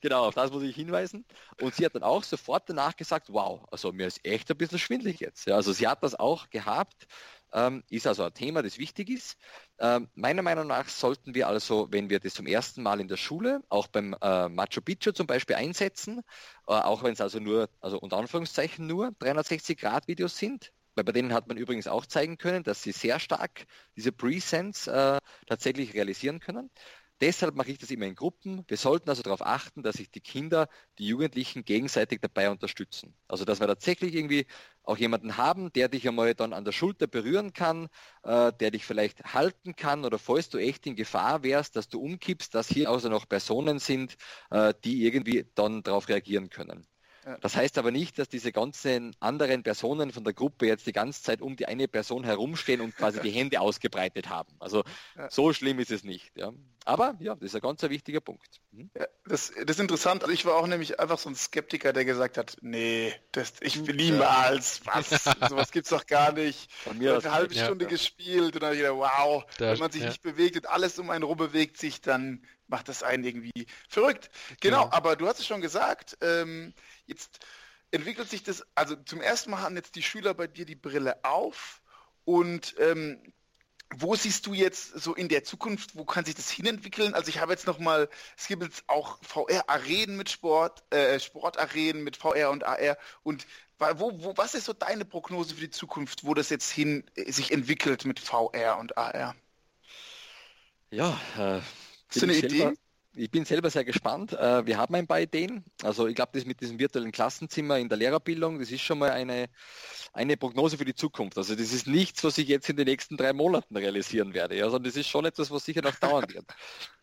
Genau, auf das muss ich hinweisen. Und sie hat dann auch sofort danach gesagt, wow, also mir ist echt ein bisschen schwindlig jetzt. Ja, also sie hat das auch gehabt, ähm, ist also ein Thema, das wichtig ist. Ähm, meiner Meinung nach sollten wir also, wenn wir das zum ersten Mal in der Schule, auch beim äh, Machu Picchu zum Beispiel einsetzen, äh, auch wenn es also nur, also unter Anführungszeichen nur 360-Grad-Videos sind, weil bei denen hat man übrigens auch zeigen können, dass sie sehr stark diese Presents äh, tatsächlich realisieren können. Deshalb mache ich das immer in Gruppen. Wir sollten also darauf achten, dass sich die Kinder, die Jugendlichen gegenseitig dabei unterstützen. Also dass wir tatsächlich irgendwie auch jemanden haben, der dich einmal dann an der Schulter berühren kann, äh, der dich vielleicht halten kann oder falls du echt in Gefahr wärst, dass du umkippst, dass hier also noch Personen sind, äh, die irgendwie dann darauf reagieren können. Das heißt aber nicht, dass diese ganzen anderen Personen von der Gruppe jetzt die ganze Zeit um die eine Person herumstehen und quasi die Hände ausgebreitet haben. Also ja. so schlimm ist es nicht. Ja. Aber ja, das ist ein ganz wichtiger Punkt. Mhm. Ja, das, das, ist interessant. Also ich war auch nämlich einfach so ein Skeptiker, der gesagt hat, nee, das, ich will niemals, was, sowas gibt es doch gar nicht. Von mir eine halbe Stunde gespielt und dann wieder, wow, da, wenn man sich nicht bewegt und alles um einen rum bewegt sich, dann macht das einen irgendwie verrückt. Genau, genau. aber du hast es schon gesagt, ähm, Jetzt entwickelt sich das, also zum ersten Mal haben jetzt die Schüler bei dir die Brille auf und ähm, wo siehst du jetzt so in der Zukunft, wo kann sich das hinentwickeln? Also ich habe jetzt noch mal, es gibt jetzt auch VR-Arenen mit Sport, äh, Sportarenen mit VR und AR und wo, wo, was ist so deine Prognose für die Zukunft, wo das jetzt hin äh, sich entwickelt mit VR und AR? Ja, äh, Hast du eine Idee? Ich bin selber sehr gespannt. Äh, wir haben ein paar Ideen. Also ich glaube, das mit diesem virtuellen Klassenzimmer in der Lehrerbildung, das ist schon mal eine, eine Prognose für die Zukunft. Also das ist nichts, was ich jetzt in den nächsten drei Monaten realisieren werde, ja, sondern das ist schon etwas, was sicher noch dauern wird.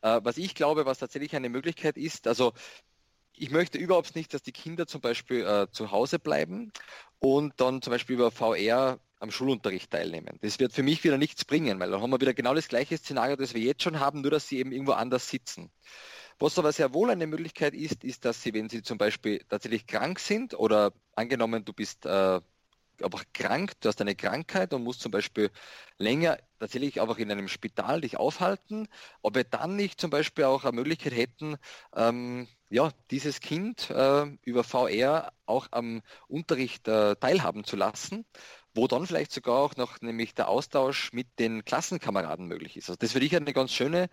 Äh, was ich glaube, was tatsächlich eine Möglichkeit ist, also ich möchte überhaupt nicht, dass die Kinder zum Beispiel äh, zu Hause bleiben und dann zum Beispiel über VR am Schulunterricht teilnehmen. Das wird für mich wieder nichts bringen, weil dann haben wir wieder genau das gleiche Szenario, das wir jetzt schon haben, nur dass sie eben irgendwo anders sitzen. Was aber sehr wohl eine Möglichkeit ist, ist, dass sie, wenn sie zum Beispiel tatsächlich krank sind oder angenommen, du bist äh, einfach krank, du hast eine Krankheit und musst zum Beispiel länger tatsächlich einfach in einem Spital dich aufhalten, ob wir dann nicht zum Beispiel auch eine Möglichkeit hätten, ähm, ja, dieses Kind äh, über VR auch am Unterricht äh, teilhaben zu lassen wo dann vielleicht sogar auch noch nämlich der Austausch mit den Klassenkameraden möglich ist. Also das würde ich eine ganz schöne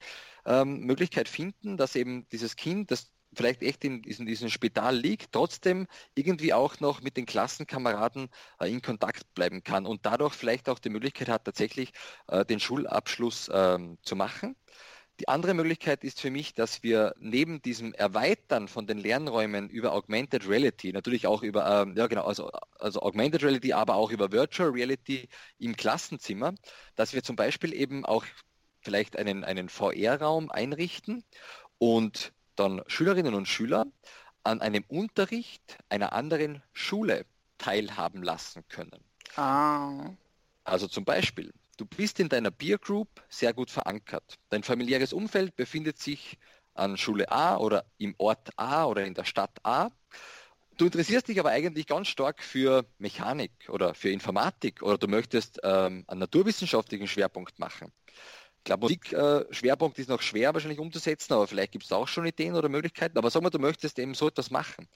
ähm, Möglichkeit finden, dass eben dieses Kind, das vielleicht echt in diesem, diesem Spital liegt, trotzdem irgendwie auch noch mit den Klassenkameraden äh, in Kontakt bleiben kann und dadurch vielleicht auch die Möglichkeit hat, tatsächlich äh, den Schulabschluss ähm, zu machen. Die andere Möglichkeit ist für mich, dass wir neben diesem Erweitern von den Lernräumen über Augmented Reality, natürlich auch über, ähm, ja genau, also, also Augmented Reality, aber auch über Virtual Reality im Klassenzimmer, dass wir zum Beispiel eben auch vielleicht einen, einen VR-Raum einrichten und dann Schülerinnen und Schüler an einem Unterricht einer anderen Schule teilhaben lassen können. Ah. Also zum Beispiel, du bist in deiner Peer Group sehr gut verankert. Dein familiäres Umfeld befindet sich an Schule A oder im Ort A oder in der Stadt A. Du interessierst dich aber eigentlich ganz stark für Mechanik oder für Informatik oder du möchtest ähm, einen naturwissenschaftlichen Schwerpunkt machen. Ich glaube, Musikschwerpunkt äh, ist noch schwer wahrscheinlich umzusetzen, aber vielleicht gibt es auch schon Ideen oder Möglichkeiten. Aber sag mal, du möchtest eben so etwas machen.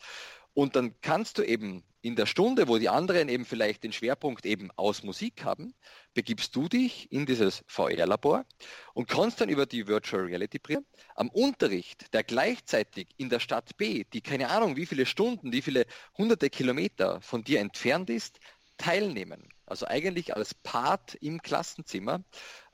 Und dann kannst du eben in der Stunde, wo die anderen eben vielleicht den Schwerpunkt eben aus Musik haben, begibst du dich in dieses VR-Labor und kannst dann über die Virtual Reality Brille am Unterricht, der gleichzeitig in der Stadt B, die keine Ahnung, wie viele Stunden, wie viele hunderte Kilometer von dir entfernt ist, teilnehmen. Also eigentlich als Part im Klassenzimmer,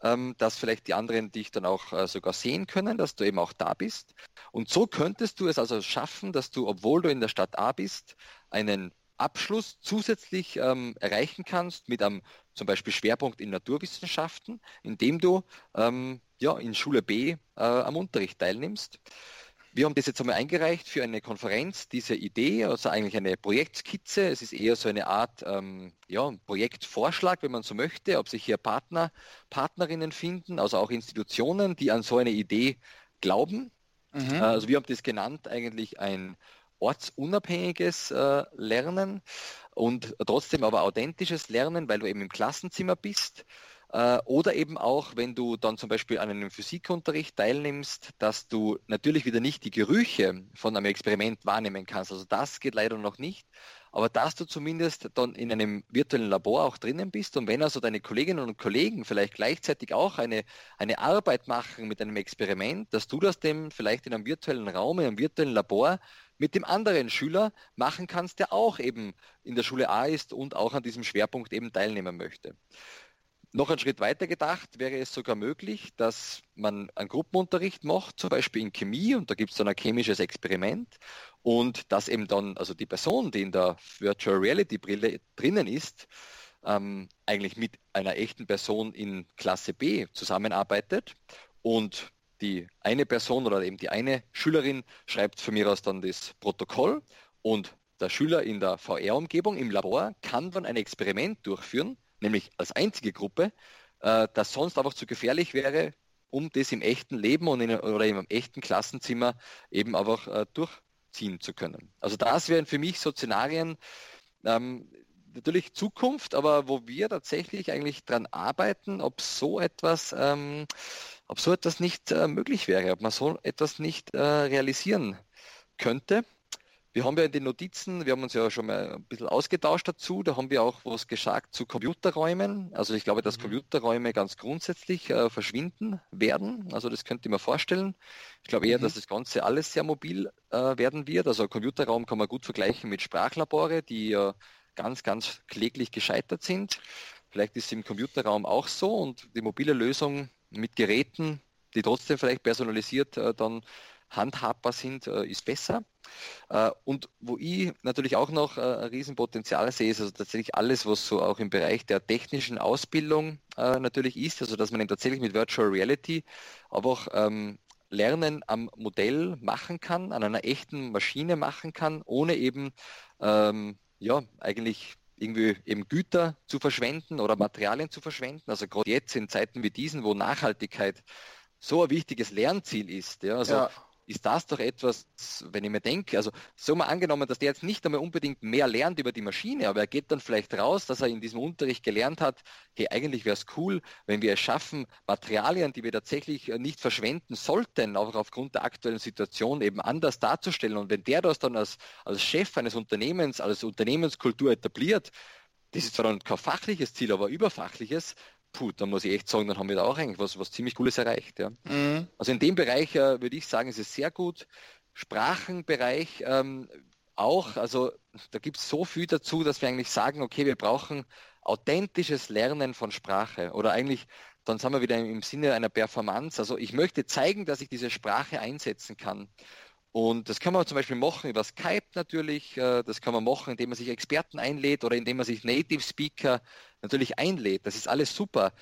ähm, dass vielleicht die anderen dich dann auch äh, sogar sehen können, dass du eben auch da bist. Und so könntest du es also schaffen, dass du, obwohl du in der Stadt A bist, einen Abschluss zusätzlich ähm, erreichen kannst mit einem zum Beispiel Schwerpunkt in Naturwissenschaften, indem du ähm, ja, in Schule B äh, am Unterricht teilnimmst. Wir haben das jetzt einmal eingereicht für eine Konferenz, diese Idee, also eigentlich eine Projektskizze. Es ist eher so eine Art ähm, ja, Projektvorschlag, wenn man so möchte, ob sich hier Partner, Partnerinnen finden, also auch Institutionen, die an so eine Idee glauben. Mhm. Also wir haben das genannt eigentlich ein ortsunabhängiges äh, Lernen und trotzdem aber authentisches Lernen, weil du eben im Klassenzimmer bist äh, oder eben auch, wenn du dann zum Beispiel an einem Physikunterricht teilnimmst, dass du natürlich wieder nicht die Gerüche von einem Experiment wahrnehmen kannst. Also das geht leider noch nicht. Aber dass du zumindest dann in einem virtuellen Labor auch drinnen bist und wenn also deine Kolleginnen und Kollegen vielleicht gleichzeitig auch eine, eine Arbeit machen mit einem Experiment, dass du das dem vielleicht in einem virtuellen Raum, in einem virtuellen Labor mit dem anderen Schüler machen kannst, der auch eben in der Schule A ist und auch an diesem Schwerpunkt eben teilnehmen möchte. Noch einen Schritt weiter gedacht wäre es sogar möglich, dass man einen Gruppenunterricht macht, zum Beispiel in Chemie, und da gibt es dann ein chemisches Experiment, und dass eben dann, also die Person, die in der Virtual Reality Brille drinnen ist, ähm, eigentlich mit einer echten Person in Klasse B zusammenarbeitet und die eine Person oder eben die eine Schülerin schreibt von mir aus dann das Protokoll und der Schüler in der VR-Umgebung im Labor kann dann ein Experiment durchführen, nämlich als einzige Gruppe, äh, das sonst einfach zu gefährlich wäre, um das im echten Leben und in, oder im echten Klassenzimmer eben einfach äh, durchziehen zu können. Also das wären für mich so Szenarien, ähm, natürlich Zukunft, aber wo wir tatsächlich eigentlich dran arbeiten, ob so etwas, ähm, ob so etwas nicht äh, möglich wäre, ob man so etwas nicht äh, realisieren könnte. Wir haben ja in den Notizen, wir haben uns ja schon mal ein bisschen ausgetauscht dazu, da haben wir auch was gesagt zu Computerräumen. Also ich glaube, dass mhm. Computerräume ganz grundsätzlich äh, verschwinden werden. Also das könnte ich mir vorstellen. Ich glaube eher, mhm. dass das Ganze alles sehr mobil äh, werden wird. Also Computerraum kann man gut vergleichen mit Sprachlabore, die ja ganz, ganz kläglich gescheitert sind. Vielleicht ist es im Computerraum auch so und die mobile Lösung mit Geräten, die trotzdem vielleicht personalisiert äh, dann handhabbar sind, äh, ist besser. Äh, und wo ich natürlich auch noch äh, ein Riesenpotenzial sehe, ist also tatsächlich alles, was so auch im Bereich der technischen Ausbildung natürlich ist, also dass man eben tatsächlich mit Virtual Reality aber auch ähm, Lernen am Modell machen kann, an einer echten Maschine machen kann, ohne eben ähm, ja eigentlich irgendwie eben Güter zu verschwenden oder Materialien zu verschwenden. Also gerade jetzt in Zeiten wie diesen, wo Nachhaltigkeit so ein wichtiges Lernziel ist. Ja, also ja ist das doch etwas, wenn ich mir denke, also so mal angenommen, dass der jetzt nicht einmal unbedingt mehr lernt über die Maschine, aber er geht dann vielleicht raus, dass er in diesem Unterricht gelernt hat, hey, eigentlich wäre es cool, wenn wir es schaffen, Materialien, die wir tatsächlich nicht verschwenden sollten, auch aufgrund der aktuellen Situation eben anders darzustellen. Und wenn der das dann als, als Chef eines Unternehmens, als Unternehmenskultur etabliert, das ist zwar dann kein fachliches Ziel, aber überfachliches, puh, dann muss ich echt sagen, dann haben wir da auch eigentlich was, was ziemlich Cooles erreicht. Ja. Mhm. Also in dem Bereich äh, würde ich sagen, ist es sehr gut. Sprachenbereich ähm, auch, also da gibt es so viel dazu, dass wir eigentlich sagen, okay, wir brauchen authentisches Lernen von Sprache oder eigentlich, dann sind wir wieder im Sinne einer Performance. Also ich möchte zeigen, dass ich diese Sprache einsetzen kann. Und das kann man zum Beispiel machen über Skype natürlich, äh, das kann man machen, indem man sich Experten einlädt oder indem man sich Native Speaker natürlich einlädt. Das ist alles super.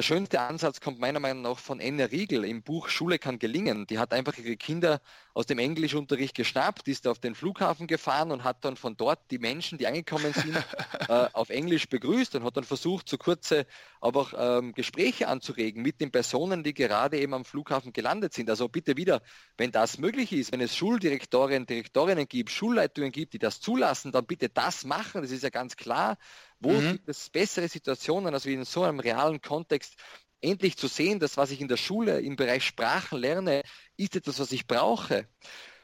Der schönste Ansatz kommt meiner Meinung nach von Anne Riegel im Buch Schule kann gelingen. Die hat einfach ihre Kinder aus dem Englischunterricht geschnappt, ist auf den Flughafen gefahren und hat dann von dort die Menschen, die angekommen sind, äh, auf Englisch begrüßt und hat dann versucht, so kurze aber auch ähm, Gespräche anzuregen mit den Personen, die gerade eben am Flughafen gelandet sind. Also bitte wieder, wenn das möglich ist, wenn es Schuldirektorinnen, Direktorinnen gibt, Schulleitungen gibt, die das zulassen, dann bitte das machen. Das ist ja ganz klar. Wo mhm. gibt es bessere Situationen, als wie in so einem realen Kontext endlich zu sehen, dass was ich in der Schule im Bereich Sprachen lerne, ist etwas, was ich brauche.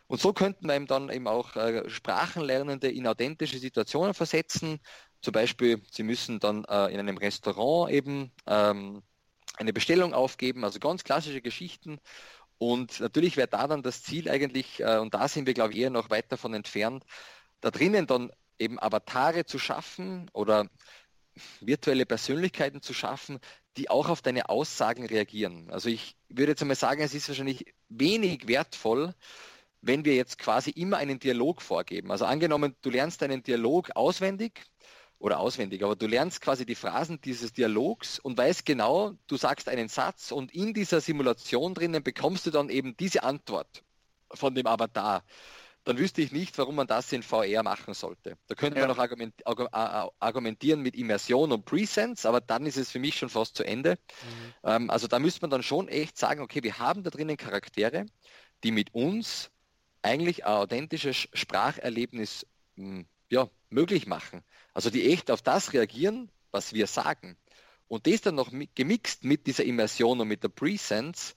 Und so könnten wir eben dann eben auch äh, Sprachenlernende in authentische Situationen versetzen. Zum Beispiel, sie müssen dann äh, in einem Restaurant eben ähm, eine Bestellung aufgeben, also ganz klassische Geschichten. Und natürlich wäre da dann das Ziel eigentlich, äh, und da sind wir, glaube ich, eher noch weit davon entfernt, da drinnen dann eben Avatare zu schaffen oder virtuelle Persönlichkeiten zu schaffen, die auch auf deine Aussagen reagieren. Also ich würde jetzt einmal sagen, es ist wahrscheinlich wenig wertvoll, wenn wir jetzt quasi immer einen Dialog vorgeben. Also angenommen, du lernst einen Dialog auswendig oder auswendig, aber du lernst quasi die Phrasen dieses Dialogs und weißt genau, du sagst einen Satz und in dieser Simulation drinnen bekommst du dann eben diese Antwort von dem Avatar dann wüsste ich nicht, warum man das in VR machen sollte. Da könnte ja. man auch argumentieren mit Immersion und Presence, aber dann ist es für mich schon fast zu Ende. Mhm. Ähm, also da müsste man dann schon echt sagen, okay, wir haben da drinnen Charaktere, die mit uns eigentlich ein authentisches Spracherlebnis hm, ja, möglich machen. Also die echt auf das reagieren, was wir sagen. Und das dann noch gemixt mit dieser Immersion und mit der Presence,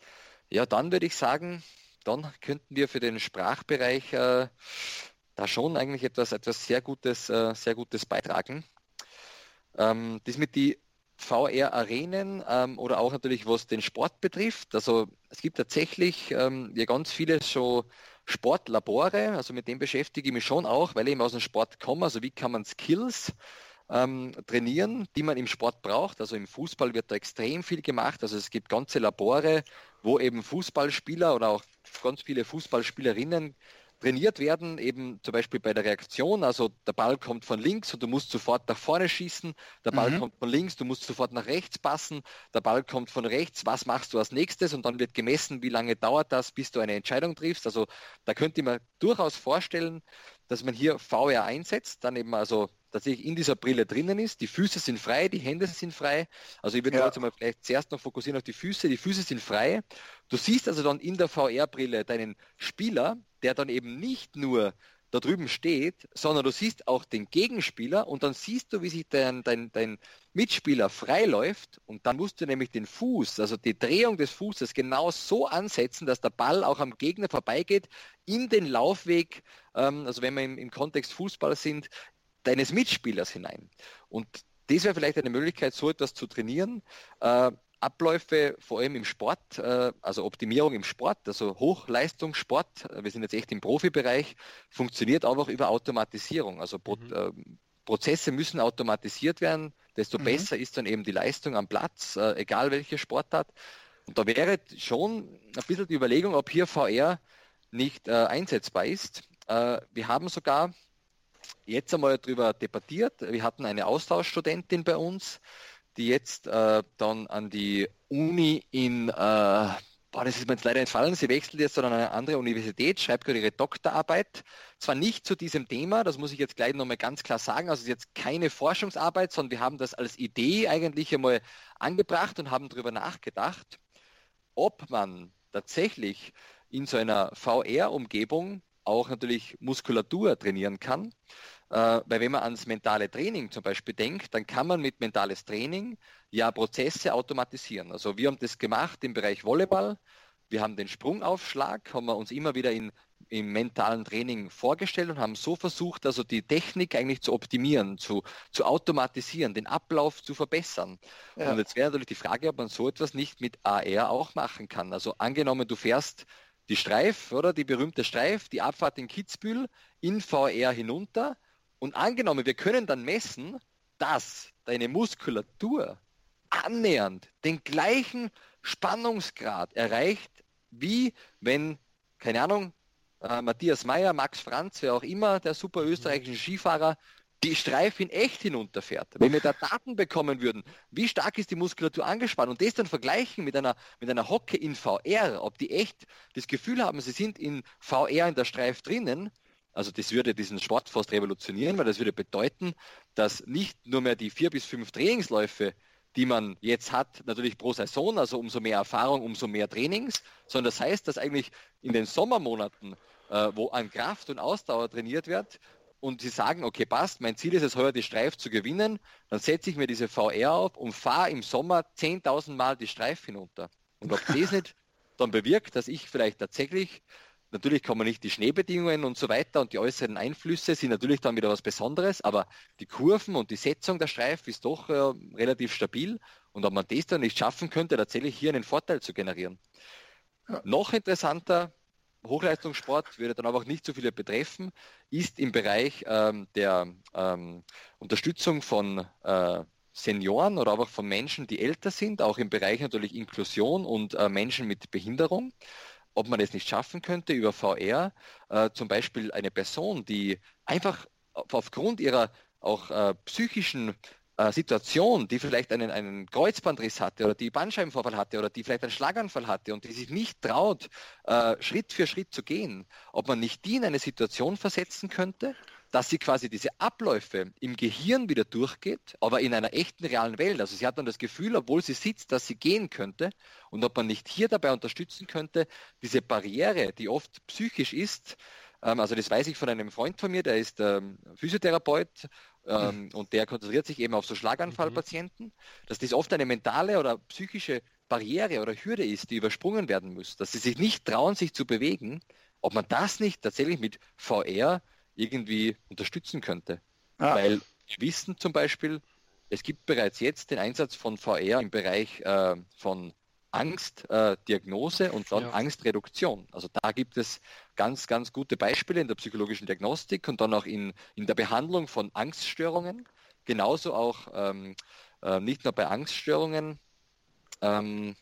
ja, dann würde ich sagen, dann könnten wir für den Sprachbereich äh, da schon eigentlich etwas, etwas sehr Gutes, äh, sehr Gutes beitragen. Ähm, das mit die VR-Arenen ähm, oder auch natürlich was den Sport betrifft. Also es gibt tatsächlich ähm, ja ganz viele so Sportlabore, also mit dem beschäftige ich mich schon auch, weil ich eben aus dem Sport komme. Also wie kann man Skills ähm, trainieren, die man im Sport braucht. Also im Fußball wird da extrem viel gemacht. Also es gibt ganze Labore, wo eben Fußballspieler oder auch ganz viele Fußballspielerinnen trainiert werden, eben zum Beispiel bei der Reaktion, also der Ball kommt von links und du musst sofort nach vorne schießen, der Ball mhm. kommt von links, du musst sofort nach rechts passen, der Ball kommt von rechts, was machst du als nächstes? Und dann wird gemessen, wie lange dauert das, bis du eine Entscheidung triffst. Also da könnte ich mir durchaus vorstellen, dass man hier VR einsetzt, dann eben also tatsächlich in dieser Brille drinnen ist. Die Füße sind frei, die Hände sind frei. Also ich würde ja. jetzt mal vielleicht zuerst noch fokussieren auf die Füße. Die Füße sind frei. Du siehst also dann in der VR-Brille deinen Spieler, der dann eben nicht nur da drüben steht, sondern du siehst auch den Gegenspieler und dann siehst du, wie sich dein, dein, dein Mitspieler freiläuft und dann musst du nämlich den Fuß, also die Drehung des Fußes genau so ansetzen, dass der Ball auch am Gegner vorbeigeht, in den Laufweg, ähm, also wenn wir im, im Kontext Fußball sind, deines Mitspielers hinein. Und das wäre vielleicht eine Möglichkeit, so etwas zu trainieren. Äh, Abläufe, vor allem im Sport, äh, also Optimierung im Sport, also Hochleistungssport, äh, wir sind jetzt echt im Profibereich, funktioniert auch über Automatisierung. Also Pro mhm. äh, Prozesse müssen automatisiert werden, desto mhm. besser ist dann eben die Leistung am Platz, äh, egal welche Sportart. Und da wäre schon ein bisschen die Überlegung, ob hier VR nicht äh, einsetzbar ist. wir haben sogar jetzt einmal darüber debattiert. Wir hatten eine Austauschstudentin bei uns, die jetzt äh, dann an die Uni in, äh, boah, das ist mir jetzt leider entfallen, sie wechselt jetzt an eine andere Universität, schreibt gerade ihre Doktorarbeit. Zwar nicht zu diesem Thema, das muss ich jetzt gleich nochmal ganz klar sagen, also es ist jetzt keine Forschungsarbeit, sondern wir haben das als Idee eigentlich einmal angebracht und haben darüber nachgedacht, ob man tatsächlich in so einer VR-Umgebung auch natürlich Muskulatur trainieren kann. Äh, weil wenn man ans mentale Training zum Beispiel denkt, dann kann man mit mentales Training ja Prozesse automatisieren. Also wir haben das gemacht im Bereich Volleyball. wir haben den Sprungaufschlag, haben wir uns immer wieder in, im mentalen Training vorgestellt und haben so versucht, also die Technik eigentlich zu optimieren, zu, zu automatisieren, den Ablauf zu verbessern. Ja. Und jetzt wäre natürlich die Frage, ob man so etwas nicht mit AR auch machen kann. Also angenommen, du fährst die Streif, oder? Die berühmte Streif, die Abfahrt in Kitzbühel in VR hinunter. Und angenommen, wir können dann messen, dass deine Muskulatur annähernd den gleichen Spannungsgrad erreicht, wie wenn, keine Ahnung, äh, Matthias Meyer, Max Franz, wer auch immer, der super österreichische Skifahrer, die Streif in echt hinunterfährt. Wenn wir da Daten bekommen würden, wie stark ist die Muskulatur angespannt und das dann vergleichen mit einer, mit einer Hocke in VR, ob die echt das Gefühl haben, sie sind in VR in der Streif drinnen, also das würde diesen Sport fast revolutionieren, weil das würde bedeuten, dass nicht nur mehr die vier bis fünf Trainingsläufe die man jetzt hat, natürlich pro Saison, also umso mehr Erfahrung, umso mehr Trainings, sondern das heißt, dass eigentlich in den Sommermonaten, äh, wo an Kraft und Ausdauer trainiert wird, und sie sagen, okay, passt, mein Ziel ist es heuer, die Streif zu gewinnen, dann setze ich mir diese VR auf und fahre im Sommer 10.000 Mal die Streif hinunter. Und ob das nicht dann bewirkt, dass ich vielleicht tatsächlich Natürlich kann man nicht die Schneebedingungen und so weiter und die äußeren Einflüsse sind natürlich dann wieder was Besonderes, aber die Kurven und die Setzung der Streifen ist doch äh, relativ stabil und ob man das dann nicht schaffen könnte, tatsächlich hier einen Vorteil zu generieren. Ja. Noch interessanter, Hochleistungssport würde dann aber auch nicht so viele betreffen, ist im Bereich ähm, der ähm, Unterstützung von äh, Senioren oder auch von Menschen, die älter sind, auch im Bereich natürlich Inklusion und äh, Menschen mit Behinderung. Ob man es nicht schaffen könnte, über VR äh, zum Beispiel eine Person, die einfach aufgrund ihrer auch äh, psychischen äh, Situation, die vielleicht einen, einen Kreuzbandriss hatte oder die Bandscheibenvorfall hatte oder die vielleicht einen Schlaganfall hatte und die sich nicht traut, äh, Schritt für Schritt zu gehen, ob man nicht die in eine Situation versetzen könnte, dass sie quasi diese Abläufe im Gehirn wieder durchgeht, aber in einer echten realen Welt. Also sie hat dann das Gefühl, obwohl sie sitzt, dass sie gehen könnte und ob man nicht hier dabei unterstützen könnte, diese Barriere, die oft psychisch ist, ähm, also das weiß ich von einem Freund von mir, der ist ähm, Physiotherapeut ähm, und der konzentriert sich eben auf so Schlaganfallpatienten, mhm. dass das oft eine mentale oder psychische Barriere oder Hürde ist, die übersprungen werden muss, dass sie sich nicht trauen, sich zu bewegen, ob man das nicht tatsächlich mit VR irgendwie unterstützen könnte. Ah. Weil wir wissen zum Beispiel, es gibt bereits jetzt den Einsatz von VR im Bereich äh, von Angstdiagnose äh, und dann ja. Angstreduktion. Also da gibt es ganz, ganz gute Beispiele in der psychologischen Diagnostik und dann auch in, in der Behandlung von Angststörungen. Genauso auch ähm, äh, nicht nur bei Angststörungen, ähm,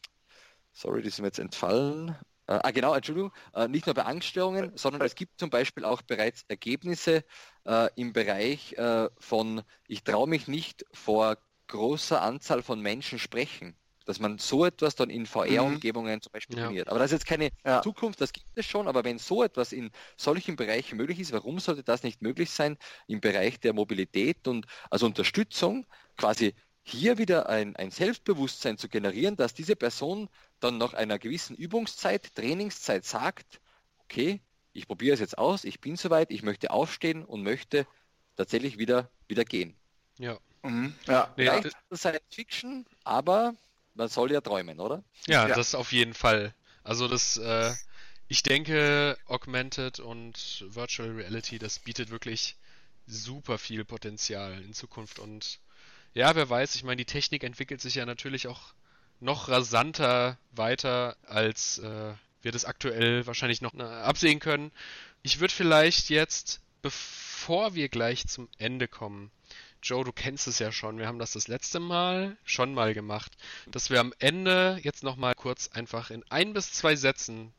sorry, die sind mir jetzt entfallen, äh, ah, genau, Entschuldigung, äh, nicht nur bei Angststörungen, sondern es gibt zum Beispiel auch bereits Ergebnisse äh, im Bereich von, ich traue mich nicht vor großer Anzahl von Menschen sprechen. Dass man so etwas dann in VR-Umgebungen mhm. zum Beispiel ja. trainiert. Aber das ist jetzt keine ja. Zukunft, das gibt es schon, aber wenn so etwas in solchen Bereichen möglich ist, warum sollte das nicht möglich sein im Bereich der Mobilität und also Unterstützung quasi hier wieder ein, ein Selbstbewusstsein zu generieren, dass diese Person dann nach einer gewissen Übungszeit, Trainingszeit sagt, okay, ich probiere es jetzt aus, ich bin soweit, ich möchte aufstehen und möchte tatsächlich wieder, wieder gehen. Ja. Mhm. ja. Nee, Vielleicht das Science Fiction, aber man soll ja träumen, oder? Ja, ja. das auf jeden Fall. Also das, äh, ich denke, Augmented und Virtual Reality, das bietet wirklich super viel Potenzial in Zukunft und ja, wer weiß, ich meine, die Technik entwickelt sich ja natürlich auch noch rasanter weiter, als äh, wir das aktuell wahrscheinlich noch äh, absehen können. Ich würde vielleicht jetzt, bevor wir gleich zum Ende kommen, Joe, du kennst es ja schon, wir haben das das letzte Mal schon mal gemacht, dass wir am Ende jetzt nochmal kurz einfach in ein bis zwei Sätzen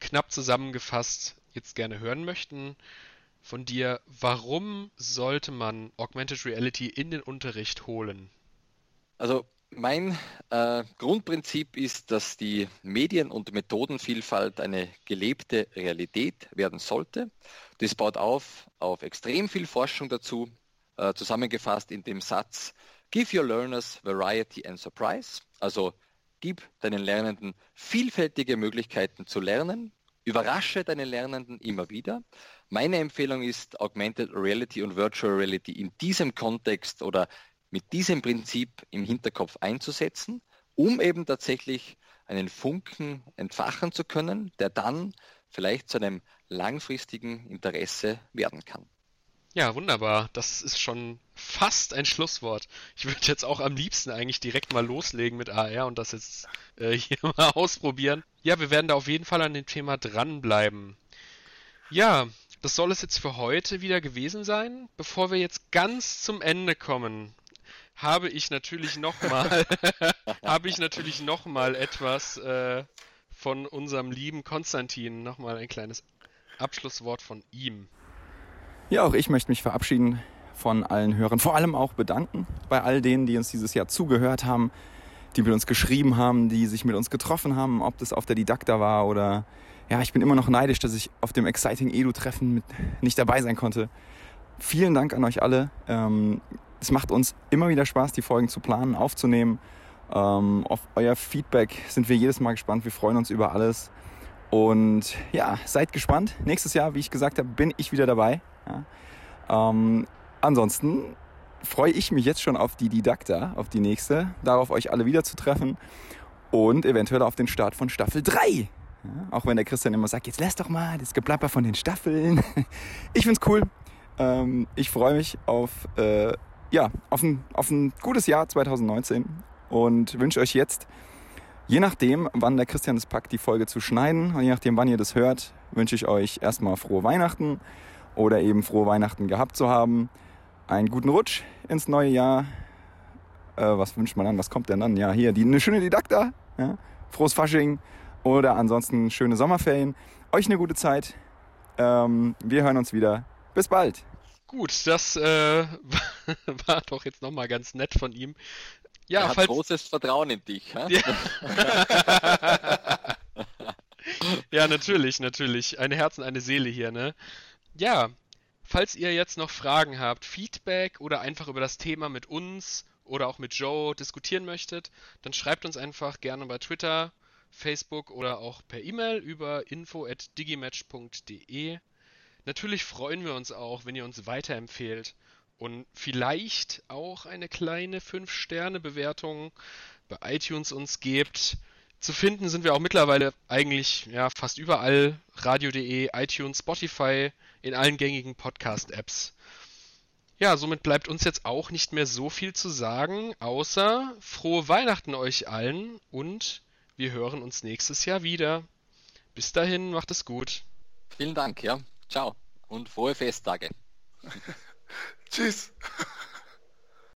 knapp zusammengefasst jetzt gerne hören möchten von dir, warum sollte man Augmented Reality in den Unterricht holen? Also mein äh, Grundprinzip ist, dass die Medien- und Methodenvielfalt eine gelebte Realität werden sollte. Das baut auf auf extrem viel Forschung dazu, äh, zusammengefasst in dem Satz Give your learners variety and surprise. Also gib deinen Lernenden vielfältige Möglichkeiten zu lernen, überrasche deine Lernenden immer wieder. Meine Empfehlung ist, Augmented Reality und Virtual Reality in diesem Kontext oder mit diesem Prinzip im Hinterkopf einzusetzen, um eben tatsächlich einen Funken entfachen zu können, der dann vielleicht zu einem langfristigen Interesse werden kann. Ja, wunderbar. Das ist schon fast ein Schlusswort. Ich würde jetzt auch am liebsten eigentlich direkt mal loslegen mit AR und das jetzt äh, hier mal ausprobieren. Ja, wir werden da auf jeden Fall an dem Thema dranbleiben. Ja, das soll es jetzt für heute wieder gewesen sein. Bevor wir jetzt ganz zum Ende kommen, habe ich natürlich nochmal, habe ich natürlich nochmal etwas äh, von unserem lieben Konstantin, nochmal ein kleines Abschlusswort von ihm. Ja, auch ich möchte mich verabschieden von allen Hörern, vor allem auch bedanken bei all denen, die uns dieses Jahr zugehört haben, die mit uns geschrieben haben, die sich mit uns getroffen haben, ob das auf der Didakta war oder ja, ich bin immer noch neidisch, dass ich auf dem Exciting Edu-Treffen nicht dabei sein konnte. Vielen Dank an euch alle. Ähm, es macht uns immer wieder Spaß, die Folgen zu planen, aufzunehmen. Ähm, auf euer Feedback sind wir jedes Mal gespannt. Wir freuen uns über alles. Und ja, seid gespannt. Nächstes Jahr, wie ich gesagt habe, bin ich wieder dabei. Ja. Ähm, ansonsten freue ich mich jetzt schon auf die Didakta, auf die nächste, darauf euch alle wieder zu treffen und eventuell auf den Start von Staffel 3. Ja, auch wenn der Christian immer sagt, jetzt lass doch mal das Geplapper von den Staffeln. Ich find's cool. Ähm, ich freue mich auf, äh, ja, auf, ein, auf ein gutes Jahr 2019 und wünsche euch jetzt, je nachdem, wann der Christian es packt, die Folge zu schneiden und je nachdem, wann ihr das hört, wünsche ich euch erstmal frohe Weihnachten oder eben frohe Weihnachten gehabt zu haben. Einen guten Rutsch ins neue Jahr. Äh, was wünscht man dann? Was kommt denn dann? Ja, hier, die, eine schöne Didakta. Ja? Frohes Fasching oder ansonsten schöne Sommerferien. Euch eine gute Zeit. Ähm, wir hören uns wieder. Bis bald. Gut, das äh, war doch jetzt nochmal ganz nett von ihm. Ja, er hat falls... großes Vertrauen in dich. Ja? ja, natürlich, natürlich. Ein Herz und eine Seele hier, ne? Ja, falls ihr jetzt noch Fragen habt, Feedback oder einfach über das Thema mit uns oder auch mit Joe diskutieren möchtet, dann schreibt uns einfach gerne bei Twitter, Facebook oder auch per E-Mail über info@digimatch.de. Natürlich freuen wir uns auch, wenn ihr uns weiterempfehlt und vielleicht auch eine kleine 5-Sterne-Bewertung bei iTunes uns gebt. Zu finden sind wir auch mittlerweile eigentlich ja fast überall. Radio.de, iTunes, Spotify, in allen gängigen Podcast-Apps. Ja, somit bleibt uns jetzt auch nicht mehr so viel zu sagen, außer frohe Weihnachten euch allen und wir hören uns nächstes Jahr wieder. Bis dahin, macht es gut. Vielen Dank, ja. Ciao und frohe Festtage. Tschüss.